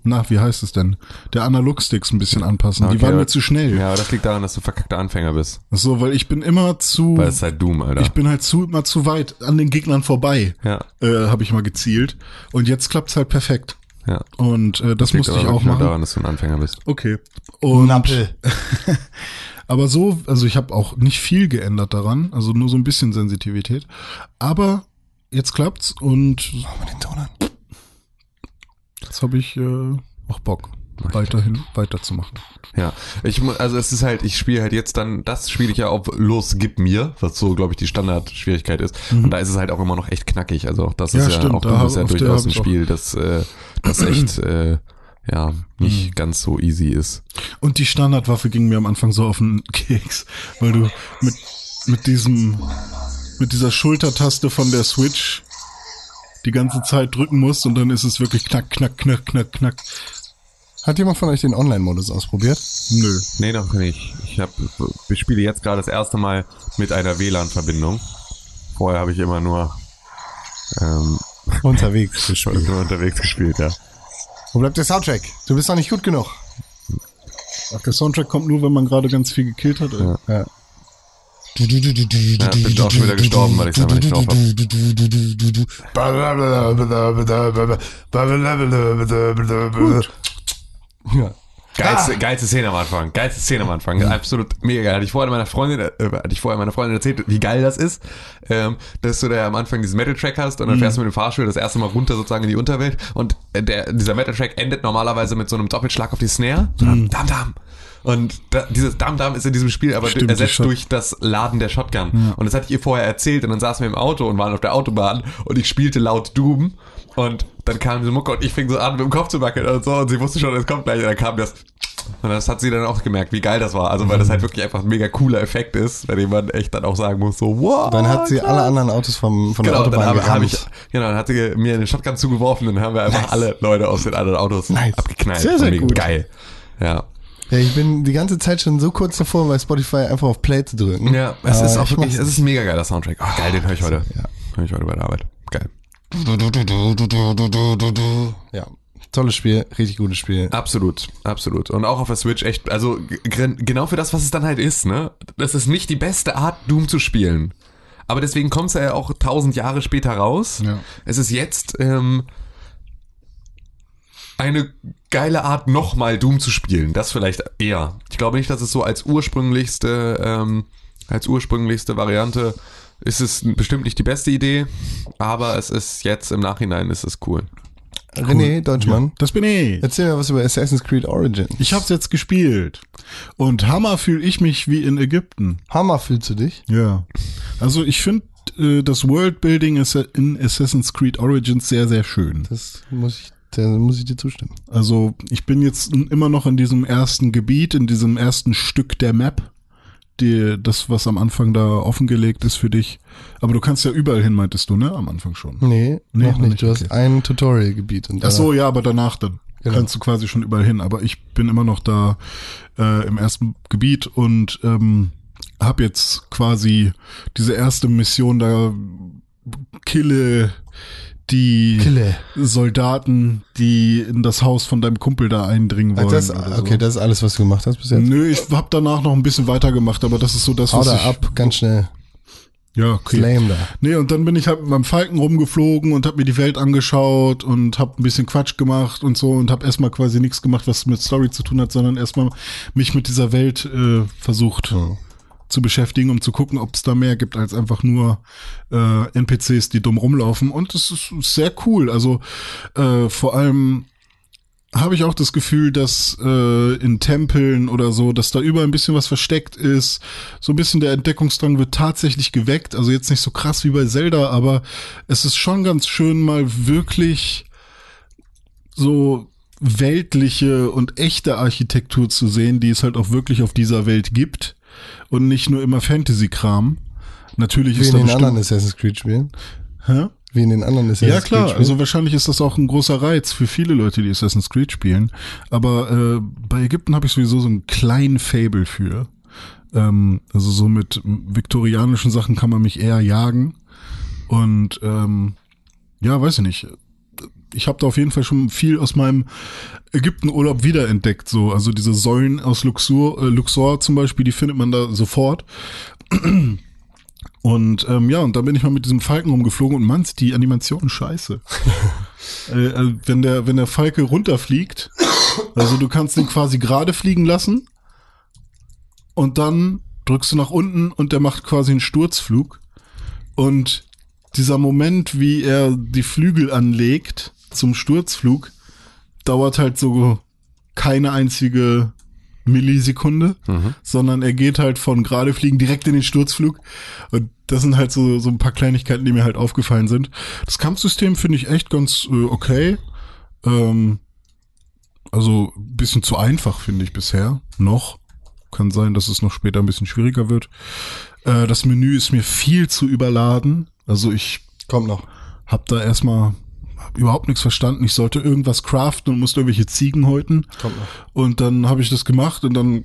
na, wie heißt es denn? Der Analogsticks ein bisschen anpassen. die Okay, waren mir zu schnell. Ja, aber das liegt daran, dass du verkackter Anfänger bist. So, weil ich bin immer zu Weil es ist halt Doom, Alter. ich bin halt zu immer zu weit an den Gegnern vorbei. ja, Äh, habe ich mal gezielt und jetzt klappt's halt perfekt. ja. Und äh, das, liegt musste ich auch machen. daran, dass du ein Anfänger bist. Okay. Und Nappel. Aber so, also ich habe auch nicht viel geändert daran, also nur so ein bisschen Sensitivität. Aber jetzt klappt's und jetzt habe ich äh, auch Bock, weiterhin weiterzumachen. Ja, ich also es ist halt, ich spiele halt jetzt dann, das spiele ich ja auf Los Gib mir, was so glaube ich die Standardschwierigkeit ist. Und da ist es halt auch immer noch echt knackig. Also auch das Ja, ist ja stimmt, auch da ist ja durchaus ein Spiel, das äh, das echt äh, ja nicht ganz so easy ist. Und die Standardwaffe ging mir am Anfang so auf den Keks, weil du mit mit diesem mit dieser Schultertaste von der Switch die ganze Zeit drücken musst und dann ist es wirklich knack knack knack knack knack. Hat jemand von euch den Online-Modus ausprobiert? Nö. Nee, noch nicht. Ich hab, ich spiele jetzt gerade das erste Mal mit einer WLAN-Verbindung. Vorher habe ich immer nur, ähm, Unterwegs gespielt. nur unterwegs gespielt, ja. Wo bleibt der Soundtrack? Du bist noch nicht gut genug. Ach, der Soundtrack kommt nur, wenn man gerade ganz viel gekillt hat. Ja. Ja. Ja, bin auch schon wieder gestorben, weil ich es einfach nicht drauf habe. Ja. Geilste, geilste Szene am Anfang. Geilste Szene am Anfang. Absolut mega geil. Hatte ich vorher meiner Freundin, äh, hatte ich vorher meiner Freundin erzählt, wie geil das ist, ähm, dass du da am Anfang diesen Metal-Track hast und dann fährst du mit dem Fahrstuhl das erste Mal runter sozusagen in die Unterwelt und der, dieser Metal-Track endet normalerweise mit so einem Doppelschlag auf die Snare. So einem Dam Dam. Und da, dieses Dam Dam ist in diesem Spiel aber Stimmt, ersetzt durch das Laden der Shotgun. Und das hatte ich ihr vorher erzählt und dann saßen wir im Auto und waren auf der Autobahn und ich spielte laut Doom und dann kam diese Mucke und ich fing so an, mit dem Kopf zu wackeln und so und sie wusste schon, es kommt gleich und dann kam das und das hat sie dann auch gemerkt, wie geil das war. Also weil das halt wirklich einfach ein mega cooler Effekt ist, bei dem man echt dann auch sagen muss, so wow. Dann hat sie alle anderen Autos vom, von der Genau, dann Autobahn habe hab ich, genau, dann hat sie mir den Shotgun zugeworfen und dann haben wir einfach alle Leute aus den anderen Autos Nice. abgeknallt. Sehr, sehr gut. Geil. Ja. Ja, ich bin die ganze Zeit schon so kurz davor, bei Spotify einfach auf Play zu drücken. Ja, es Aber ist auch ich wirklich, es ist ein mega geiler Soundtrack. Oh, geil, den höre ich heute. Ja. Höre ich heute bei der Arbeit. Geil. Ja, tolles Spiel, richtig gutes Spiel. Absolut, absolut. Und auch auf der Switch echt, also genau für das, was es dann halt ist, ne? Das ist nicht die beste Art, Doom zu spielen. Aber deswegen kommt es ja auch tausend Jahre später raus. Ja. Es ist jetzt ähm, eine geile Art, nochmal Doom zu spielen. Das vielleicht eher. Ich glaube nicht, dass es so als ursprünglichste, ähm, als ursprünglichste Variante ist es bestimmt nicht die beste Idee, aber es ist jetzt im Nachhinein ist es cool. René Deutschmann, Das bin ich. erzähl mir was über Assassin's Creed Origin. Ich hab's jetzt gespielt. Und Hammer fühle ich mich wie in Ägypten. Hammer fühlst du dich? Ja. Also ich finde äh, das Worldbuilding ist in Assassin's Creed Origins sehr, sehr schön. Das muss ich Da muss ich dir zustimmen. Also ich bin jetzt immer noch in diesem ersten Gebiet, in diesem ersten Stück der Map. Die, das, was am Anfang da offengelegt ist für dich. Aber du kannst ja überall hin, meintest du, ne? Am Anfang schon. Nee, Nee, noch noch nicht. nicht, Du hast okay. ein Tutorial-Gebiet. Ach so, ja, aber danach dann. Genau. Kannst du quasi schon überall hin. Aber ich bin immer noch da äh, im ersten Gebiet und ähm, habe jetzt quasi diese erste Mission da kille die Kille. Soldaten, die in das Haus von deinem Kumpel da eindringen wollen. das, okay, so. das ist alles, was du gemacht hast bis jetzt. Nö, ich hab danach noch ein bisschen weitergemacht, aber das ist so das, Hau was da ich... ab, ganz schnell. Ja, okay. Flame da. Nee, und dann bin ich halt mit meinem Falken rumgeflogen und hab mir die Welt angeschaut und hab ein bisschen Quatsch gemacht und so und hab erstmal quasi nichts gemacht, was mit Story zu tun hat, sondern erstmal mich mit dieser Welt äh, versucht zu beschäftigen, um zu gucken, ob es da mehr gibt als einfach nur äh, NPCs, die dumm rumlaufen. Und es ist sehr cool. Also äh, vor allem habe ich auch das Gefühl, dass äh, in Tempeln oder so, dass da überall ein bisschen was versteckt ist. So ein bisschen der Entdeckungsdrang wird tatsächlich geweckt. Also jetzt nicht so krass wie bei Zelda, aber es ist schon ganz schön mal wirklich so weltliche und echte Architektur zu sehen, die es halt auch wirklich auf dieser Welt gibt und nicht nur immer Fantasy-Kram. Natürlich Wie ist in den anderen Assassin's Creed Spielen. Hä? Wie in den anderen Assassin's Ja Creed klar, Spielen. also wahrscheinlich ist das auch ein großer Reiz für viele Leute, die Assassin's Creed spielen. Aber äh, bei Ägypten habe ich sowieso so einen kleinen Fable für. Ähm, also so mit viktorianischen Sachen kann man mich eher jagen. Und ähm, ja, weiß ich nicht. Ich habe da auf jeden Fall schon viel aus meinem Ägyptenurlaub wiederentdeckt. So, also diese Säulen aus Luxor, äh, Luxor zum Beispiel, die findet man da sofort. Und ähm, ja, und da bin ich mal mit diesem Falken rumgeflogen und manns, die Animation scheiße. äh, äh, wenn der, wenn der Falke runterfliegt, also du kannst ihn quasi gerade fliegen lassen und dann drückst du nach unten und der macht quasi einen Sturzflug. Und dieser Moment, wie er die Flügel anlegt zum Sturzflug, dauert halt so keine einzige Millisekunde, sondern er geht halt von gerade fliegen direkt in den Sturzflug. Und das sind halt so, so ein paar Kleinigkeiten, die mir halt aufgefallen sind. Das Kampfsystem finde ich echt ganz äh, okay. Ähm, also ein bisschen zu einfach, finde ich bisher. Noch. Kann sein, dass es noch später ein bisschen schwieriger wird. Äh, das Menü ist mir viel zu überladen. Also ich Kommt noch. hab da erstmal überhaupt nichts verstanden. Ich sollte irgendwas craften und musste irgendwelche Ziegen häuten. Kommt noch. Und dann habe ich das gemacht und dann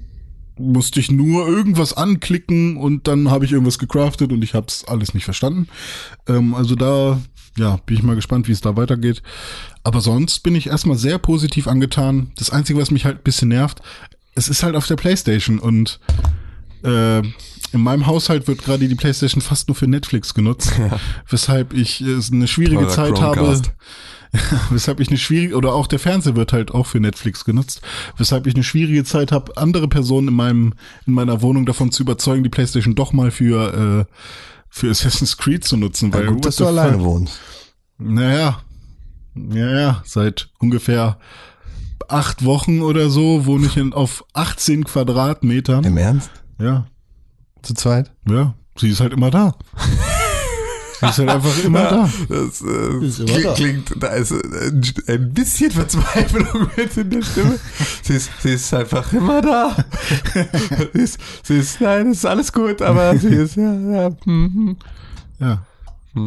musste ich nur irgendwas anklicken und dann habe ich irgendwas gecraftet und ich habe es alles nicht verstanden. Ähm, also da, ja, bin ich mal gespannt, wie es da weitergeht. Aber sonst bin ich erstmal sehr positiv angetan. Das Einzige, was mich halt ein bisschen nervt, es ist halt auf der Playstation und äh, in meinem Haushalt wird gerade die Playstation fast nur für Netflix genutzt, weshalb ich äh, eine schwierige Teurer Zeit Chromecast. habe. weshalb ich eine schwierige, oder auch der Fernseher wird halt auch für Netflix genutzt, weshalb ich eine schwierige Zeit habe, andere Personen in meinem, in meiner Wohnung davon zu überzeugen, die Playstation doch mal für, äh, für Assassin's Creed zu nutzen. Ja, Weil, gut, dass du alleine wohnst. Naja, ja, ja, seit ungefähr acht Wochen oder so wohne ich in, auf 18 Quadratmetern. Im Ernst? Ja, Zu zweit? ja, sie ist halt immer da. sie ist halt einfach immer da. Das äh, Ist immer klingt, da. klingt, da ist ein, ein bisschen Verzweiflung mit in der Stimme. Sie ist, sie ist einfach immer da. sie, ist, sie ist, nein, es ist alles gut, aber sie ist, ja, ja, mhm. Ja.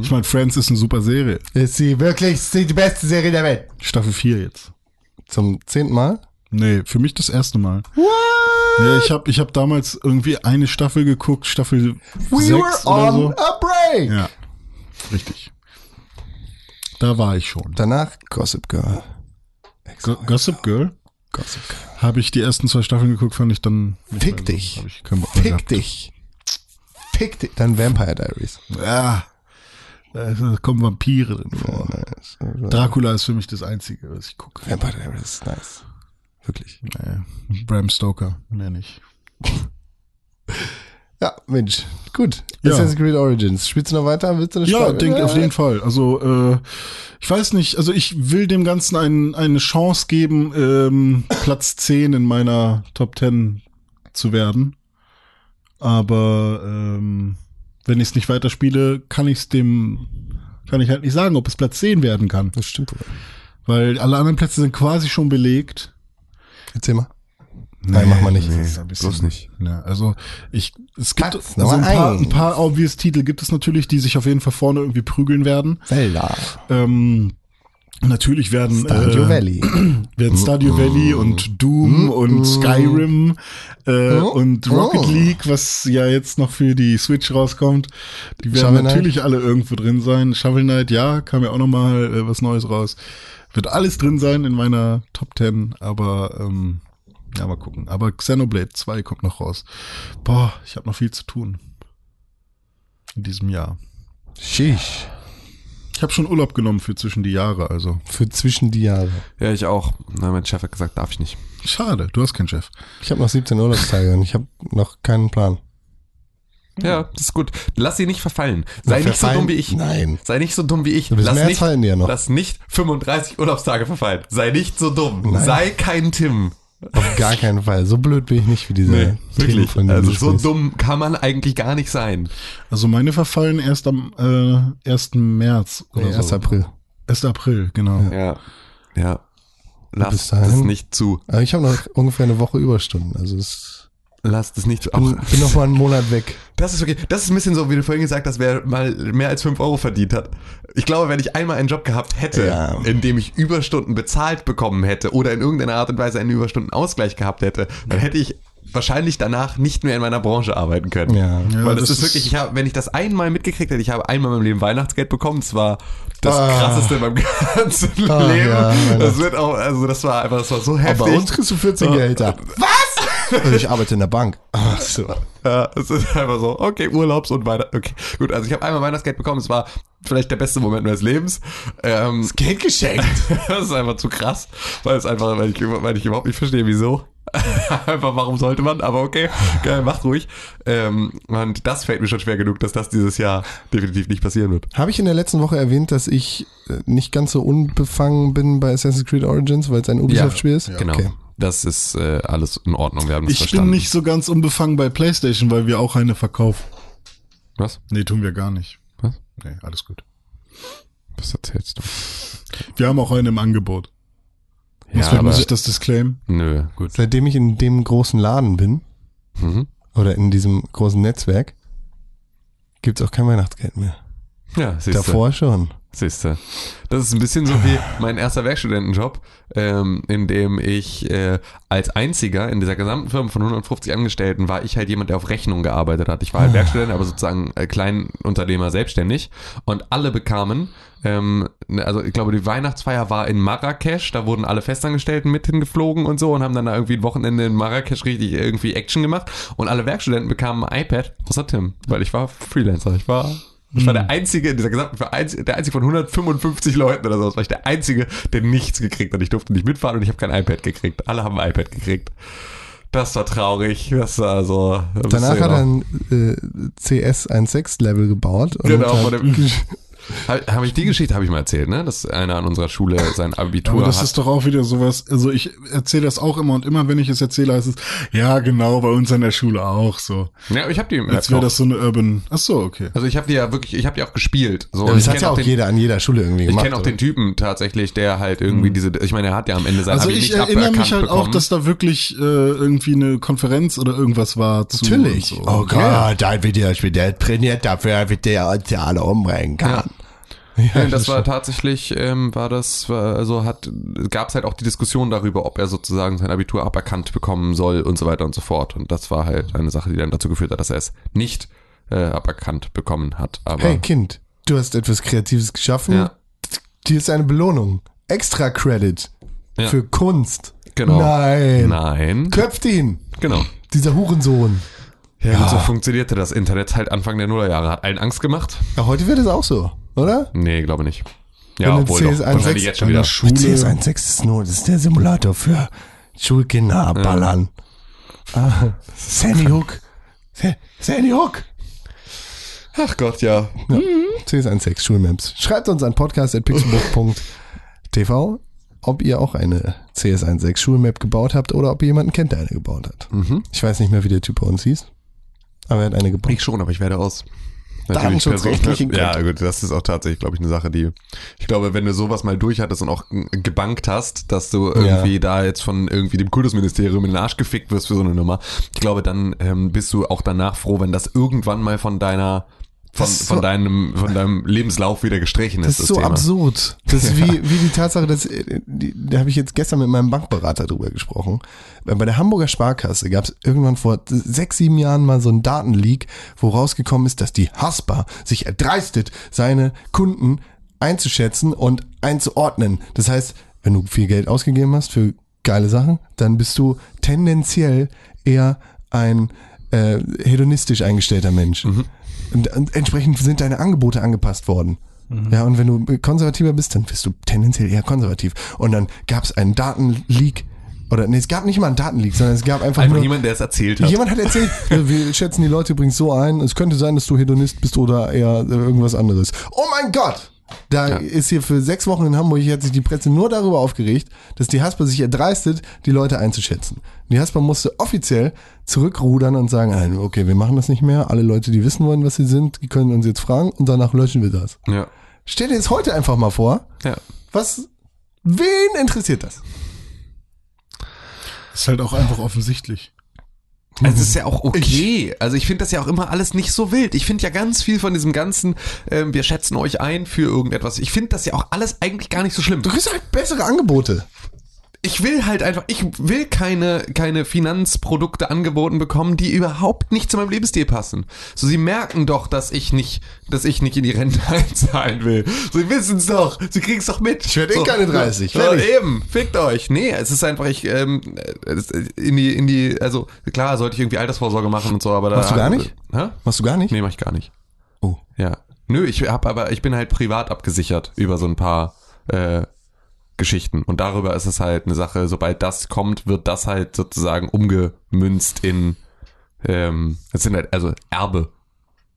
Ich meine, Friends ist eine super Serie. Ist sie wirklich ist sie die beste Serie der Welt? Staffel 4 jetzt. Zum zehnten Mal? Nee, für mich das erste Mal. Ja, ich habe ich hab damals irgendwie eine Staffel geguckt, Staffel We 6 were oder on so. a break! Ja, richtig. Da war ich schon. Danach Gossip Girl. Go Gossip Girl Gossip Girl. habe ich die ersten zwei Staffeln geguckt, fand ich dann. Fick dich. Ich Fick gehabt. dich. Fick dich. Dann Vampire Diaries. Ja. Da kommen Vampire drin vor. Dracula ist für mich das Einzige, was ich gucke. Vampire Diaries ist nice. Wirklich. Nee, Bram Stoker, mehr nicht. Ja, Mensch. Gut. Ja. Assassin's Creed Origins. Spielst du noch weiter? Willst du eine Ja, denk auf jeden Fall. Also äh, ich weiß nicht, also ich will dem Ganzen ein, eine Chance geben, ähm, Platz 10 in meiner Top 10 zu werden. Aber ähm, wenn ich es nicht weiterspiele, kann ich es dem, kann ich halt nicht sagen, ob es Platz 10 werden kann. Das stimmt weil alle anderen Plätze sind quasi schon belegt. Erzähl mal. Nein, mach mal nicht. Das ist ein bisschen, bloß nicht. Ja, also ich, es gibt Platz also ein, paar, ein paar obvious Titel gibt es natürlich, die sich auf jeden Fall vorne irgendwie prügeln werden. Zelda. Ähm, natürlich werden Stardew äh, Valley. werden Stardew Valley und Doom und Skyrim äh, und Rocket League, was ja jetzt noch für die Switch rauskommt, die werden Shovel Knight. natürlich alle irgendwo drin sein. Shovel Knight, ja, kam ja auch noch mal äh, was Neues raus. Wird alles drin sein in meiner Top 10, aber ähm, ja, mal gucken. Aber Xenoblade 2 kommt noch raus. Boah, ich habe noch viel zu tun. In diesem Jahr. Sheesh. Ich habe schon Urlaub genommen für zwischen die Jahre, also. Für zwischen die Jahre. Ja, ich auch. Na, mein Chef hat gesagt, darf ich nicht. Schade, du hast keinen Chef. Ich habe noch 17 Urlaubstage und ich habe noch keinen Plan. Ja, das ist gut. Lass sie nicht verfallen. Sei nicht so verfallen? dumm wie ich. Nein. Sei nicht so dumm wie ich. Du bist lass mehr nicht, fallen dir noch. Lass nicht 35 Urlaubstage verfallen. Sei nicht so dumm. Nein. Sei kein Tim. Auf gar keinen Fall. So blöd bin ich nicht wie diese Themen, wirklich. von Also so dumm kann man eigentlich gar nicht sein. Also meine verfallen erst am äh, 1. März oder Nee, so. 1. April. 1. April, genau. Ja. Ja. Lass das nicht zu. Aber ich habe noch ungefähr eine Woche Überstunden. Also es Lass das nicht zu. bin, noch mal einen Monat weg. das ist okay. Das ist ein bisschen so, wie du vorhin gesagt hast, wer mal mehr als 5 Euro verdient hat. Ich glaube, wenn ich einmal einen Job gehabt hätte, Ja. in dem ich Überstunden bezahlt bekommen hätte oder in irgendeiner Art und Weise einen Überstundenausgleich gehabt hätte, dann hätte ich wahrscheinlich danach nicht mehr in meiner Branche arbeiten können. Ja. Ja, Weil das, das ist wirklich, ich habe, wenn ich das einmal mitgekriegt hätte, ich habe einmal in meinem Leben Weihnachtsgeld bekommen, das war das Ah. krasseste in meinem ganzen Ah, Leben. ja, das wird auch, also das war einfach, das war so heftig. Aber bei uns kriegst du 14 Gehälter. Was? Also ich arbeite in der Bank. Ach so. Ja, es ist einfach so, okay, Urlaubs- und Weihnachten. Okay, gut, also ich habe einmal Weihnachtsgeld bekommen, es war vielleicht der beste Moment meines Lebens. Ähm, Geld geschenkt. das ist einfach zu krass, weil es einfach, weil ich, weil ich überhaupt nicht verstehe, wieso. einfach, warum sollte man? Aber okay, geil, macht ruhig. Ähm, und das fällt mir schon schwer genug, dass das dieses Jahr definitiv nicht passieren wird. Habe ich in der letzten Woche erwähnt, dass ich äh, nicht ganz so unbefangen bin bei Assassin's Creed Origins, weil es ein Ubisoft-Spiel ist? Genau. Okay. Das ist äh, alles in Ordnung, wir haben das Ich verstanden. bin nicht so ganz unbefangen bei PlayStation, weil wir auch eine verkaufen. Was? Nee, tun wir gar nicht. Was? Nee, alles gut. Was erzählst du? Wir haben auch eine im Angebot. Ja, muss, aber, muss ich das disclaim? nö, gut. Seitdem ich in dem großen Laden bin, Mhm. oder in diesem großen Netzwerk, gibt's auch kein Weihnachtsgeld mehr. Ja, siehst du. Davor schon. Siehst du. Das ist ein bisschen so wie mein erster Werkstudentenjob, ähm, in dem ich äh, als einziger in dieser gesamten Firma von 150 Angestellten war ich halt jemand, der auf Rechnung gearbeitet hat. Ich war halt Werkstudent, aber sozusagen äh, Kleinunternehmer selbstständig. Und alle bekamen, ähm, also ich glaube die Weihnachtsfeier war in Marrakesch, da wurden alle Festangestellten mit hingeflogen und so und haben dann da irgendwie ein Wochenende in Marrakesch richtig irgendwie Action gemacht. Und alle Werkstudenten bekamen ein iPad, außer Tim, weil ich war Freelancer, ich war ich war der einzige in dieser gesamten, der einzige von 155 Leuten oder so. War ich der einzige, der nichts gekriegt hat. Ich durfte nicht mitfahren und ich habe kein iPad gekriegt. Alle haben ein iPad gekriegt. Das war traurig. Das war so. Danach hat er ein äh, CS 1.6 Level gebaut. Und Genau, hat von dem- Habe hab ich die Geschichte habe ich mal erzählt, ne? Dass einer an unserer Schule sein Abitur Aber das hat. ist doch auch wieder sowas, also ich erzähle das auch immer und immer, wenn ich es erzähle, heißt es, ja genau, bei uns an der Schule auch so. ja, ich habe die. Als wäre das so eine Urban, ach so, okay. also ich habe die ja wirklich, ich habe die auch gespielt. So, Ja, das ich hat ja auch den, jeder an jeder Schule irgendwie Ich gemacht. kenne auch den Typen tatsächlich, der halt irgendwie diese. Ich meine, er hat ja am Ende sein Also Abi ich nicht erinnere mich halt auch, bekommen. dass da wirklich äh, irgendwie eine Konferenz oder irgendwas war. Zu Natürlich. so. Oh Gott, da wird der Spiel trainiert dafür, wie der uns ja alle umbringen kann. Ja, das war tatsächlich, ähm, war das, war, also hat, gab es halt auch die Diskussion darüber, ob er sozusagen sein Abitur aberkannt bekommen soll und so weiter und so fort. Und das war halt eine Sache, die dann dazu geführt hat, dass er es nicht äh, aberkannt bekommen hat. Aber Hey Kind, du hast etwas Kreatives geschaffen. Ja. Hier ist eine Belohnung. Extra Credit Ja. für Kunst. Genau. Nein. nein, Köpft ihn. genau. Dieser Hurensohn. Ja, und so funktionierte das Internet halt Anfang der Nullerjahre. Hat allen Angst gemacht? Ja, heute wird es auch so, oder? Nee, glaube nicht. Ja, Wenn obwohl du doch. CS1 Wahrscheinlich jetzt schon wieder. Schule. CS 1.6 ist nur, das ist der Simulator für Schulkinder abballern. Ah, Sandy Hook. Sa- Sandy Hook. Ach Gott, ja. Ja. CS 1.6 Schulmaps. Schreibt uns an podcast.pixelbook.tv, ob ihr auch eine CS 1.6 Schulmap gebaut habt oder ob ihr jemanden kennt, der eine gebaut hat. Mhm. Ich weiß nicht mehr, wie der Typ bei uns hieß, aber er hat eine gebaut. Ich schon, aber ich werde aus. Natürlich datenschutzrechtlichen Person- Ja, gut, das ist auch tatsächlich, glaube ich, eine Sache, die, ich glaube, wenn du sowas mal durchhattest und auch gebankt hast, dass du irgendwie da jetzt von irgendwie dem Kultusministerium in den Arsch gefickt wirst für so eine Nummer, ich glaube, dann ähm, bist du auch danach froh, wenn das irgendwann mal von deiner, von, ist von so- deinem, von deinem Lebenslauf wieder gestrichen Das ist. ist so Thema. absurd. Das ist wie, wie die Tatsache, dass, äh, die, da habe ich jetzt gestern mit meinem Bankberater drüber gesprochen. Bei der Hamburger Sparkasse gab es irgendwann vor sechs, sieben Jahren mal so einen Datenleak, wo rausgekommen ist, dass die Haspa sich erdreistet, seine Kunden einzuschätzen und einzuordnen. Das heißt, wenn du viel Geld ausgegeben hast für geile Sachen, dann bist du tendenziell eher ein äh, hedonistisch eingestellter Mensch. Und, und entsprechend sind deine Angebote angepasst worden. Ja, und wenn du konservativer bist, dann bist du tendenziell eher konservativ. Und dann gab es einen Datenleak, oder nee, es gab nicht mal einen Datenleak, sondern es gab einfach, Einfach nur, jemand, der es erzählt hat. Jemand hat erzählt, wir schätzen die Leute übrigens so ein, es könnte sein, dass du Hedonist bist oder eher äh, irgendwas anderes. Oh mein Gott! Da Ja. ist hier für sechs Wochen in Hamburg, hier hat sich die Presse nur darüber aufgeregt, dass die Haspa sich erdreistet, die Leute einzuschätzen. Die Haspa musste offiziell zurückrudern und sagen, nein, okay, wir machen das nicht mehr. Alle Leute, die wissen wollen, was sie sind, die können uns jetzt fragen und danach löschen wir das. Ja. Stell dir das heute einfach mal vor. Ja. Was, wen interessiert das? Ist halt auch einfach offensichtlich. Also es ist ja auch okay. Also ich finde das ja auch immer alles nicht so wild. Ich finde ja ganz viel von diesem ganzen, ähm, wir schätzen euch ein für irgendetwas. Ich finde das ja auch alles eigentlich gar nicht so schlimm. Du kriegst halt bessere Angebote. Ich will halt einfach, ich will keine, keine Finanzprodukte angeboten bekommen, die überhaupt nicht zu meinem Lebensstil passen. So, sie merken doch, dass ich nicht, dass ich nicht in die Rente einzahlen will. So, sie wissen es doch. Sie kriegen es doch mit. Ich werd eh so, keine 30, So, eben. Fickt euch. Nee, es ist einfach, ich, ähm, in die, in die, also, klar, sollte ich irgendwie Altersvorsorge machen und so, aber da. Machst du gar nicht? Hä? Machst du gar nicht? Nee, mach ich gar nicht. Oh. Ja. Nö, ich hab aber, ich bin halt privat abgesichert über so ein paar äh, Geschichten. Und darüber ist es halt eine Sache, sobald das kommt, wird das halt sozusagen umgemünzt in ähm, das sind halt, also Erbe.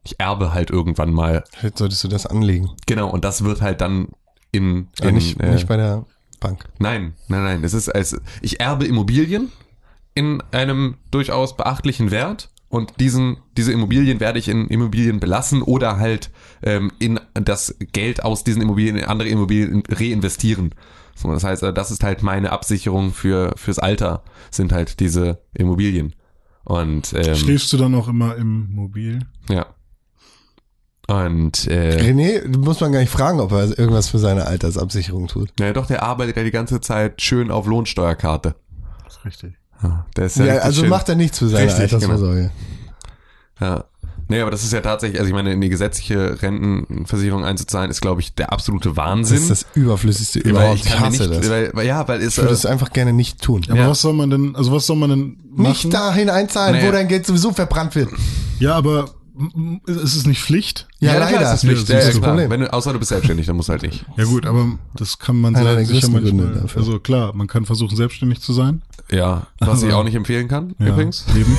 Ich erbe halt irgendwann mal. Vielleicht solltest du das anlegen. Genau, und das wird halt dann in, Aber in nicht, äh, nicht bei der Bank. Nein, nein, nein. Es ist als ich erbe Immobilien in einem durchaus beachtlichen Wert und diesen diese Immobilien werde ich in Immobilien belassen oder halt ähm, in das Geld aus diesen Immobilien in andere Immobilien reinvestieren. So, das heißt, äh, das ist halt meine Absicherung für fürs Alter sind halt diese Immobilien und ähm, Schläfst du dann auch immer im Mobil? ja und äh, René, muss man gar nicht fragen, ob er irgendwas für seine Altersabsicherung tut. ja doch der arbeitet ja die ganze Zeit schön auf Lohnsteuerkarte. Das ist richtig. Ja, der ist Ja, ja, also schön. macht er nichts für seine Richtig, genau. Altersvorsorge. Ja. Nee, aber das ist ja tatsächlich, also ich meine, in die gesetzliche Rentenversicherung einzuzahlen, ist, glaube ich, der absolute Das Wahnsinn. ist das Überflüssigste weil überhaupt. ich Ich, hasse nicht, das. Weil, weil, ja, weil es, Ich würde äh, es einfach gerne nicht tun. Aber Ja. was soll man denn, also was soll man denn machen? Nicht dahin einzahlen, Nee. wo dein Geld sowieso verbrannt wird. Ja, aber ist es nicht Pflicht? Ja, klar leider. ist das Pflicht. Das Ja, ist ja, das. Problem. Wenn du, außer du bist selbstständig, dann musst du halt nicht. Ja gut, aber das kann man Einer der sehr, sicher manchmal. dafür. Also klar, man kann versuchen, selbstständig zu sein. Ja, was ich Aber- auch nicht empfehlen kann, Ja, übrigens. Eben.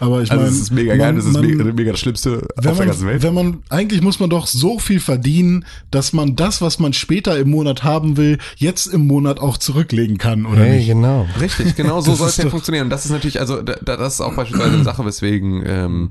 Aber ich Also meine, es ist mega geil, man- das ist man- mega, mega das Schlimmste wenn auf der ganzen man, Welt. wenn man, eigentlich muss man doch so viel verdienen, dass man das, was man später im Monat haben will, jetzt im Monat auch zurücklegen kann, oder Hey, nicht? genau. Richtig, genau so Das soll ist es ja funktionieren. Und das ist natürlich, also da, da- das ist auch beispielsweise eine Sache, weswegen ähm,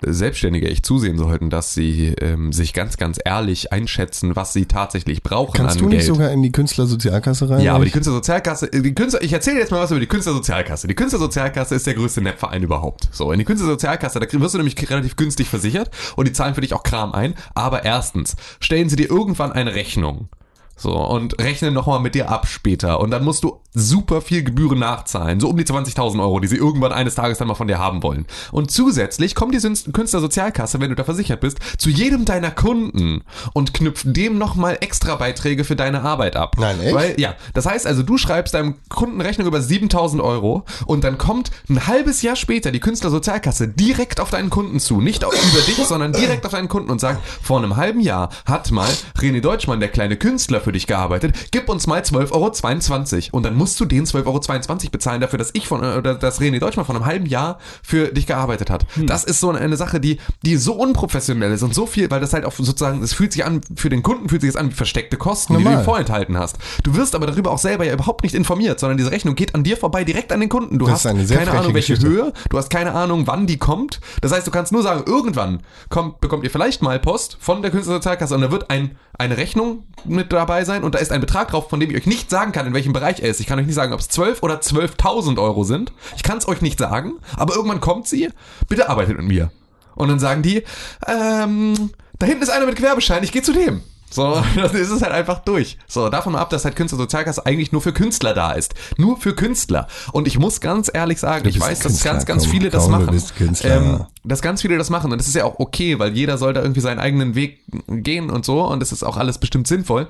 Selbstständige echt zusehen sollten, dass sie ähm, sich ganz, ganz ehrlich einschätzen, was sie tatsächlich brauchen Kannst an du nicht Geld. sogar in die Künstlersozialkasse rein? Ja, aber die Künstlersozialkasse, äh, die Künstler, ich erzähle jetzt mal was über die Künstlersozialkasse. Die Künstlersozialkasse ist der größte Netzverein überhaupt. So, in die Künstlersozialkasse, da wirst du nämlich relativ günstig versichert und die zahlen für dich auch Kram ein. Aber erstens, stellen sie dir irgendwann eine Rechnung. So, und rechnen nochmal mit dir ab später. Und dann musst du super viel Gebühren nachzahlen. So um die 20.000 Euro, die sie irgendwann eines Tages dann mal von dir haben wollen. Und zusätzlich kommt die Künstlersozialkasse, wenn du da versichert bist, zu jedem deiner Kunden und knüpft dem nochmal extra Beiträge für deine Arbeit ab. Nein, echt? Weil, ja, das heißt also, du schreibst deinem Kunden Rechnung über 7000 Euro und dann kommt ein halbes Jahr später die Künstlersozialkasse direkt auf deinen Kunden zu. Nicht über dich, sondern direkt auf deinen Kunden und sagt, vor einem halben Jahr hat mal René Deutschmann, der kleine Künstler, für dich gearbeitet, gib uns mal 12,22 Euro. Und dann musst du den 12,22 Euro bezahlen dafür, dass ich von, oder dass René Deutschmann von einem halben Jahr für dich gearbeitet hat. Das ist so eine, Sache, die, die so unprofessionell ist und so viel, weil das halt auch sozusagen, es fühlt sich an, für den Kunden fühlt sich das an wie versteckte Kosten, die du Normal. ihm vorenthalten hast. Du wirst aber darüber auch selber ja überhaupt nicht informiert, sondern diese Rechnung geht an dir vorbei, direkt an den Kunden. Du Das hast keine Ahnung, welche Geschichte. Höhe, du hast keine Ahnung, wann die kommt. Das heißt, du kannst nur sagen, irgendwann kommt, bekommt ihr vielleicht mal Post von der Künstlersozialkasse und da wird ein, eine Rechnung mit dabei sein und da ist ein Betrag drauf, von dem ich euch nicht sagen kann, in welchem Bereich er ist. Ich kann euch nicht sagen, ob es 12 oder 12.000 Euro sind. Ich kann es euch nicht sagen, aber irgendwann kommt sie. Bitte arbeitet mit mir. Und dann sagen die, ähm, da hinten ist einer mit Gewerbeschein, ich gehe zu dem. So, das ist es halt einfach durch. So, davon ab, dass halt Künstlersozialkasse eigentlich nur für Künstler da ist. Nur für Künstler. Und ich muss ganz ehrlich sagen, ich weiß, dass Künstler, ganz, ganz viele das komm, du machen. Ähm, dass ganz viele das machen. Und das ist ja auch okay, weil jeder soll da irgendwie seinen eigenen Weg gehen und so. Und das ist auch alles bestimmt sinnvoll.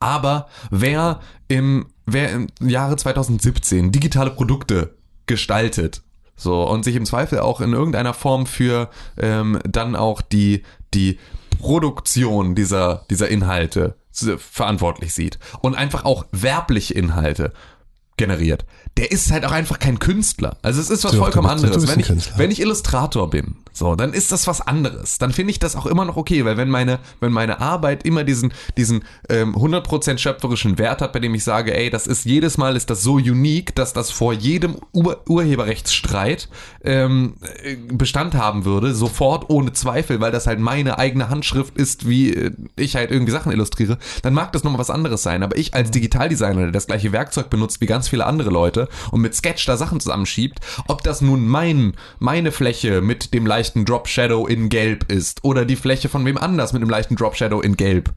Aber wer im, wer im Jahre 2017 digitale Produkte gestaltet, so, und sich im Zweifel auch in irgendeiner Form für ähm, dann auch die, die Produktion dieser, dieser Inhalte s- verantwortlich sieht und einfach auch werbliche Inhalte generiert, der ist halt auch einfach kein Künstler. Also es ist was du vollkommen bist- anderes. Wenn ich, wenn ich Illustrator bin, so, dann ist das was anderes. Dann finde ich das auch immer noch okay, weil wenn meine, wenn meine Arbeit immer diesen, diesen ähm, 100% schöpferischen Wert hat, bei dem ich sage, ey, das ist jedes Mal ist das so unique, dass das vor jedem Ur Urheberrechtsstreit ähm, äh, Bestand haben würde, sofort ohne Zweifel, weil das halt meine eigene Handschrift ist, wie äh, ich halt irgendwie Sachen illustriere, dann mag das nochmal was anderes sein. Aber ich als Digitaldesigner, der das gleiche Werkzeug benutzt wie ganz viele andere Leute und mit Sketch da Sachen zusammenschiebt, ob das nun mein, meine Fläche mit dem leichten Drop Shadow in Gelb ist oder die Fläche von wem anders mit dem leichten Drop Shadow in Gelb,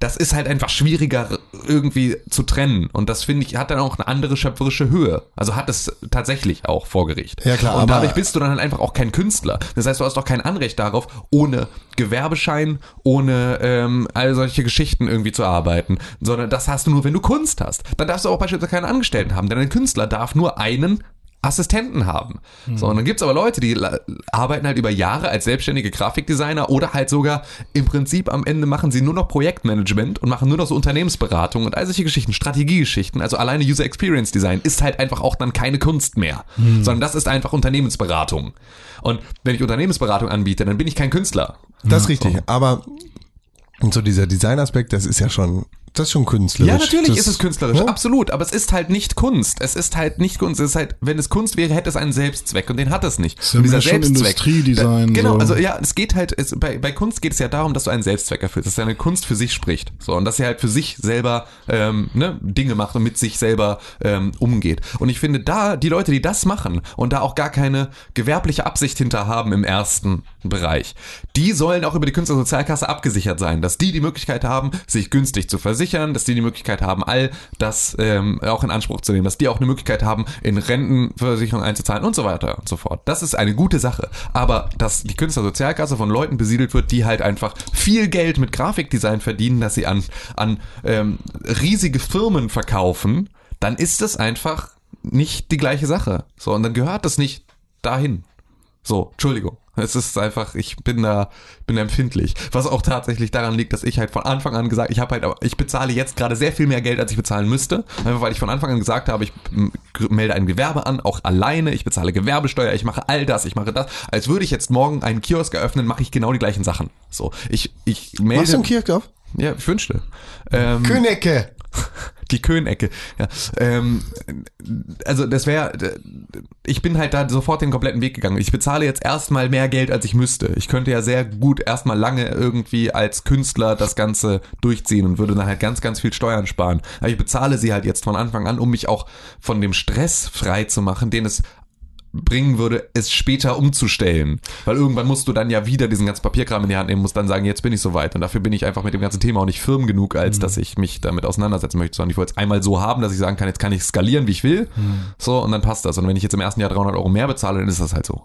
das ist halt einfach schwieriger irgendwie zu trennen. Und das finde ich, hat dann auch eine andere schöpferische Höhe. Also hat es tatsächlich auch vor Gericht. Ja, klar, Und dadurch bist du dann halt einfach auch kein Künstler. Das heißt, du hast doch kein Anrecht darauf, ohne Gewerbeschein, ohne ähm, all solche Geschichten irgendwie zu arbeiten, sondern das hast du nur, wenn du Kunst hast. Dann darfst du auch beispielsweise keinen Angestellten haben, denn ein Künstler darf nur einen Assistenten haben. So, und dann gibt's aber Leute, die arbeiten halt über Jahre als selbstständige Grafikdesigner oder halt sogar im Prinzip am Ende machen sie nur noch Projektmanagement und machen nur noch so Unternehmensberatung und all solche Geschichten, Strategiegeschichten. Also alleine User Experience Design ist halt einfach auch dann keine Kunst mehr, sondern das ist einfach Unternehmensberatung. Und wenn ich Unternehmensberatung anbiete, dann bin ich kein Künstler. Das ist richtig. Aber so dieser Designaspekt, das ist ja schon, das ist schon künstlerisch. Ja, natürlich das, ist es künstlerisch, ne? absolut, aber es ist halt nicht Kunst. Es ist halt nicht Kunst. Es ist halt, wenn es Kunst wäre, hätte es einen Selbstzweck und den hat es nicht. ja und mehr schon Industriedesign, Da, genau, so. also ja, es geht halt, es, bei, bei Kunst geht es ja darum, dass du einen Selbstzweck erfüllst, dass deine Kunst für sich spricht. So, und dass sie halt für sich selber ähm, ne, Dinge macht und mit sich selber ähm, umgeht. Und ich finde, da, die Leute, die das machen und da auch gar keine gewerbliche Absicht hinter haben im ersten Bereich, die sollen auch über die Künstlersozialkasse abgesichert sein, dass die die Möglichkeit haben, sich günstig zu versichern, dass die die Möglichkeit haben, all das ähm, auch in Anspruch zu nehmen, dass die auch eine Möglichkeit haben, in Rentenversicherung einzuzahlen und so weiter und so fort. Das ist eine gute Sache. Aber dass die Künstlersozialkasse von Leuten besiedelt wird, die halt einfach viel Geld mit Grafikdesign verdienen, dass sie an, an ähm, riesige Firmen verkaufen, dann ist das einfach nicht die gleiche Sache. So, und dann gehört das nicht dahin. So, Entschuldigung. Es ist einfach, ich bin da, bin da empfindlich. Was auch tatsächlich daran liegt, dass ich halt von Anfang an gesagt, ich habe halt, ich bezahle jetzt gerade sehr viel mehr Geld, als ich bezahlen müsste. Einfach weil ich von Anfang an gesagt habe, ich melde ein Gewerbe an, auch alleine, ich bezahle Gewerbesteuer, ich mache all das, ich mache das. Als würde ich jetzt morgen einen Kiosk eröffnen, mache ich genau die gleichen Sachen. So, ich, ich melde. Machst du einen Kirch auf? Ja, ich wünschte. Ähm, Könecke. die Könecke. Ja, ähm, also das wäre, ich bin halt da sofort den kompletten Weg gegangen. Ich bezahle jetzt erstmal mehr Geld, als ich müsste. Ich könnte ja sehr gut erstmal lange irgendwie als Künstler das Ganze durchziehen und würde dann halt ganz, ganz viel Steuern sparen. Aber ich bezahle sie halt jetzt von Anfang an, um mich auch von dem Stress frei zu machen, den es bringen würde, es später umzustellen. Weil irgendwann musst du dann ja wieder diesen ganzen Papierkram in die Hand nehmen, musst dann sagen, jetzt bin ich soweit. Und dafür bin ich einfach mit dem ganzen Thema auch nicht firm genug, als dass ich mich damit auseinandersetzen möchte. Sondern ich wollte es einmal so haben, dass ich sagen kann, jetzt kann ich skalieren, wie ich will. So, und dann passt das. Und wenn ich jetzt im ersten Jahr 300 Euro mehr bezahle, dann ist das halt so.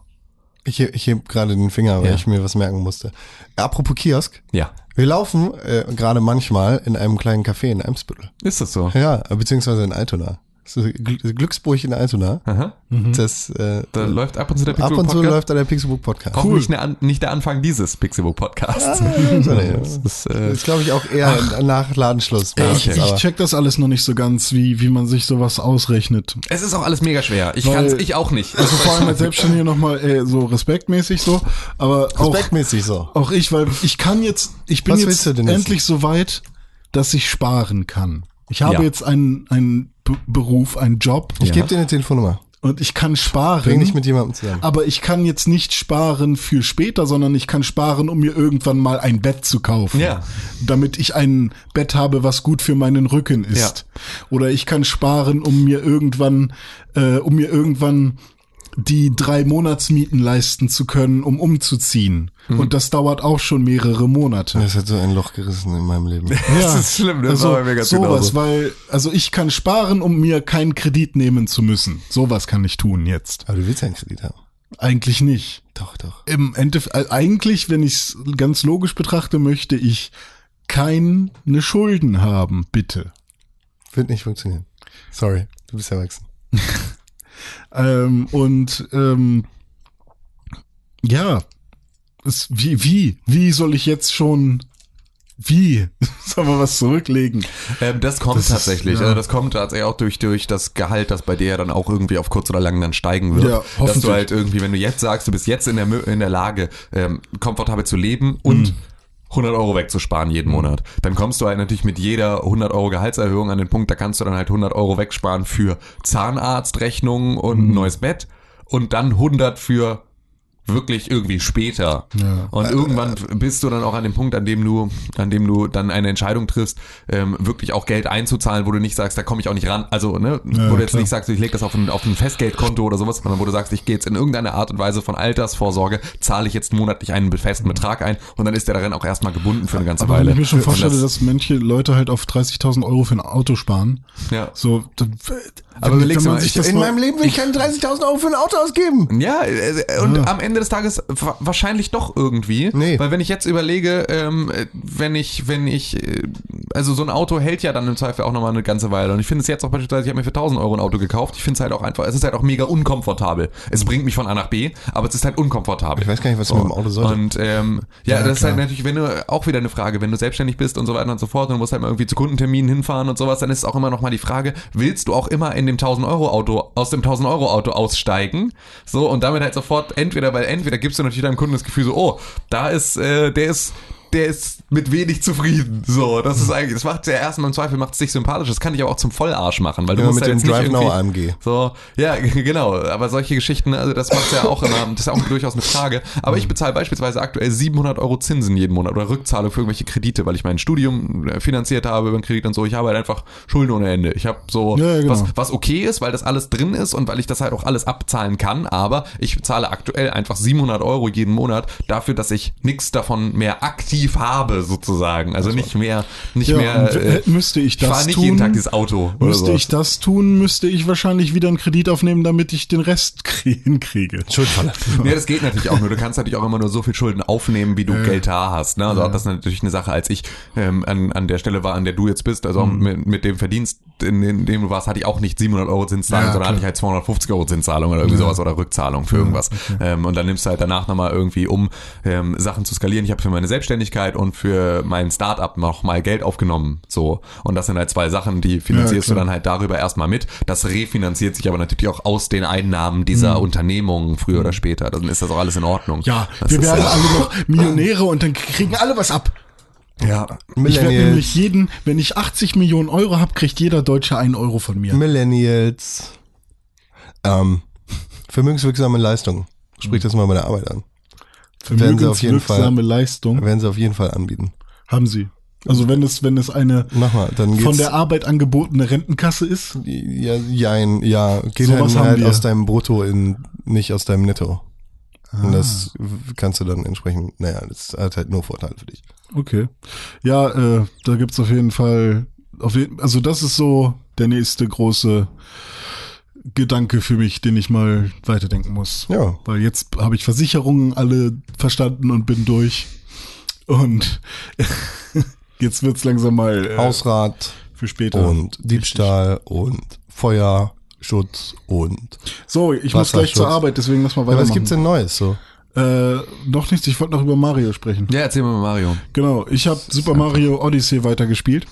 Ich, ich heb gerade den Finger, weil Ja. ich mir was merken musste. Apropos Kiosk. Ja. Wir laufen äh, gerade manchmal in einem kleinen Café in Eimsbüttel. Ist das so? Ja, beziehungsweise in Altona. So Gl- Glücksburg in Altona. Aha. Das, äh, Da läuft ab und zu der ab und zu Podcast. läuft da der Pixelbook Podcast. Auch nicht, der An- nicht der Anfang dieses Pixelbook Podcasts. Nee, Das ist, äh, ist, glaube ich, auch eher nach Ladenschluss. Ich, ich check das alles noch nicht so ganz, wie, wie man sich sowas ausrechnet. es ist auch alles mega schwer. Ich kann's, ich auch nicht. Also vor allem als Selbstständiger nochmal äh, so respektmäßig so, aber auch, Respektmäßig so. auch ich, weil ich kann jetzt, ich bin Was jetzt endlich so weit, dass ich sparen kann. Ich habe Ja. jetzt einen, einen Beruf, einen Job Ich Ja. gebe dir eine Telefonnummer. und ich kann sparen. Bring dich mit jemandem zusammen. aber ich kann jetzt nicht sparen für später, sondern ich kann sparen, um mir irgendwann mal ein Bett zu kaufen. Ja. Damit ich ein Bett habe, was gut für meinen Rücken ist. Oder ich kann sparen, um mir irgendwann, äh, um mir irgendwann die drei Monatsmieten leisten zu können, um umzuziehen. Mhm. Und das dauert auch schon mehrere Monate. Das hat so ein Loch gerissen in meinem Leben. Das ist schlimm, das also war mir ganz sowas, genauso. weil, also ich kann sparen, um mir keinen Kredit nehmen zu müssen. Sowas kann ich tun jetzt. Aber du willst ja einen Kredit haben. Eigentlich nicht. Doch, doch. Im Endeffekt, äh, eigentlich, wenn ich es ganz logisch betrachte, möchte ich keine Schulden haben, bitte. Wird nicht funktionieren. Sorry, du bist erwachsen. Ähm, und ähm, ja, es, wie, wie, wie soll ich jetzt schon, wie, soll man was zurücklegen? Ähm, das kommt Das ist- tatsächlich. ja. Also das kommt tatsächlich auch durch, durch das Gehalt, das bei dir ja dann auch irgendwie auf kurz oder lang dann steigen wird. Ja, Dass hoffentlich. du halt irgendwie, wenn du jetzt sagst, du bist jetzt in der, in der Lage, ähm, komfortabel zu leben und Mhm. 100 Euro wegzusparen jeden Monat. Dann kommst du halt natürlich mit jeder 100 Euro Gehaltserhöhung an den Punkt, da kannst du dann halt 100 Euro wegsparen für Zahnarztrechnungen und Mhm. ein neues Bett und dann 100 für wirklich irgendwie später. Ja. Und irgendwann bist du dann auch an dem Punkt, an dem du, an dem du dann eine Entscheidung triffst, ähm, wirklich auch Geld einzuzahlen, wo du nicht sagst, da komme ich auch nicht ran. Also, ne, Ja, wo du jetzt klar. nicht sagst, ich lege das auf ein, auf ein Festgeldkonto oder sowas, sondern wo du sagst, ich gehe jetzt in irgendeiner Art und Weise von Altersvorsorge, zahle ich jetzt monatlich einen festen Betrag ein und dann ist der darin auch erstmal gebunden für eine ganze Aber wenn Weile. ich mir schon vorstelle, das- dass manche Leute halt auf 30.000 Euro für ein Auto sparen, ja. so, Aber überleg's mal, ich- In meinem Leben will ich keine 30.000 Euro für ein Auto ausgeben. Ja, äh, und am Ende des Tages wa- wahrscheinlich doch irgendwie. Nee. Weil wenn ich jetzt überlege, ähm, äh, wenn ich, wenn ich, äh, also so ein Auto hält ja dann im Zweifel auch nochmal eine ganze Weile. Und ich finde es jetzt auch beispielsweise, ich habe mir für 1000 Euro ein Auto gekauft. Ich finde es halt auch einfach, es ist halt auch mega unkomfortabel. Es bringt mich von A nach B, aber es ist halt unkomfortabel. Ich weiß gar nicht, was du mit dem Auto sollst. Und ähm, ja, Ja, das ist klar. halt natürlich, wenn du auch wieder eine Frage, wenn du selbstständig bist und so weiter und so fort und du musst halt mal irgendwie zu Kundenterminen hinfahren und sowas, dann ist es auch immer noch mal die Frage, willst du auch immer in dem 1000 Euro Auto aus dem 1000 Euro Auto aussteigen? So und damit halt sofort entweder, weil entweder gibst du natürlich deinem Kunden das Gefühl so, oh, da ist, äh, der ist der ist mit wenig zufrieden. So, das ist eigentlich, das macht ja erstmal im Zweifel macht es dich sympathisch. Das kann dich aber auch zum Vollarsch machen, weil du Immer musst mit dem Drive Now AMG. so, ja, genau. Aber solche Geschichten, also das macht ja auch immer, das ist ja auch durchaus eine Frage. Aber ich bezahle beispielsweise aktuell 700 Euro Zinsen jeden Monat oder Rückzahlung für irgendwelche Kredite, weil ich mein Studium äh, finanziert habe über einen Kredit und so. Ich habe halt einfach Schulden ohne Ende. Ich habe so, Ja, ja, genau. was, was okay ist, weil das alles drin ist und weil ich das halt auch alles abzahlen kann. Aber ich bezahle aktuell einfach 700 Euro jeden Monat dafür, dass ich nichts davon mehr aktiv habe, sozusagen. Also nicht mehr, nicht Ja, mehr, äh, äh, müsste ich ich das nicht tun, jeden Tag dieses Auto. müsste ich das tun, müsste ich wahrscheinlich wieder einen Kredit aufnehmen, damit ich den Rest krie- hinkriege. Schuldfalle. Ja, das geht natürlich auch nur. Du kannst natürlich auch immer nur so viel Schulden aufnehmen, wie du Geld da hast. Ne? Also das ist natürlich eine Sache, als ich ähm, an, an der Stelle war, an der du jetzt bist, also Mhm. mit, mit dem Verdienst, in, in dem du warst, hatte ich auch nicht 700 Euro Zinszahlung, Ja, sondern klar. hatte ich halt 250 Euro Zinszahlung oder irgendwie sowas oder Rückzahlung für irgendwas. Ähm, und dann nimmst du halt danach nochmal irgendwie, um ähm, Sachen zu skalieren. Ich habe für meine Selbstständigkeit und für mein Startup noch mal Geld aufgenommen. So. Und das sind halt zwei Sachen, die finanzierst Ja, du dann halt darüber erstmal mit. Das refinanziert sich aber natürlich auch aus den Einnahmen dieser Unternehmungen früher oder später. Dann ist das auch alles in Ordnung. Mhm. Ja, das wir werden alle noch Millionäre und dann kriegen alle was ab. Ja. Ich werde Millennials. nämlich jeden, wenn ich 80 Millionen Euro habe, kriegt jeder Deutsche einen Euro von mir. Millennials. Ähm, vermögenswirksame Leistung. Sprich das mal bei der Arbeit an. Vermögenswirksame Leistung Werden sie auf jeden Fall anbieten. haben sie. Also wenn es, wenn es eine mal, von der Arbeit angebotene Rentenkasse ist, ja, jein, ja, geht dann halt aus deinem Brutto in, nicht aus deinem Netto. Und Ah. das kannst du dann entsprechend, naja, das hat halt nur Vorteile für dich. Okay. Ja, äh, da gibt's auf jeden Fall, auf jeden, also das ist so der nächste große Gedanke für mich, den ich mal weiterdenken muss. Ja. Weil jetzt habe ich Versicherungen alle verstanden und bin durch. Und jetzt wird's langsam mal äh, Hausrat für später. und Diebstahl und Feuerschutz und. So, ich muss gleich zur. Arbeit, deswegen lass mal Ja, weitermachen. was gibt's denn Neues so? Äh, noch nichts, ich wollte noch über Mario sprechen. Ja, erzähl mal Mario. Genau, ich habe Super Mario Odyssey weitergespielt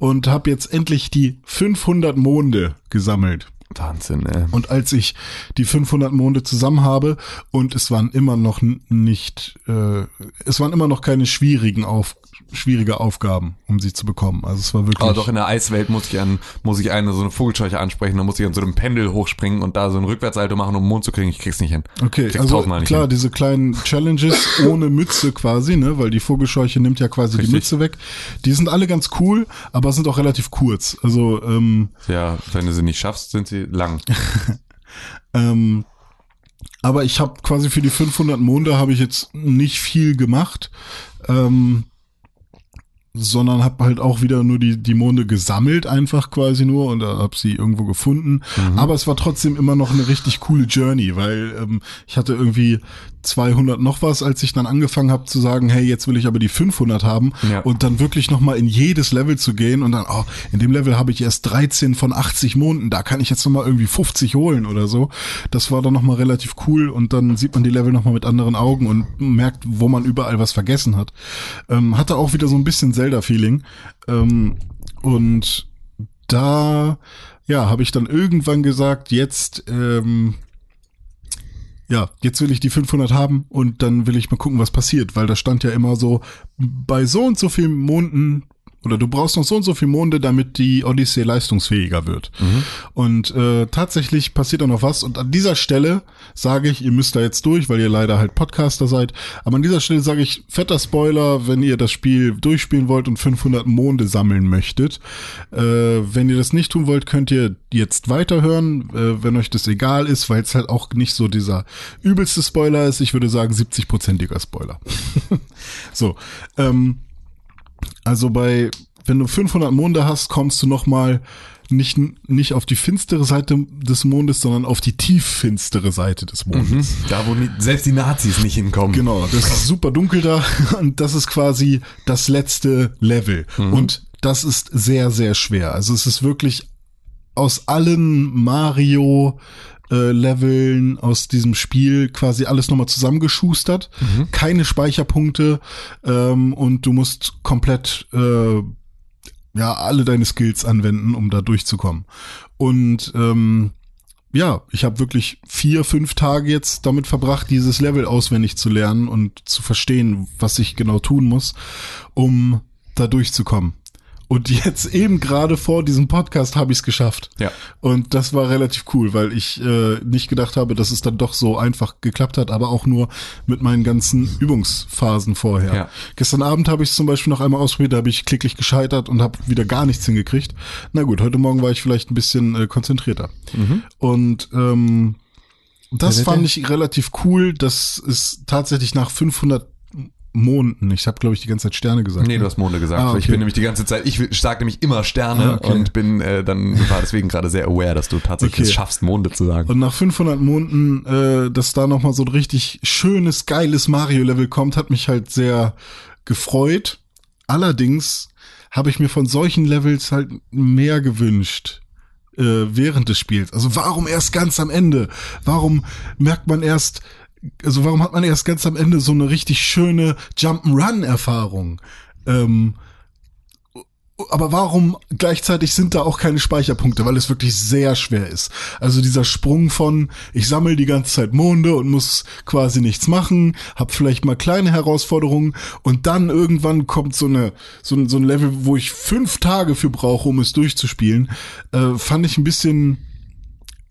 und habe jetzt endlich die 500 Monde gesammelt. Wahnsinn, ey. Und als ich die 500 Monde zusammen habe und es waren immer noch nicht, äh, es waren immer noch keine schwierigen auf, schwierige Aufgaben, um sie zu bekommen. Also es war wirklich. Aber doch in der Eiswelt muss ich an, muss ich eine so eine Vogelscheuche ansprechen, da muss ich an so einem Pendel hochspringen und da so ein Rückwärtsalto machen, um den Mond zu kriegen. Ich krieg's nicht hin. Okay, also klar, hin. diese kleinen Challenges ohne Mütze quasi, ne, weil die Vogelscheuche nimmt ja quasi die Richtig. Mütze weg. Die sind alle ganz cool, aber sind auch relativ kurz. Also ähm, Ja, wenn du sie nicht schaffst, sind sie lang. Ähm, aber ich habe quasi für die 500 Monde habe ich jetzt nicht viel gemacht, ähm, sondern habe halt auch wieder nur die die Monde gesammelt einfach quasi nur und habe sie irgendwo gefunden. Aber es war trotzdem immer noch eine richtig coole Journey, weil ähm, ich hatte irgendwie 200 noch was, als ich dann angefangen habe zu sagen, hey, jetzt will ich aber die 500 haben Ja. und dann wirklich noch mal in jedes Level zu gehen und dann, oh, in dem Level habe ich erst 13 von 80 Monden, da kann ich jetzt noch mal irgendwie 50 holen oder so. Das war dann noch mal relativ cool und dann sieht man die Level noch mal mit anderen Augen und merkt, wo man überall was vergessen hat. Ähm, hatte auch wieder so ein bisschen Zelda-Feeling ähm, und da, ja, habe ich dann irgendwann gesagt, jetzt, ähm, ja, jetzt will ich die 500 haben und dann will ich mal gucken, was passiert, weil da stand ja immer so, bei so und so vielen Monden oder du brauchst noch so und so viel Monde, damit die Odyssee leistungsfähiger wird. Und äh, tatsächlich passiert da noch was. Und an dieser Stelle sage ich, ihr müsst da jetzt durch, weil ihr leider halt Podcaster seid. Aber an dieser Stelle sage ich, fetter Spoiler, wenn ihr das Spiel durchspielen wollt und 500 Monde sammeln möchtet. Äh, wenn ihr das nicht tun wollt, könnt ihr jetzt weiterhören, äh, wenn euch das egal ist, weil es halt auch nicht so dieser übelste Spoiler ist. Ich würde sagen 70-prozentiger Spoiler. so, ähm, also bei, wenn du 500 Monde hast, kommst du noch mal nicht, nicht auf die finstere Seite des Mondes, sondern auf die tieffinstere Seite des Mondes. Da, wo nie, selbst die Nazis nicht hinkommen. Genau, das ist super dunkel da und das ist quasi das letzte Level. Und das ist sehr, sehr schwer. Also es ist wirklich aus allen Mario äh, Leveln aus diesem Spiel quasi alles nochmal zusammengeschustert. Keine Speicherpunkte ähm, und du musst komplett äh, ja alle deine Skills anwenden, um da durchzukommen. Und ähm, ja, ich habe wirklich vier, fünf Tage jetzt damit verbracht, dieses Level auswendig zu lernen und zu verstehen, was ich genau tun muss, um da durchzukommen. Und jetzt eben gerade vor diesem Podcast habe ich es geschafft. Ja. Und das war relativ cool, weil ich äh, nicht gedacht habe, dass es dann doch so einfach geklappt hat, aber auch nur mit meinen ganzen Übungsphasen vorher. Ja. Gestern Abend habe ich es zum Beispiel noch einmal ausprobiert, da habe ich klicklich gescheitert und habe wieder gar nichts hingekriegt. Na gut, heute Morgen war ich vielleicht ein bisschen äh, konzentrierter. Und ähm, das fand ich relativ cool, dass es tatsächlich nach 500 Monden, ich habe glaube ich die ganze Zeit Sterne gesagt. Nee, ne? du hast Monde gesagt. Ah, okay. Ich bin nämlich die ganze Zeit, ich sage nämlich immer Sterne Ah, okay. und bin äh, dann war deswegen gerade sehr aware, dass du tatsächlich Okay. es schaffst, Monde zu sagen. Und nach 500 Monden, äh, dass da nochmal so ein richtig schönes, geiles Mario-Level kommt, hat mich halt sehr gefreut. Allerdings habe ich mir von solchen Levels halt mehr gewünscht äh, während des Spiels. Also warum erst ganz am Ende? Warum merkt man erst, also warum hat man erst ganz am Ende so eine richtig schöne Jump'n'Run-Erfahrung? Ähm, aber warum gleichzeitig sind da auch keine Speicherpunkte, weil es wirklich sehr schwer ist. Also dieser Sprung von, ich sammle die ganze Zeit Monde und muss quasi nichts machen, hab vielleicht mal kleine Herausforderungen und dann irgendwann kommt so eine so ein, so ein Level, wo ich fünf Tage für brauche, um es durchzuspielen, äh, fand ich ein bisschen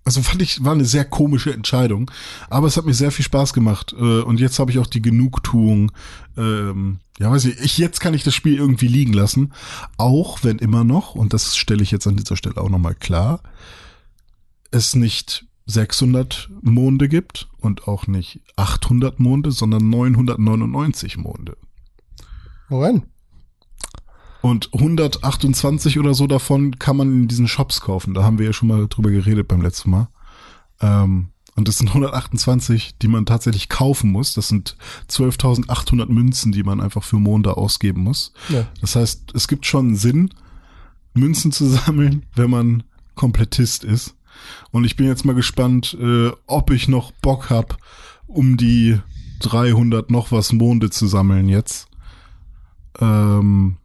also fand ich, war eine sehr komische Entscheidung. Aber es hat mir sehr viel Spaß gemacht. Äh, und jetzt habe ich auch die Genugtuung. Ähm, ja, weiß ich, ich, jetzt kann ich das Spiel irgendwie liegen lassen. Auch wenn immer noch, und das stelle ich jetzt an dieser Stelle auch nochmal klar, es nicht 600 Monde gibt und auch nicht 800 Monde, sondern 999 Monde. Woran? Und 128 oder so davon kann man in diesen Shops kaufen. Da haben wir ja schon mal drüber geredet beim letzten Mal. Ähm, und das sind 128, die man tatsächlich kaufen muss. Das sind 12.800 Münzen, die man einfach für Monde ausgeben muss. Ja. Das heißt, es gibt schon Sinn, Münzen zu sammeln, wenn man Komplettist ist. Und ich bin jetzt mal gespannt, äh, ob ich noch Bock hab, um die 300 noch was Monde zu sammeln jetzt. Ähm,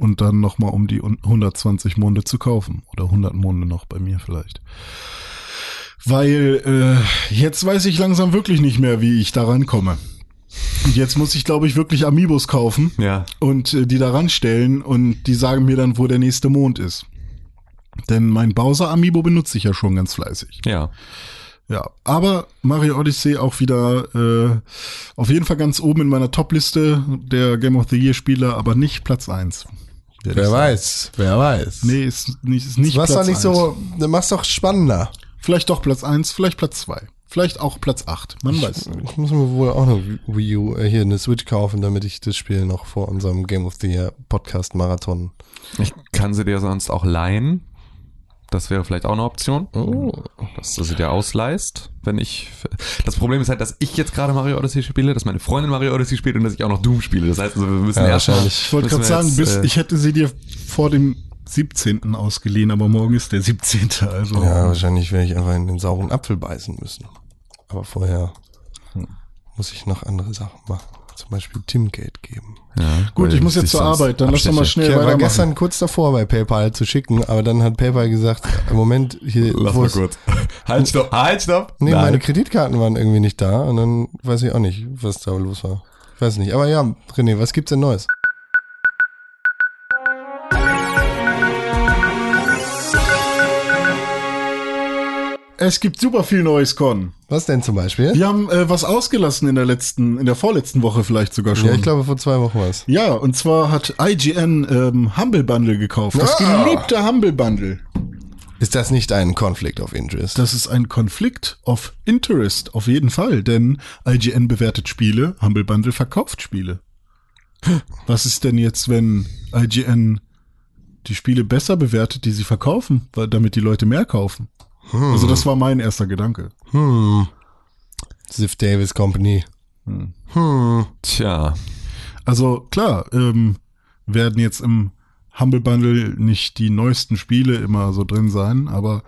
und dann noch mal um die 120 Monde zu kaufen. Oder 100 Monde noch bei mir vielleicht. Weil äh, jetzt weiß ich langsam wirklich nicht mehr, wie ich da rankomme. Und jetzt muss ich, glaube ich, wirklich Amiibos kaufen Ja. und äh, die da ranstellen und die sagen mir dann, wo der nächste Mond ist. Denn mein Bowser Amiibo benutze ich ja schon ganz fleißig. Ja. Ja, aber Mario Odyssey auch wieder äh, auf jeden Fall ganz oben in meiner Top-Liste der Game of the Year Spieler, aber nicht Platz eins. Wer weiß, wer weiß. Nee, ist nicht, ist nicht Was Platz doch nicht eins. so, dann mach's doch spannender. Vielleicht doch Platz eins, vielleicht Platz zwei, vielleicht auch Platz acht. Man weiß. es nicht. Ich muss mir wohl auch eine Wii U, äh, hier eine Switch kaufen, damit ich das Spiel noch vor unserem Game of the Year Podcast Marathon. Ich kann sie dir sonst auch leihen. Das wäre vielleicht auch eine Option. Oh. Dass du sie dir ausleihst, wenn ich. Das Problem ist halt, dass ich jetzt gerade Mario Odyssey spiele, dass meine Freundin Mario Odyssey spielt und dass ich auch noch Doom spiele. Das heißt, also, wir müssen Ja, erst mal- wahrscheinlich. Ich wollte gerade sagen, jetzt, bis, äh, ich hätte sie dir vor dem 17. ausgeliehen, aber morgen ist der 17. Also Ja, wahrscheinlich werde ich einfach in den sauren Apfel beißen müssen. Aber vorher muss ich noch andere Sachen machen. Zum Beispiel Timgate geben. Ja, Gut, ich muss jetzt zur Arbeit, dann lass doch mal schnell Ich war gestern kurz davor bei PayPal zu schicken, aber dann hat PayPal gesagt, im Moment hier, Lass mal kurz. Halt, stopp, halt, stopp. Nee, Nein. meine Kreditkarten waren irgendwie nicht da und dann weiß ich auch nicht, was da los war. Ich weiß nicht. Aber ja, René, was gibt's denn Neues? Es gibt super viel Neues, Con. Was denn zum Beispiel? Wir haben äh, was ausgelassen in der letzten, in der vorletzten Woche vielleicht sogar schon. Ja, ich glaube vor zwei Wochen war's. Ja, und zwar hat IGN ähm, Humble Bundle gekauft. Das Ah. geliebte Humble Bundle. Ist das nicht ein Conflict of Interest? Das ist ein Konflikt of Interest, auf jeden Fall, denn IGN bewertet Spiele, Humble Bundle verkauft Spiele. Was ist denn jetzt, wenn IGN die Spiele besser bewertet, die sie verkaufen, weil damit die Leute mehr kaufen? Also das war mein erster Gedanke. Hm. Ziff Davis Company. Hm. Tja. Also klar, ähm, werden jetzt im Humble Bundle nicht die neuesten Spiele immer so drin sein, aber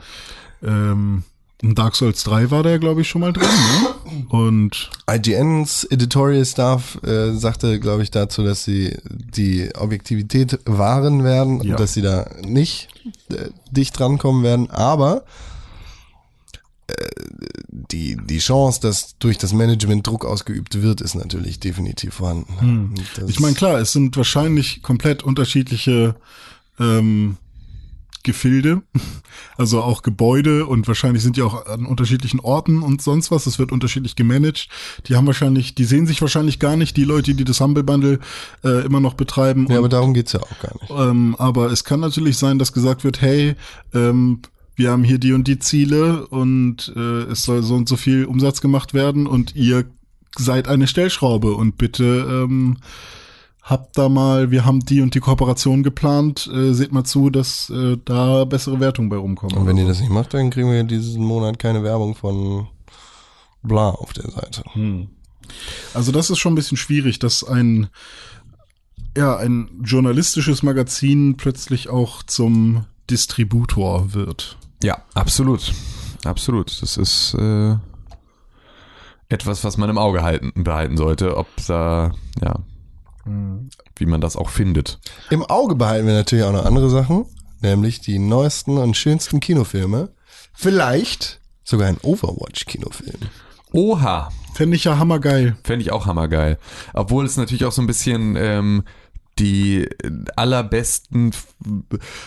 ähm, in Dark Souls 3 war der, glaube ich, schon mal drin. Ne? Und IGNs Editorial Staff äh, sagte, glaube ich, dazu, dass sie die Objektivität wahren werden Ja. und dass sie da nicht äh, dicht drankommen werden, aber äh, die, die Chance, dass durch das Management Druck ausgeübt wird, ist natürlich definitiv vorhanden. Das- ich meine, klar, es sind wahrscheinlich komplett unterschiedliche ähm, Gefilde, also auch Gebäude und wahrscheinlich sind die auch an unterschiedlichen Orten und sonst was. Es wird unterschiedlich gemanagt. Die haben wahrscheinlich, die sehen sich wahrscheinlich gar nicht, die Leute, die das Humble Bundle äh, immer noch betreiben. ja, und aber darum geht's ja auch gar nicht. Ähm, aber es kann natürlich sein, dass gesagt wird, hey, ähm, wir haben hier die und die Ziele und äh, es soll so und so viel Umsatz gemacht werden und ihr seid eine Stellschraube und bitte ähm, habt da mal, wir haben die und die Kooperation geplant, äh, seht mal zu, dass äh, da bessere Wertungen bei rumkommen. Und wenn ihr das nicht macht, dann kriegen wir diesen Monat keine Werbung von bla auf der Seite. Also das ist schon ein bisschen schwierig, dass ein ja ein journalistisches Magazin plötzlich auch zum Distributor wird. Ja, absolut. Absolut. Das ist äh, etwas, was man im Auge halten, behalten sollte, ob da, ja, wie man das auch findet. Im Auge behalten wir natürlich auch noch andere Sachen, nämlich die neuesten und schönsten Kinofilme. Vielleicht sogar ein Overwatch-Kinofilm. Oha, Fände ich ja hammergeil. fände ich auch hammergeil. Obwohl es natürlich auch so ein bisschen ähm, die allerbesten,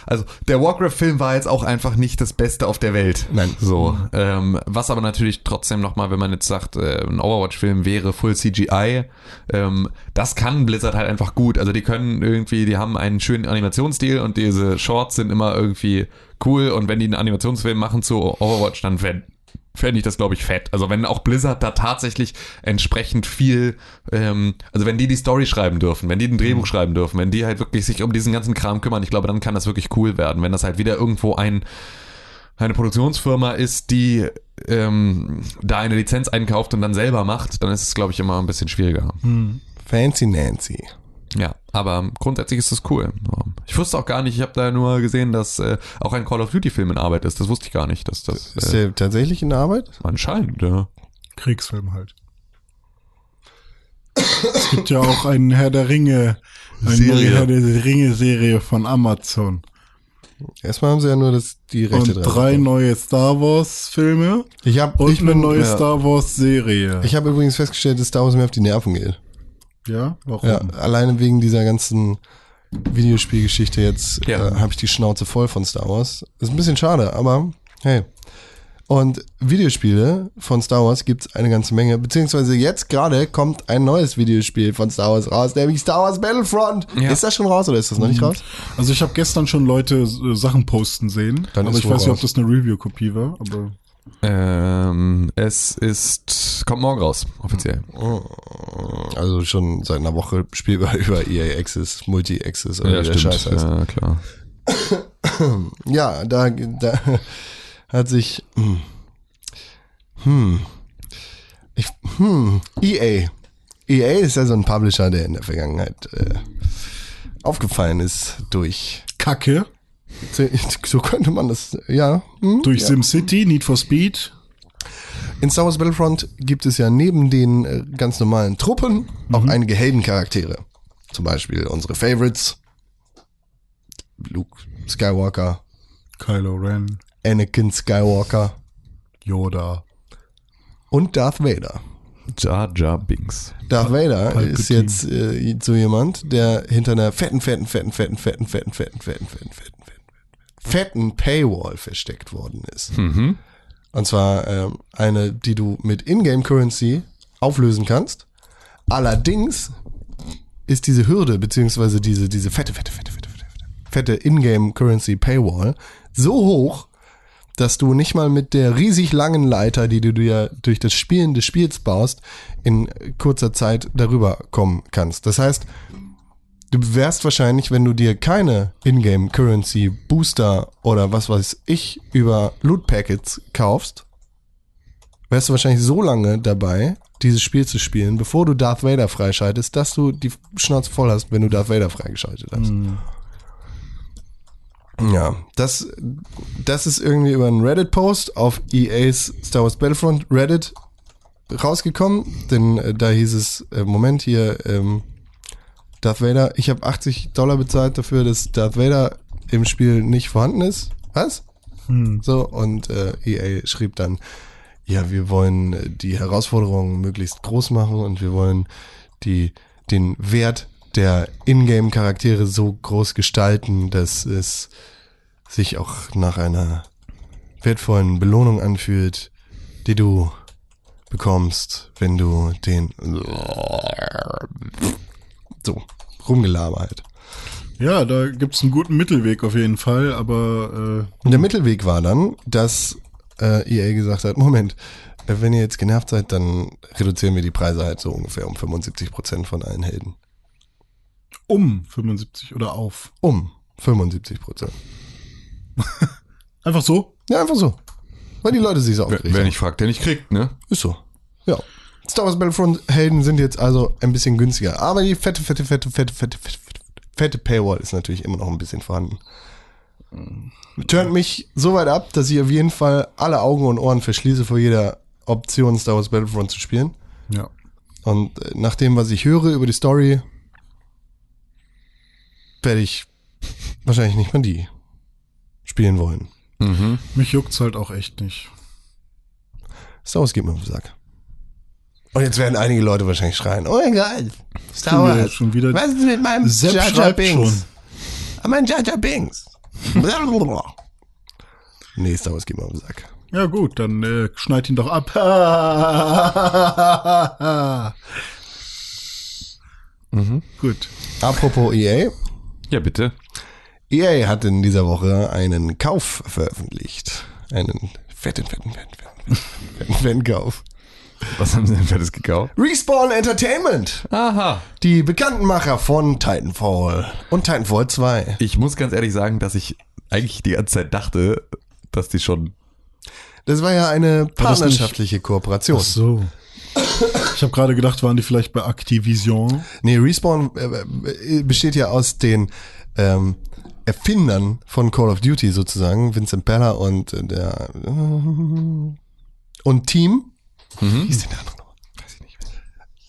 also der Warcraft-Film war jetzt auch einfach nicht das Beste auf der Welt. Nein. So, ähm, was aber natürlich trotzdem nochmal, wenn man jetzt sagt, äh, ein Overwatch-Film wäre Full CGI, ähm, das kann Blizzard halt einfach gut. Also die können irgendwie, die haben einen schönen Animationsstil und diese Shorts sind immer irgendwie cool und wenn die einen Animationsfilm machen zu Overwatch, dann fände fänd ich das, glaube ich, fett. Also wenn auch Blizzard da tatsächlich entsprechend viel, ähm, also wenn die die Story schreiben dürfen, wenn die ein Drehbuch schreiben dürfen, wenn die halt wirklich sich um diesen ganzen Kram kümmern, ich glaube, dann kann das wirklich cool werden. Wenn das halt wieder irgendwo ein eine Produktionsfirma ist, die ähm, da eine Lizenz einkauft und dann selber macht, dann ist es, glaube ich, immer ein bisschen schwieriger. Fancy Nancy. Ja, aber grundsätzlich ist das cool. Ich wusste auch gar nicht, ich habe da nur gesehen, dass äh, auch ein Call of Duty Film in Arbeit ist. Das wusste ich gar nicht, dass das Ist äh, der tatsächlich in der Arbeit? anscheinend, ja. Kriegsfilm halt. es gibt ja auch einen Herr der Ringe, eine Serie. Herr der Ringe-Serie von Amazon. Erstmal haben sie ja nur das, die Rechte Und drei neue Star Wars-Filme Ich habe und ich eine bin, neue ja. Star Wars-Serie. Ich habe übrigens festgestellt, dass Star Wars mir auf die Nerven geht. Ja, warum? Ja, alleine wegen dieser ganzen Videospielgeschichte jetzt Ja. äh, habe ich die Schnauze voll von Star Wars. Ist ein bisschen schade, aber hey. Und Videospiele von Star Wars gibt's eine ganze Menge, beziehungsweise jetzt gerade kommt ein neues Videospiel von Star Wars raus, nämlich Star Wars Battlefront. Ja. Ist das schon raus oder ist das noch nicht raus? Also ich habe gestern schon Leute äh, Sachen posten sehen, Dann aber ich weiß nicht, raus. ob das eine Review-Kopie war, aber Ähm, es ist, kommt morgen raus, offiziell. Also schon seit einer Woche spielbar über EA Access, Multi-Access oder wie der Scheiß heißt. Ja, klar. Ja, da, da hat sich hm, hm, ich, hm, EA. EA ist ja so ein Publisher, der in der Vergangenheit äh, aufgefallen ist durch Kacke. so könnte man das ja hm, Durch ja. SimCity, Need for Speed. In Star Wars Battlefront gibt es ja neben den äh, ganz normalen Truppen auch einige Heldencharaktere. Zum Beispiel unsere Favorites. Luke Skywalker, Kylo Ren, Anakin Skywalker Yoda. und Darth Vader. Jar Jar Binks. Darth Vader Palpatine. ist jetzt äh, so jemand, der hinter einer fetten, fetten, fetten, fetten, fetten, fetten, fetten, fetten, fetten, fetten, fetten, fetten Paywall versteckt worden ist. Mhm. Und zwar ähm, eine, die du mit Ingame Currency auflösen kannst. Allerdings ist diese Hürde, beziehungsweise diese, diese fette, fette, fette, fette, fette, fette, fette Ingame Currency Paywall so hoch, dass du nicht mal mit der riesig langen Leiter, die du dir durch das Spielen des Spiels baust, in kurzer Zeit darüber kommen kannst. Das heißt, du wärst wahrscheinlich, wenn du dir keine Ingame Currency Booster oder was weiß ich über Loot Packets kaufst, wärst du wahrscheinlich so lange dabei, dieses Spiel zu spielen, bevor du Darth Vader freischaltest, dass du die Schnauze voll hast, wenn du Darth Vader freigeschaltet hast. Ja, das, das ist irgendwie über einen Reddit-Post auf EA's Star Wars Battlefront Reddit rausgekommen, denn äh, da hieß es, äh, Moment hier, ähm, Darth Vader, ich habe 80 Dollar bezahlt dafür, dass Darth Vader im Spiel nicht vorhanden ist. Was? So, und äh, EA schrieb dann, ja, wir wollen die Herausforderungen möglichst groß machen und wir wollen die, den Wert der Ingame-Charaktere so groß gestalten, dass es sich auch nach einer wertvollen Belohnung anfühlt, die du bekommst, wenn du den so rumgelabert halt. Ja, da gibt's einen guten Mittelweg auf jeden Fall, aber Und der Mittelweg war dann, dass äh, EA gesagt hat, Moment, äh, wenn ihr jetzt genervt seid, dann reduzieren wir die Preise halt so ungefähr um 75 Prozent von allen Helden. äh, um 75 oder auf. Um 75 Prozent. Einfach so. Ja, einfach so. Weil die Leute sich so Wer, aufgeregt wer haben. nicht fragt, der nicht kriegt, ne? Ist so. Ja. Star Wars Battlefront Helden sind jetzt also ein bisschen günstiger. Aber die fette, fette, fette, fette, fette, fette, fette, fette Paywall ist natürlich immer noch ein bisschen vorhanden. Turnt mich so weit ab, dass ich auf jeden Fall alle Augen und Ohren verschließe vor jeder Option, Star Wars Battlefront zu spielen. Ja. Und äh, nach dem, was ich höre über die Story, werde ich wahrscheinlich nicht mal die spielen wollen. Mhm. Mich juckt's halt auch echt nicht. Star Wars geht mir auf den Sack. Und jetzt werden einige Leute wahrscheinlich schreien, oh mein Gott, Star Schon wieder- Wars. schon wieder- Was ist mit meinem Sepp Jar Jar Binks? schon. Ah, Mein Jar Jar Binks. nee, Star Wars geht mir auf den Sack. Ja gut, dann äh, schneid ihn doch ab. Gut. Apropos EA. Ja, bitte. EA hat in dieser Woche einen Kauf veröffentlicht. Einen fetten, fetten, fetten, fetten, fetten, fetten Kauf. Was haben Sie denn für das gekauft? Respawn Entertainment. Aha. Die bekannten Macher von Titanfall und Titanfall 2. Ich muss ganz ehrlich sagen, dass ich eigentlich die ganze Zeit dachte, dass die schon. Das war ja eine partnerschaftliche Kooperation. Ach so. Ich habe gerade gedacht, waren die vielleicht bei Activision? Nee, Respawn äh, äh, besteht ja aus den ähm, Erfindern von Call of Duty sozusagen, Vincent Bella und äh, der und Team. Wie hieß denn der andere noch? Weiß ich nicht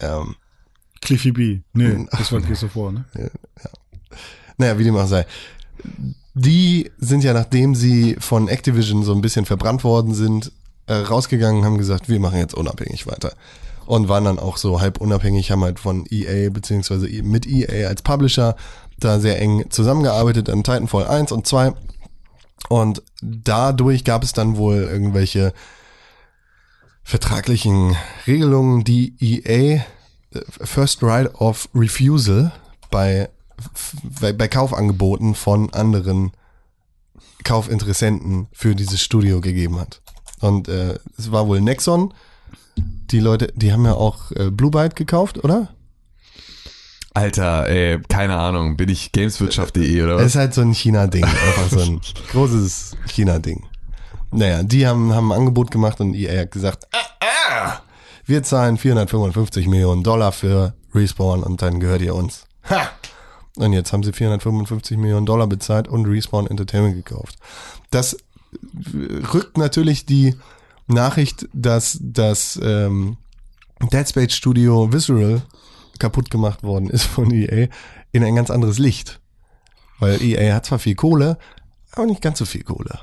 mehr. Ähm, Cliffy B. Nee, das war Gears of War, ne? naja, wie dem auch sei. Die sind ja, nachdem sie von Activision so ein bisschen verbrannt worden sind, äh, rausgegangen, haben gesagt, wir machen jetzt unabhängig weiter. Und waren dann auch so halb unabhängig, haben halt von EA, beziehungsweise mit EA als Publisher da sehr eng zusammengearbeitet an Titanfall 1 und 2. Und dadurch gab es dann wohl irgendwelche vertraglichen Regelungen, die EA äh, First Right of Refusal bei, bei, bei Kaufangeboten von anderen Kaufinteressenten für dieses Studio gegeben hat. Und äh, es war wohl Nexon. Die Leute, die haben ja auch äh, Blue Byte gekauft, oder? Alter, ey, keine Ahnung, bin ich gameswirtschaft.de oder Es was? ist halt so ein China-Ding, einfach so ein großes China-Ding. Naja, die haben, haben ein Angebot gemacht und EA hat gesagt, ah, ah, wir zahlen 455 Millionen Dollar für Respawn und dann gehört ihr uns. Ha! Und jetzt haben sie 455 Millionen Dollar bezahlt und Respawn Entertainment gekauft. Das rückt natürlich die Nachricht, dass das ähm, Dead Space Studio Visceral kaputt gemacht worden ist von EA in ein ganz anderes Licht. Weil EA hat zwar viel Kohle, aber nicht ganz so viel Kohle.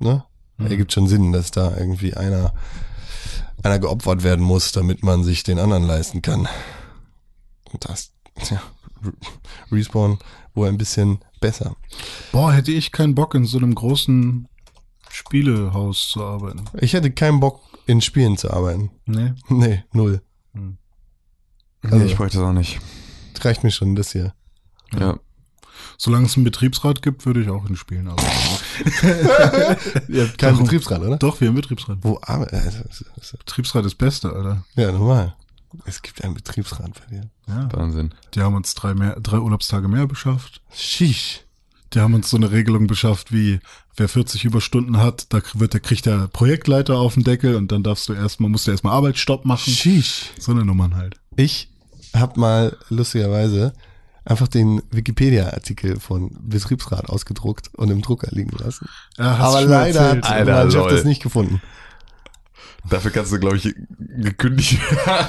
Ne? Ergibt schon Sinn, dass da irgendwie einer, einer geopfert werden muss, damit man sich den anderen leisten kann. Und das, ja, Respawn wohl ein bisschen besser. Boah, hätte ich keinen Bock, in so einem großen Spielehaus zu arbeiten. Ich hätte keinen Bock, in Spielen zu arbeiten. Nee. Nee, null. nee, ich bräuchte das auch nicht. Reicht mir schon das hier. Ja. Solange es einen Betriebsrat gibt, würde ich auch in Spielen arbeiten. Ihr habt keinen Warum? Betriebsrat, oder? Doch, wir haben Betriebsrat. Wo arbeitet? Betriebsrat ist Beste, Alter. Ja, normal. Es gibt einen Betriebsrat bei dir. Ja. Wahnsinn. Die haben uns drei, mehr, drei Urlaubstage mehr beschafft. Shish. Die haben uns so eine Regelung beschafft, wie wer 40 Überstunden hat, da wird der kriegt der Projektleiter auf den Deckel und dann darfst du erstmal, musst du erstmal Arbeitsstopp machen. Shish. So eine Nummern halt. Ich habe mal lustigerweise einfach den Wikipedia-Artikel von Betriebsrat ausgedruckt und im Drucker liegen lassen. Ja, hast Aber leider erzählt. hat die Alter, Mannschaft das nicht gefunden. Dafür kannst du, glaube ich, gekündigt werden.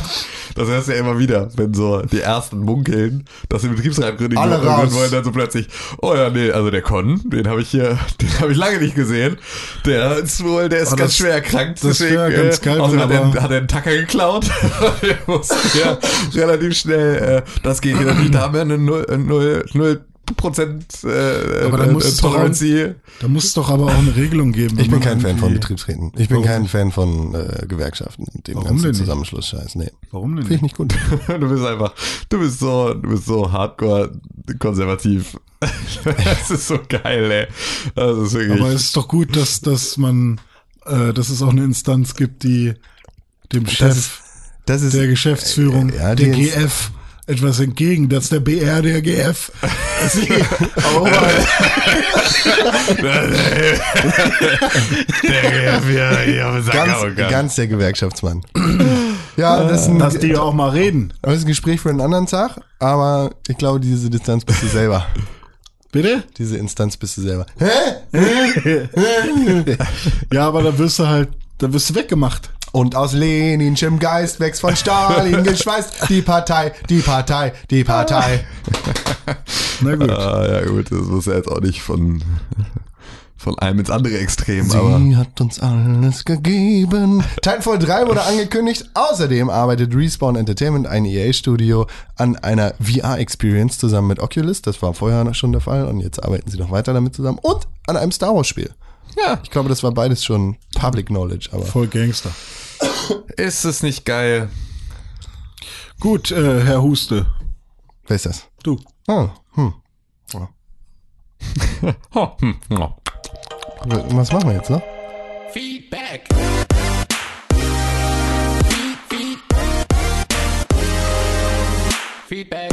Das hörst du ja immer wieder, wenn so die ersten munkeln, dass sie Betriebsrat gründen wollen, dann so plötzlich, oh ja, nee, also der Con, den habe ich hier, den habe ich lange nicht gesehen. Der ist wohl, der ist Oh, ganz das- schwer erkrankt. das wär ganz geil, außerdem hat, er, hat er einen Tacker geklaut. der musste ja relativ schnell, äh, das geht hier natürlich, da haben wir eine null, äh, null, null Prozent äh, Aber da äh, muss es doch Toleranz. Da muss es doch aber auch eine Regelung geben. Ich bin kein Fan von Betriebsräten. Ich bin Warum kein Fan von äh, Gewerkschaften und dem Warum ganzen denn nicht? Zusammenschluss-Scheiß. Nee, Warum denn finde ich nicht? nicht gut. Du bist einfach, du bist so, du bist so hardcore konservativ. Das ist so geil, ey. Das ist wirklich. Aber es ist doch gut, dass, dass man, äh, dass es auch eine Instanz gibt, die dem Chef Das ist der Geschäftsführung, Äh, ja, der GF, etwas entgegen. Das ist der BR der GF. Oh Mann. ganz, ganz der Gewerkschaftsmann. ja, das ist, ein, Dass die auch mal reden. das ist ein Gespräch für einen anderen Tag, aber ich glaube, diese Distanz bist du selber. Bitte? Diese Instanz bist du selber. Hä? Ja, aber da wirst du halt, da wirst du weggemacht. Und aus Leninschem Geist wächst von Stalin geschweißt die Partei, die Partei, die Partei. Na gut. Ah, ja, gut, das muss ja jetzt auch nicht von, von einem ins andere Extrem, aber. Sie hat uns alles gegeben. Titanfall 3 wurde angekündigt. Außerdem arbeitet Respawn Entertainment, ein EA-Studio, an einer VR-Experience zusammen mit Oculus. Das war vorher noch schon der Fall und jetzt arbeiten sie noch weiter damit zusammen. Und an einem Star Wars-Spiel. Ja, ich glaube, das war beides schon Public Knowledge, aber Voll Gangster. Ist es nicht geil? Gut, äh, Herr Huste. wer ist das? Du. Oh, hm, oh. Was machen wir jetzt noch? Feedback. Feed, feed. Feedback.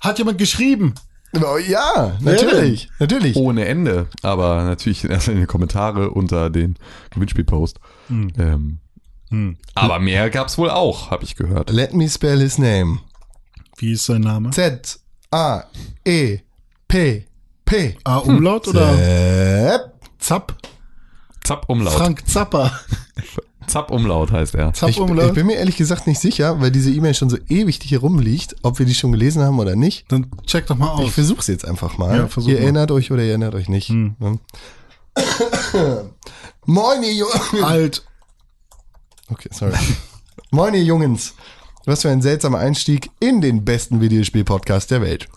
Hat jemand geschrieben? Oh, ja, natürlich, natürlich. Ohne Ende. Aber natürlich erst in den Kommentare unter den Gewinnspielpost. Ähm, Hm. aber mehr gab's wohl auch, habe ich gehört. Let me spell his name. Wie ist sein Name? Z A E P P. A Umlaut oder Sepp. Zapp? Zapp Umlaut. Frank Zapper. Zapp Umlaut heißt er. Zapp Ich, ich bin mir ehrlich gesagt nicht sicher, weil diese E-Mail schon so ewig hier rumliegt, ob wir die schon gelesen haben oder nicht. Dann check doch mal Ich aus. versuch's jetzt einfach mal. Ja, versuch ihr mal. erinnert euch oder ihr erinnert euch nicht. Hm. Ne? Moin, ihr Jungen. Alt. Okay, sorry. Moin, ihr Jungens. Was für ein seltsamer Einstieg in den besten Videospiel-Podcast der Welt.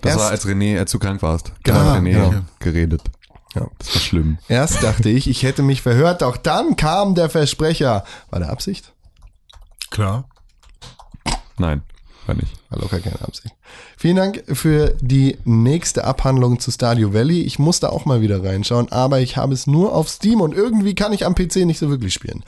Das Erst- war, als René äh, zu krank warst. Genau, Da hat René genau. geredet. Ja. Das war schlimm. Erst dachte ich, ich hätte mich verhört, doch dann kam der Versprecher. War der Absicht? Klar. Nein, war nicht. War locker keine Absicht. Vielen Dank für die nächste Abhandlung zu Stardew Valley. Ich muss da auch mal wieder reinschauen, aber ich habe es nur auf Steam und irgendwie kann ich am PC nicht so wirklich spielen.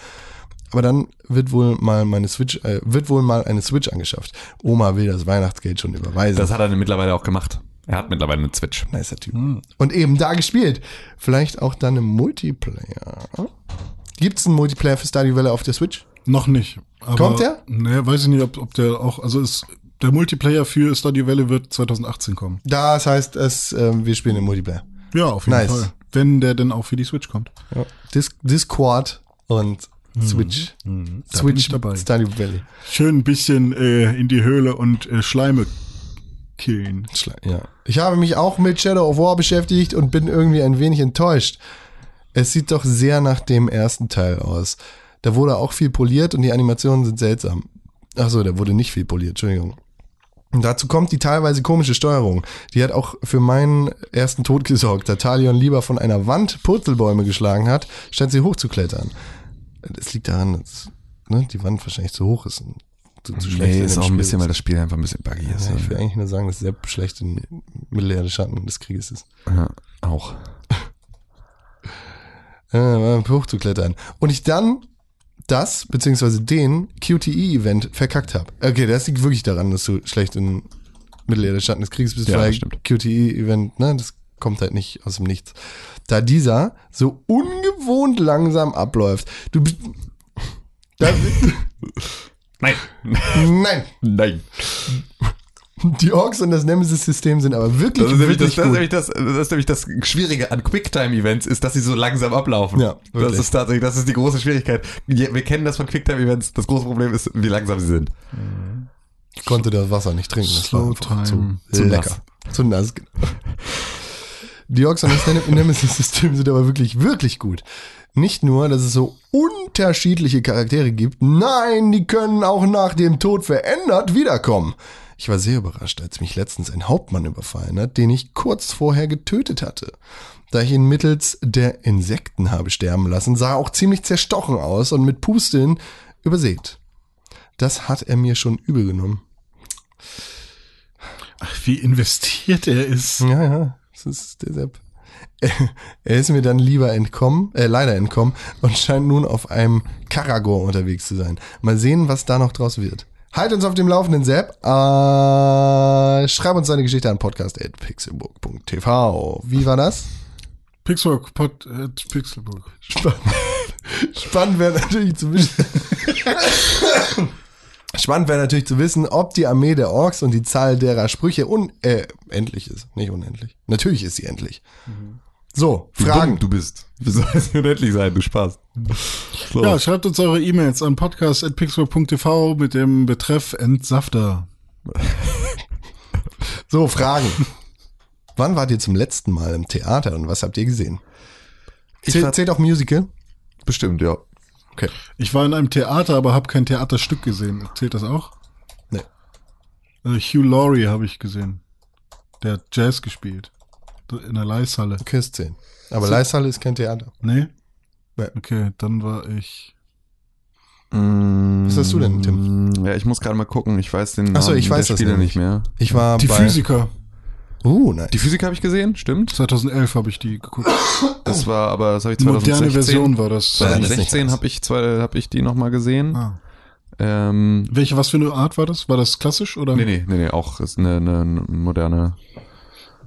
Aber dann wird wohl mal meine Switch, äh, wird wohl mal eine Switch angeschafft. Oma will das Weihnachtsgeld schon überweisen. Das hat er mittlerweile auch gemacht. Er hat mittlerweile eine Switch. Nicer Typ. Und eben da gespielt. Vielleicht auch dann im Multiplayer. Gibt es einen Multiplayer für Stardew Valley auf der Switch? Noch nicht. Aber, Kommt der? Ne, weiß ich nicht, ob, ob der auch, also ist, der Multiplayer für Stardew Valley wird 2018 kommen. Das heißt, es, ähm, wir spielen im Multiplayer. Ja, auf jeden Nice. Fall. Wenn der denn auch für die Switch kommt. Ja. Dis Discord und Switch. Da bin Switch dabei. Stardew Valley. Schön ein bisschen äh, in die Höhle und äh, Schleime killen. Ja. Ich habe mich auch mit Shadow of War beschäftigt und bin irgendwie ein wenig enttäuscht. Es sieht doch sehr nach dem ersten Teil aus. Da wurde auch viel poliert und die Animationen sind seltsam. Achso, da wurde nicht viel poliert, Entschuldigung. Und dazu kommt die teilweise komische Steuerung. Die hat auch für meinen ersten Tod gesorgt, da Talion lieber von einer Wand Purzelbäume geschlagen hat, statt sie hochzuklettern. Das liegt daran, dass ne, die Wand wahrscheinlich zu hoch ist. Und zu, zu schlecht Nee, ist auch ein Spiel bisschen, weil das Spiel einfach ein bisschen buggy ist. Ja, ich will eigentlich nur sagen, dass Sepp schlecht in Mittelerde Schatten des Krieges ist. Ja, auch. Äh, hochzuklettern. Und ich dann das, beziehungsweise den QTE-Event verkackt habe. Okay, das liegt wirklich daran, dass du schlecht in Mittelerde Schatten des Krieges bist, Ja, weil. QTE-Event, ne, das kommt halt nicht aus dem Nichts. Da dieser so ungewohnt langsam abläuft. Du bist. Nein. nein, Nein. die Orks und das Nemesis-System sind aber wirklich, Das ist, nämlich wirklich das, das, ist gut. nämlich das, das ist nämlich das Schwierige an Quicktime-Events, ist, dass sie so langsam ablaufen. Ja, das ist tatsächlich, das ist die große Schwierigkeit. Wir kennen das von Quicktime-Events. Das große Problem ist, wie langsam sie sind. Ich konnte das Wasser nicht trinken. Das war Slow einfach time. zu, Zu lecker. Zu nass. genau. Die Orks und das Nemesis-System sind aber wirklich, wirklich gut. Nicht nur, dass es so unterschiedliche Charaktere gibt, nein, die können auch nach dem Tod verändert wiederkommen. Ich war sehr überrascht, als mich letztens ein Hauptmann überfallen hat, den ich kurz vorher getötet hatte. Da ich ihn mittels der Insekten habe sterben lassen, sah er auch ziemlich zerstochen aus und mit Pusteln übersät. Das hat er mir schon übel genommen. Ach, wie investiert er ist. Ja, ja, das ist der Sepp. Er ist mir dann lieber entkommen, äh, leider entkommen und scheint nun auf einem Karagor unterwegs zu sein. Mal sehen, was da noch draus wird. Halt uns auf dem Laufenden, Sepp. Äh, schreib uns deine Geschichte an podcast.pixelburg.tv. Wie war das? Pixelbook, Pod, äh, Pixelbook. Spannend, Spannend wäre natürlich zu wissen. Spannend wäre natürlich zu wissen, ob die Armee der Orks und die Zahl derer Sprüche unendlich ist. Nicht unendlich. Natürlich ist sie endlich. So, Wie Fragen. du bist. Wie soll es unendlich sein? Du Spaß. So. Ja, schreibt uns eure E-Mails an podcast.pixelbook.tv mit dem Betreff Entsafter. So, Fragen. Wann wart ihr zum letzten Mal im Theater und was habt ihr gesehen? War- zählt auch Musical? Bestimmt, ja. Okay. Ich war in einem Theater, aber habe kein Theaterstück gesehen. Zählt das auch? Nee. Also Hugh Laurie habe ich gesehen. Der hat Jazz gespielt. In der Leishalle. Okay, ist 10. Aber Leishalle ist kein Theater. Nee? Nee. Okay, dann war ich. Was hast du denn, Tim? Mm, Ja, ich muss gerade mal gucken. Ich weiß den Ach so, Namen ich weiß der das Spieler nämlich. nicht mehr. Ich war Die bei... Physiker. Uh, nice. Die Physik habe ich gesehen, stimmt. 2011 habe ich die geguckt. Das war aber, das habe ich 2016. Moderne Version war das. Ja, das ist nicht 2016 anders. habe ich, zwei- hab ich die nochmal gesehen. Ah. Ähm, Welche, was für eine Art war das? War das klassisch oder? nee, nee, nee, nee, auch ist eine, eine moderne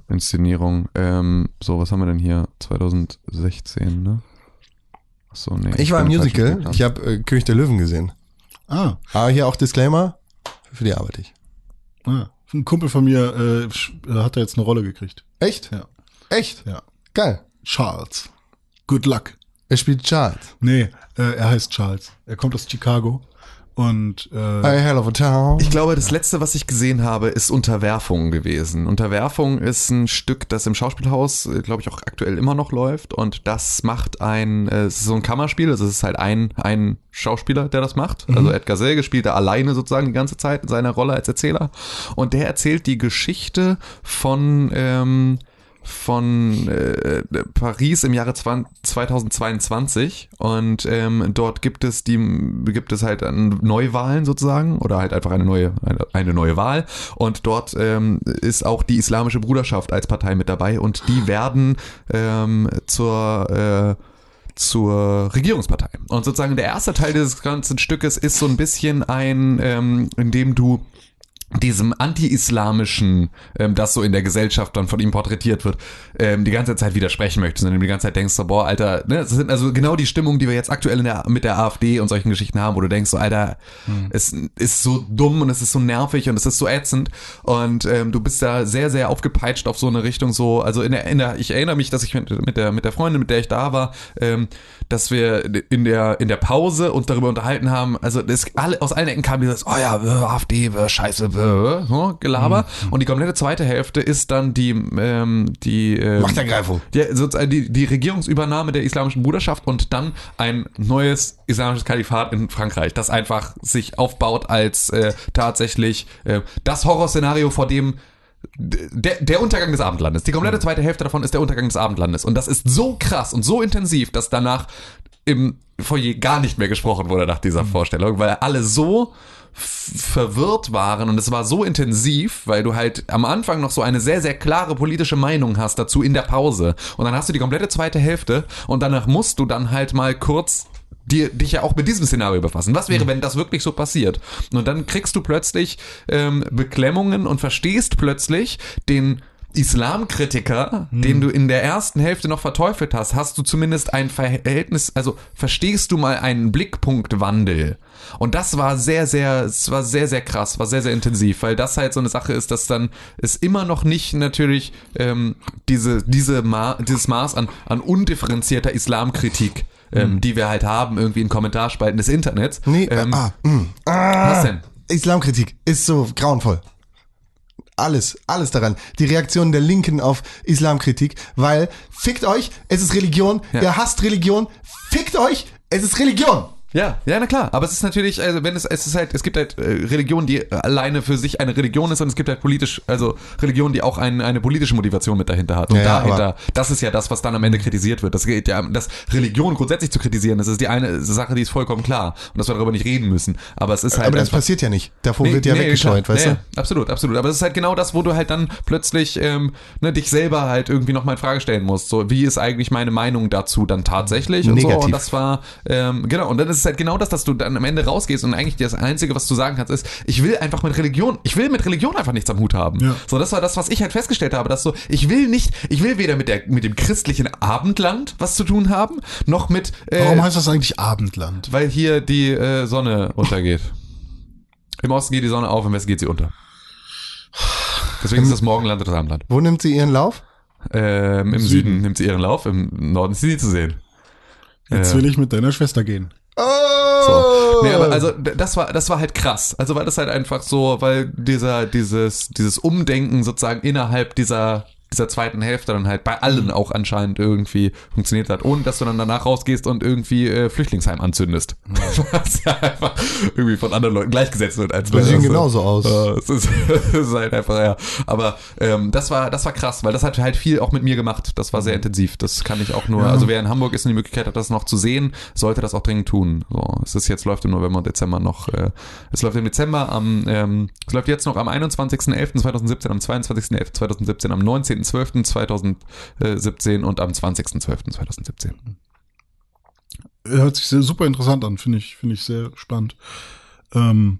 Inszenierung. Ähm, so, was haben wir denn hier? 2016, ne? Achso, nee. Ich war im Musical. Ich habe äh, König der Löwen gesehen. Ah, Aber hier auch Disclaimer. Für die arbeite ich. ah. Ein Kumpel von mir äh, äh, hat da jetzt eine Rolle gekriegt. Echt? Ja. Echt? Ja. Geil. Charles. Good luck. Er spielt Charles. Nee, äh, er heißt Charles. Er kommt aus Chicago. Und äh, A hell of a town. Ich glaube, das letzte, was ich gesehen habe, ist Unterwerfung gewesen. Unterwerfung ist ein Stück, das im Schauspielhaus, äh, glaube ich, auch aktuell immer noch läuft. Und das macht ein, äh, es ist so ein Kammerspiel. Also es ist halt ein, ein Schauspieler, der das macht. Also Edgar Selge spielt da alleine sozusagen die ganze Zeit in seiner Rolle als Erzähler. Und der erzählt die Geschichte von, ähm, von äh, Paris im Jahre 20, 2022 und ähm, dort gibt es die gibt es halt Neuwahlen sozusagen oder halt einfach eine neue eine, eine neue Wahl und dort ähm, ist auch die islamische Bruderschaft als Partei mit dabei und die werden ähm, zur äh, zur Regierungspartei. Und sozusagen der erste Teil dieses ganzen Stückes ist so ein bisschen ein, ähm, in dem du diesem anti-islamischen, ähm, das so in der Gesellschaft dann von ihm porträtiert wird, ähm, die ganze Zeit widersprechen möchtest und du die ganze Zeit denkst so, boah, Alter, ne, das sind also genau die Stimmungen, die wir jetzt aktuell in der, mit der AfD und solchen Geschichten haben, wo du denkst so, Alter, es ist so dumm und es ist so nervig und es ist so ätzend. Und ähm, du bist da sehr, sehr aufgepeitscht auf so eine Richtung so, also in der, in der ich erinnere mich, dass ich mit, mit der, mit der Freundin, mit der ich da war, ähm, dass wir in der, in der Pause uns darüber unterhalten haben, also das, alle, aus allen Ecken kam dieses, oh ja, AfD, scheiße, so, Gelaber. Und die komplette zweite Hälfte ist dann die, ähm, die, ähm, Machtergreifung. die, sozusagen die, die Regierungsübernahme der islamischen Bruderschaft und dann ein neues islamisches Kalifat in Frankreich, das einfach sich aufbaut als äh, tatsächlich äh, das Horrorszenario, vor dem der, der Untergang des Abendlandes. Die komplette zweite Hälfte davon ist der Untergang des Abendlandes. Und das ist so krass und so intensiv, dass danach im Foyer gar nicht mehr gesprochen wurde nach dieser Vorstellung, weil alle so verwirrt waren und es war so intensiv, weil du halt am Anfang noch so eine sehr, sehr klare politische Meinung hast dazu in der Pause. Und dann hast du die komplette zweite Hälfte und danach musst du dann halt mal kurz dir, dich ja auch mit diesem Szenario befassen. Was wäre, wenn das wirklich so passiert? Und dann kriegst du plötzlich ähm, Beklemmungen und verstehst plötzlich den Islamkritiker, den du in der ersten Hälfte noch verteufelt hast, hast du zumindest ein Verhältnis, also verstehst du mal einen Blickpunktwandel. Und das war sehr, sehr, es war sehr, sehr krass, war sehr, sehr intensiv, weil das halt so eine Sache ist, dass dann es immer noch nicht natürlich ähm, diese, diese Ma dieses Maß an, an undifferenzierter Islamkritik, ähm, die wir halt haben, irgendwie in Kommentarspalten des Internets. Nee, ähm, ah, mh. ah, was denn? Islamkritik ist so grauenvoll. Alles, alles daran. Die Reaktion der Linken auf Islamkritik, weil fickt euch, es ist Religion, Ja. ihr hasst Religion, fickt euch, es ist Religion. Ja, ja, na klar. Aber es ist natürlich, also wenn es, es ist halt, es gibt halt äh, Religion, die alleine für sich eine Religion ist und es gibt halt politisch, also Religion, die auch ein, eine politische Motivation mit dahinter hat. Und Ja, dahinter, das ist ja das, was dann am Ende kritisiert wird. Das geht ja, das Religion grundsätzlich zu kritisieren, das ist die eine Sache, die ist vollkommen klar. Und dass wir darüber nicht reden müssen. Aber es ist halt. Aber das einfach- passiert ja nicht. Davor Nee, wird ja nee, weggescheut, klar. weißt ja, du? ja, Absolut, absolut. Aber es ist halt genau das, wo du halt dann plötzlich ähm, ne, dich selber halt irgendwie nochmal in Frage stellen musst. So, wie ist eigentlich meine Meinung dazu dann tatsächlich? Und so. Negativ. Und das war, ähm, genau. Und dann ist es halt genau das, dass du dann am Ende rausgehst und eigentlich das Einzige, was du sagen kannst, ist, ich will einfach mit Religion, ich will mit Religion einfach nichts am Hut haben. Ja. So, das war das, was ich halt festgestellt habe, dass so, ich will nicht, ich will weder mit der, mit dem christlichen Abendland was zu tun haben, noch mit, äh, warum heißt das eigentlich Abendland? weil hier die äh, Sonne untergeht. Im Osten geht die Sonne auf, im Westen geht sie unter. Deswegen ist das Morgenland oder das Abendland. Wo nimmt sie ihren Lauf? Ähm, Im Süden. Süden. nimmt sie ihren Lauf, im Norden ist sie nie zu sehen. Jetzt Ja. will ich mit deiner Schwester gehen. Oh! So. Nee, aber also d- das war das war halt krass. Also weil das halt einfach so, weil dieser dieses dieses Umdenken sozusagen innerhalb dieser dieser zweiten Hälfte dann halt bei allen auch anscheinend irgendwie funktioniert hat, ohne dass du dann danach rausgehst und irgendwie äh, Flüchtlingsheim anzündest. Was ja einfach irgendwie von anderen Leuten gleichgesetzt wird als Die sehen wäre das, genauso aus. äh, es ist, es ist halt einfach, ja. Aber ähm, das war, das war krass, weil das hat halt viel auch mit mir gemacht. Das war sehr intensiv. Das kann ich auch nur, also wer in Hamburg ist und die Möglichkeit hat, das noch zu sehen, sollte das auch dringend tun. So, es ist jetzt, läuft im November und Dezember noch, äh, es läuft im Dezember am, ähm, es läuft jetzt noch am 21.11.2017, am 22.11.2017, am 19.12.2017 und am 20.12.2017. Hört sich sehr, super interessant an, finde ich, finde ich sehr spannend. Ähm,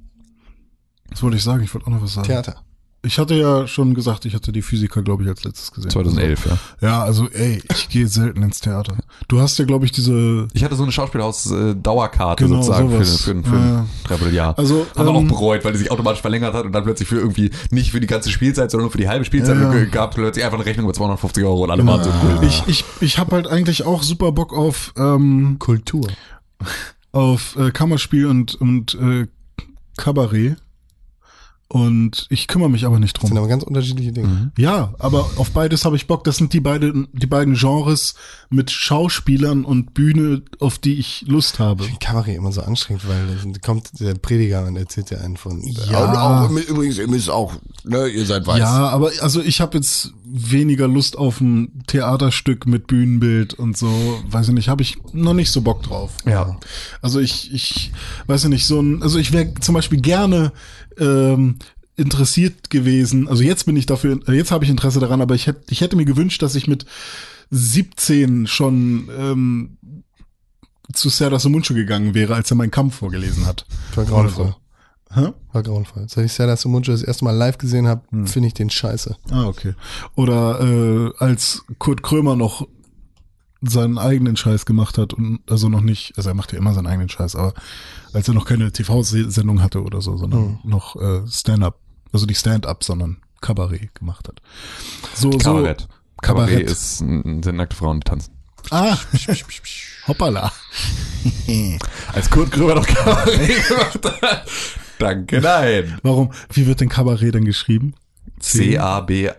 was wollte ich sagen? Ich wollte auch noch was sagen. Theater. Ich hatte ja schon gesagt, ich hatte die Physiker, glaube ich, als letztes gesehen. 2011, ja. Ja, also ey, ich gehe selten ins Theater. Du hast ja, glaube ich, diese. Ich hatte so eine Schauspielhaus-Dauerkarte Genau, sozusagen für, sowas. für, für Ja. ein Dreivierteljahr. Also, Haben wir auch ähm, bereut, weil die sich automatisch verlängert hat und dann plötzlich für irgendwie nicht für die ganze Spielzeit, sondern nur für die halbe Spielzeit Ja, ja. gab plötzlich einfach eine Rechnung über 250 Euro und alle waren so cool. Ich, ich, ich habe halt eigentlich auch super Bock auf, ähm, Kultur. auf äh, Kammerspiel und, und äh, Kabarett. Und ich kümmere mich aber nicht Das sind drum. aber ganz unterschiedliche Dinge. Mhm. Ja, aber auf beides habe ich Bock. Das sind die beiden, die beiden Genres mit Schauspielern und Bühne, auf die ich Lust habe. Ich finde Kabarett immer so anstrengend, weil da kommt der Prediger und erzählt dir einen von. Ja. Und auch, übrigens, ihr müsst auch, ne, ihr seid weiß. Ja, aber also ich habe jetzt weniger Lust auf ein Theaterstück mit Bühnenbild und so, weiß ich nicht, habe ich noch nicht so Bock drauf. Ja. Also ich, ich weiß ja nicht, so ein, also ich wäre zum Beispiel gerne ähm, interessiert gewesen, also jetzt bin ich dafür, äh, jetzt habe ich Interesse daran, aber ich hätte, ich hätte mir gewünscht, dass ich mit 17 schon ähm, zu Serdar Sumuncu gegangen wäre, als er meinen Kampf vorgelesen hat. War grauenvoll. Hä? War grauenvoll. Seit ich Serdar Sumuncu das erste Mal live gesehen habe, Hm. finde ich den scheiße. Ah, okay. Oder äh, als Kurt Krömer noch seinen eigenen Scheiß gemacht hat und also noch nicht, also er macht ja immer seinen eigenen Scheiß, aber als er noch keine TV-Sendung hatte oder so, sondern noch äh, Stand-up, also nicht Stand-up, sondern Kabarett gemacht hat. So, Kabarett. so. Kabarett, Kabarett. ist, sind nackte Frauen, die tanzen. Ah, hoppala. Als Kurt Gröber noch Kabarett gemacht hat. Danke. Nein. Warum? Wie wird denn Kabarett denn geschrieben? C-A-B-A-R-E-T.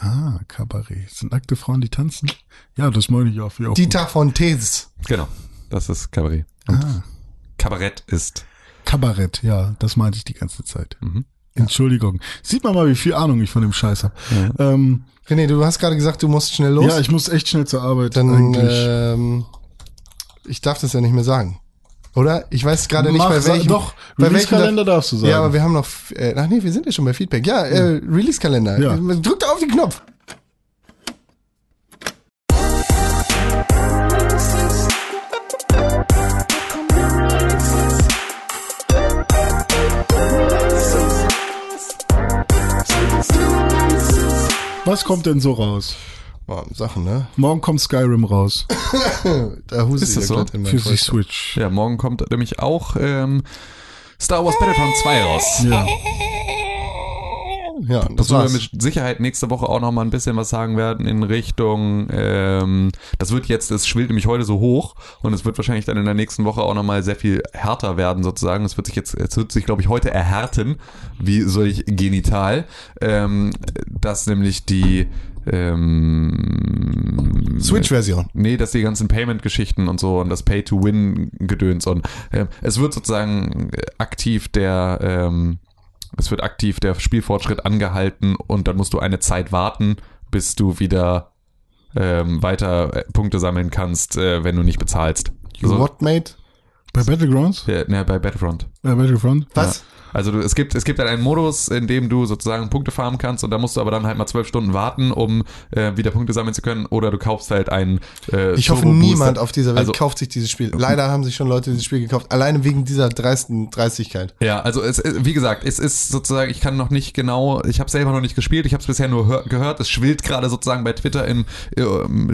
Ah, Kabarett. Sind nackte Frauen, die tanzen? Ja, das meine ich auch. Auch Dieter von Tees. Genau. Das ist Kabarett. Und Ah. Kabarett ist. Kabarett, ja, das meinte ich die ganze Zeit. Mhm. Entschuldigung. Sieht man mal, wie viel Ahnung ich von dem Scheiß habe. Ähm, René, du hast gerade gesagt, du musst schnell los. ja, ich muss echt schnell zur Arbeit Dann, eigentlich. ähm, ich darf das ja nicht mehr sagen. Oder? Ich weiß gerade nicht, bei welchem. doch, Release-Kalender darfst du sagen. Ja, aber wir haben noch, äh, ach nee, wir sind ja schon bei Feedback. Ja, äh, Release-Kalender. Ja. Drück da auf den Knopf. Was kommt denn so raus? Boah, Sachen, ne? Morgen kommt Skyrim raus Da huste Ist das ich so? in für die. Switch. Ja, morgen kommt nämlich auch ähm, Star Wars Battlefront 2 raus. Ja. Ja, das Wo wir mit Sicherheit nächste Woche auch noch mal ein bisschen was sagen werden in Richtung, ähm, das wird jetzt, es schwillt nämlich heute so hoch und es wird wahrscheinlich dann in der nächsten Woche auch noch mal sehr viel härter werden sozusagen. Es wird sich jetzt, es wird sich glaube ich heute erhärten, wie solch genital, ähm, dass nämlich die ähm, Switch-Version. Nee, dass die ganzen Payment-Geschichten und so und das Pay-to-Win-Gedöns und ähm, es wird sozusagen äh, aktiv der ähm, es wird aktiv der Spielfortschritt angehalten und dann musst du eine Zeit warten, bis du wieder ähm, weiter äh, Punkte sammeln kannst, äh, wenn du nicht bezahlst. You what, mate? Bei Battlegrounds? ja, ne, bei Battlefront. Battlefront? Was? Also du, es gibt es gibt dann einen Modus, in dem du sozusagen Punkte farmen kannst und da musst du aber dann halt mal zwölf Stunden warten, um äh, wieder Punkte sammeln zu können. Oder du kaufst halt einen äh, Ich hoffe, niemand auf dieser Welt Also- kauft sich dieses Spiel. Leider haben sich schon Leute dieses Spiel gekauft. Alleine wegen dieser dreisten Dreistigkeit. Ja, also es, wie gesagt, es ist sozusagen, ich kann noch nicht genau, ich habe selber noch nicht gespielt, ich habe es bisher nur hör, gehört, es schwillt gerade sozusagen bei Twitter im, äh,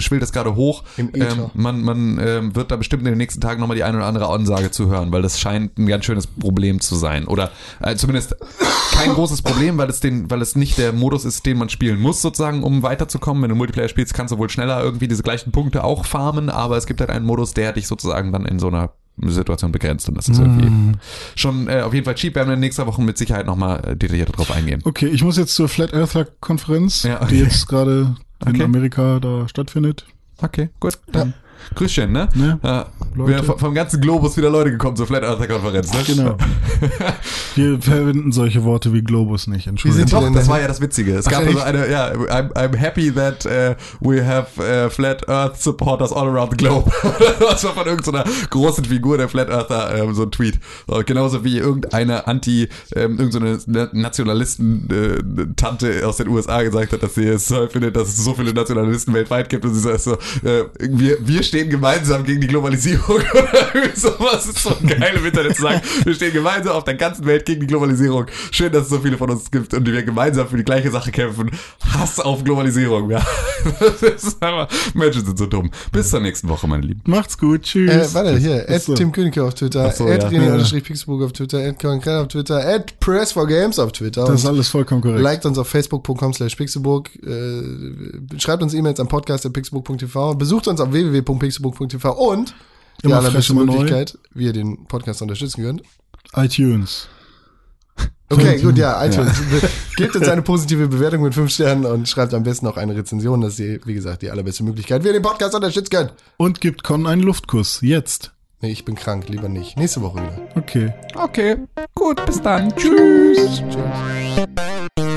schwillt es gerade hoch. Im ähm, man man ähm, wird da bestimmt in den nächsten Tagen nochmal die eine oder andere Ansage zu hören, weil das scheint ein ganz schönes Problem zu sein. Oder äh, zumindest kein großes Problem, weil es den, weil es nicht der Modus ist, den man spielen muss, sozusagen, um weiterzukommen. Wenn du Multiplayer spielst, kannst du wohl schneller irgendwie diese gleichen Punkte auch farmen, aber es gibt halt einen Modus, der dich sozusagen dann in so einer Situation begrenzt und das ist irgendwie schon äh, auf jeden Fall cheap. Wir werden in nächster Woche mit Sicherheit nochmal äh, detaillierter drauf eingehen. Okay, ich muss jetzt zur Flat Earther Konferenz, Ja, okay. die jetzt gerade in Okay. Amerika da stattfindet. Okay, gut. Dann Grüßchen, ne? Ne? Ja, Leute. wieder vom, ganzen Globus wieder Leute gekommen zur Flat Earther Konferenz, ne? Genau. Wir verwenden solche Worte wie Globus nicht, Entschuldigung. sind Doch, das war ja das Witzige. Es Ach, gab echt? also eine, ja, I'm, I'm happy that uh, we have uh, Flat Earth supporters all around the globe. das war von irgendeiner großen Figur der Flat Earther ähm, so ein Tweet. So, genauso wie irgendeine Anti, ähm, irgendeine Nationalisten-Tante aus den USA gesagt hat, dass sie es toll findet, dass es so viele Nationalisten weltweit gibt. Und sie sagt so, äh, wir, wir, stehen gemeinsam gegen die Globalisierung oder irgendwie sowas. ist so geil im Internet zu sagen. Wir stehen gemeinsam auf der ganzen Welt gegen die Globalisierung. Schön, dass es so viele von uns gibt und wir gemeinsam für die gleiche Sache kämpfen. Hass auf Globalisierung. Ja. Das ist einfach, Menschen sind so dumm. Bis zur nächsten Woche, meine Lieben. Macht's gut, tschüss. Äh, warte, hier, at Achso. Tim Königke auf Twitter, so, at ja. René-Pixelburg auf Twitter, at Konkret auf Twitter, at Press4Games auf Twitter. Das ist alles vollkommen korrekt. Liked uns auf facebook.com slash pixelburg, äh, schreibt uns E-Mails am Podcast at pixelburg.tv, besucht uns auf www.pixelburg.tv und die Immer allerbeste immer neu. Möglichkeit, wie ihr den Podcast unterstützen könnt. iTunes. Okay, gut, ja, iTunes. Gebt uns eine positive Bewertung mit 5 Sternen und schreibt am besten noch eine Rezension. Das ist, die, wie gesagt, die allerbeste Möglichkeit, wie ihr den Podcast unterstützen könnt. Und gibt Con einen Luftkuss. Jetzt. Nee, ich bin krank, lieber nicht. Nächste Woche wieder. Okay. Okay, gut, bis dann. Tschüss. Tschüss.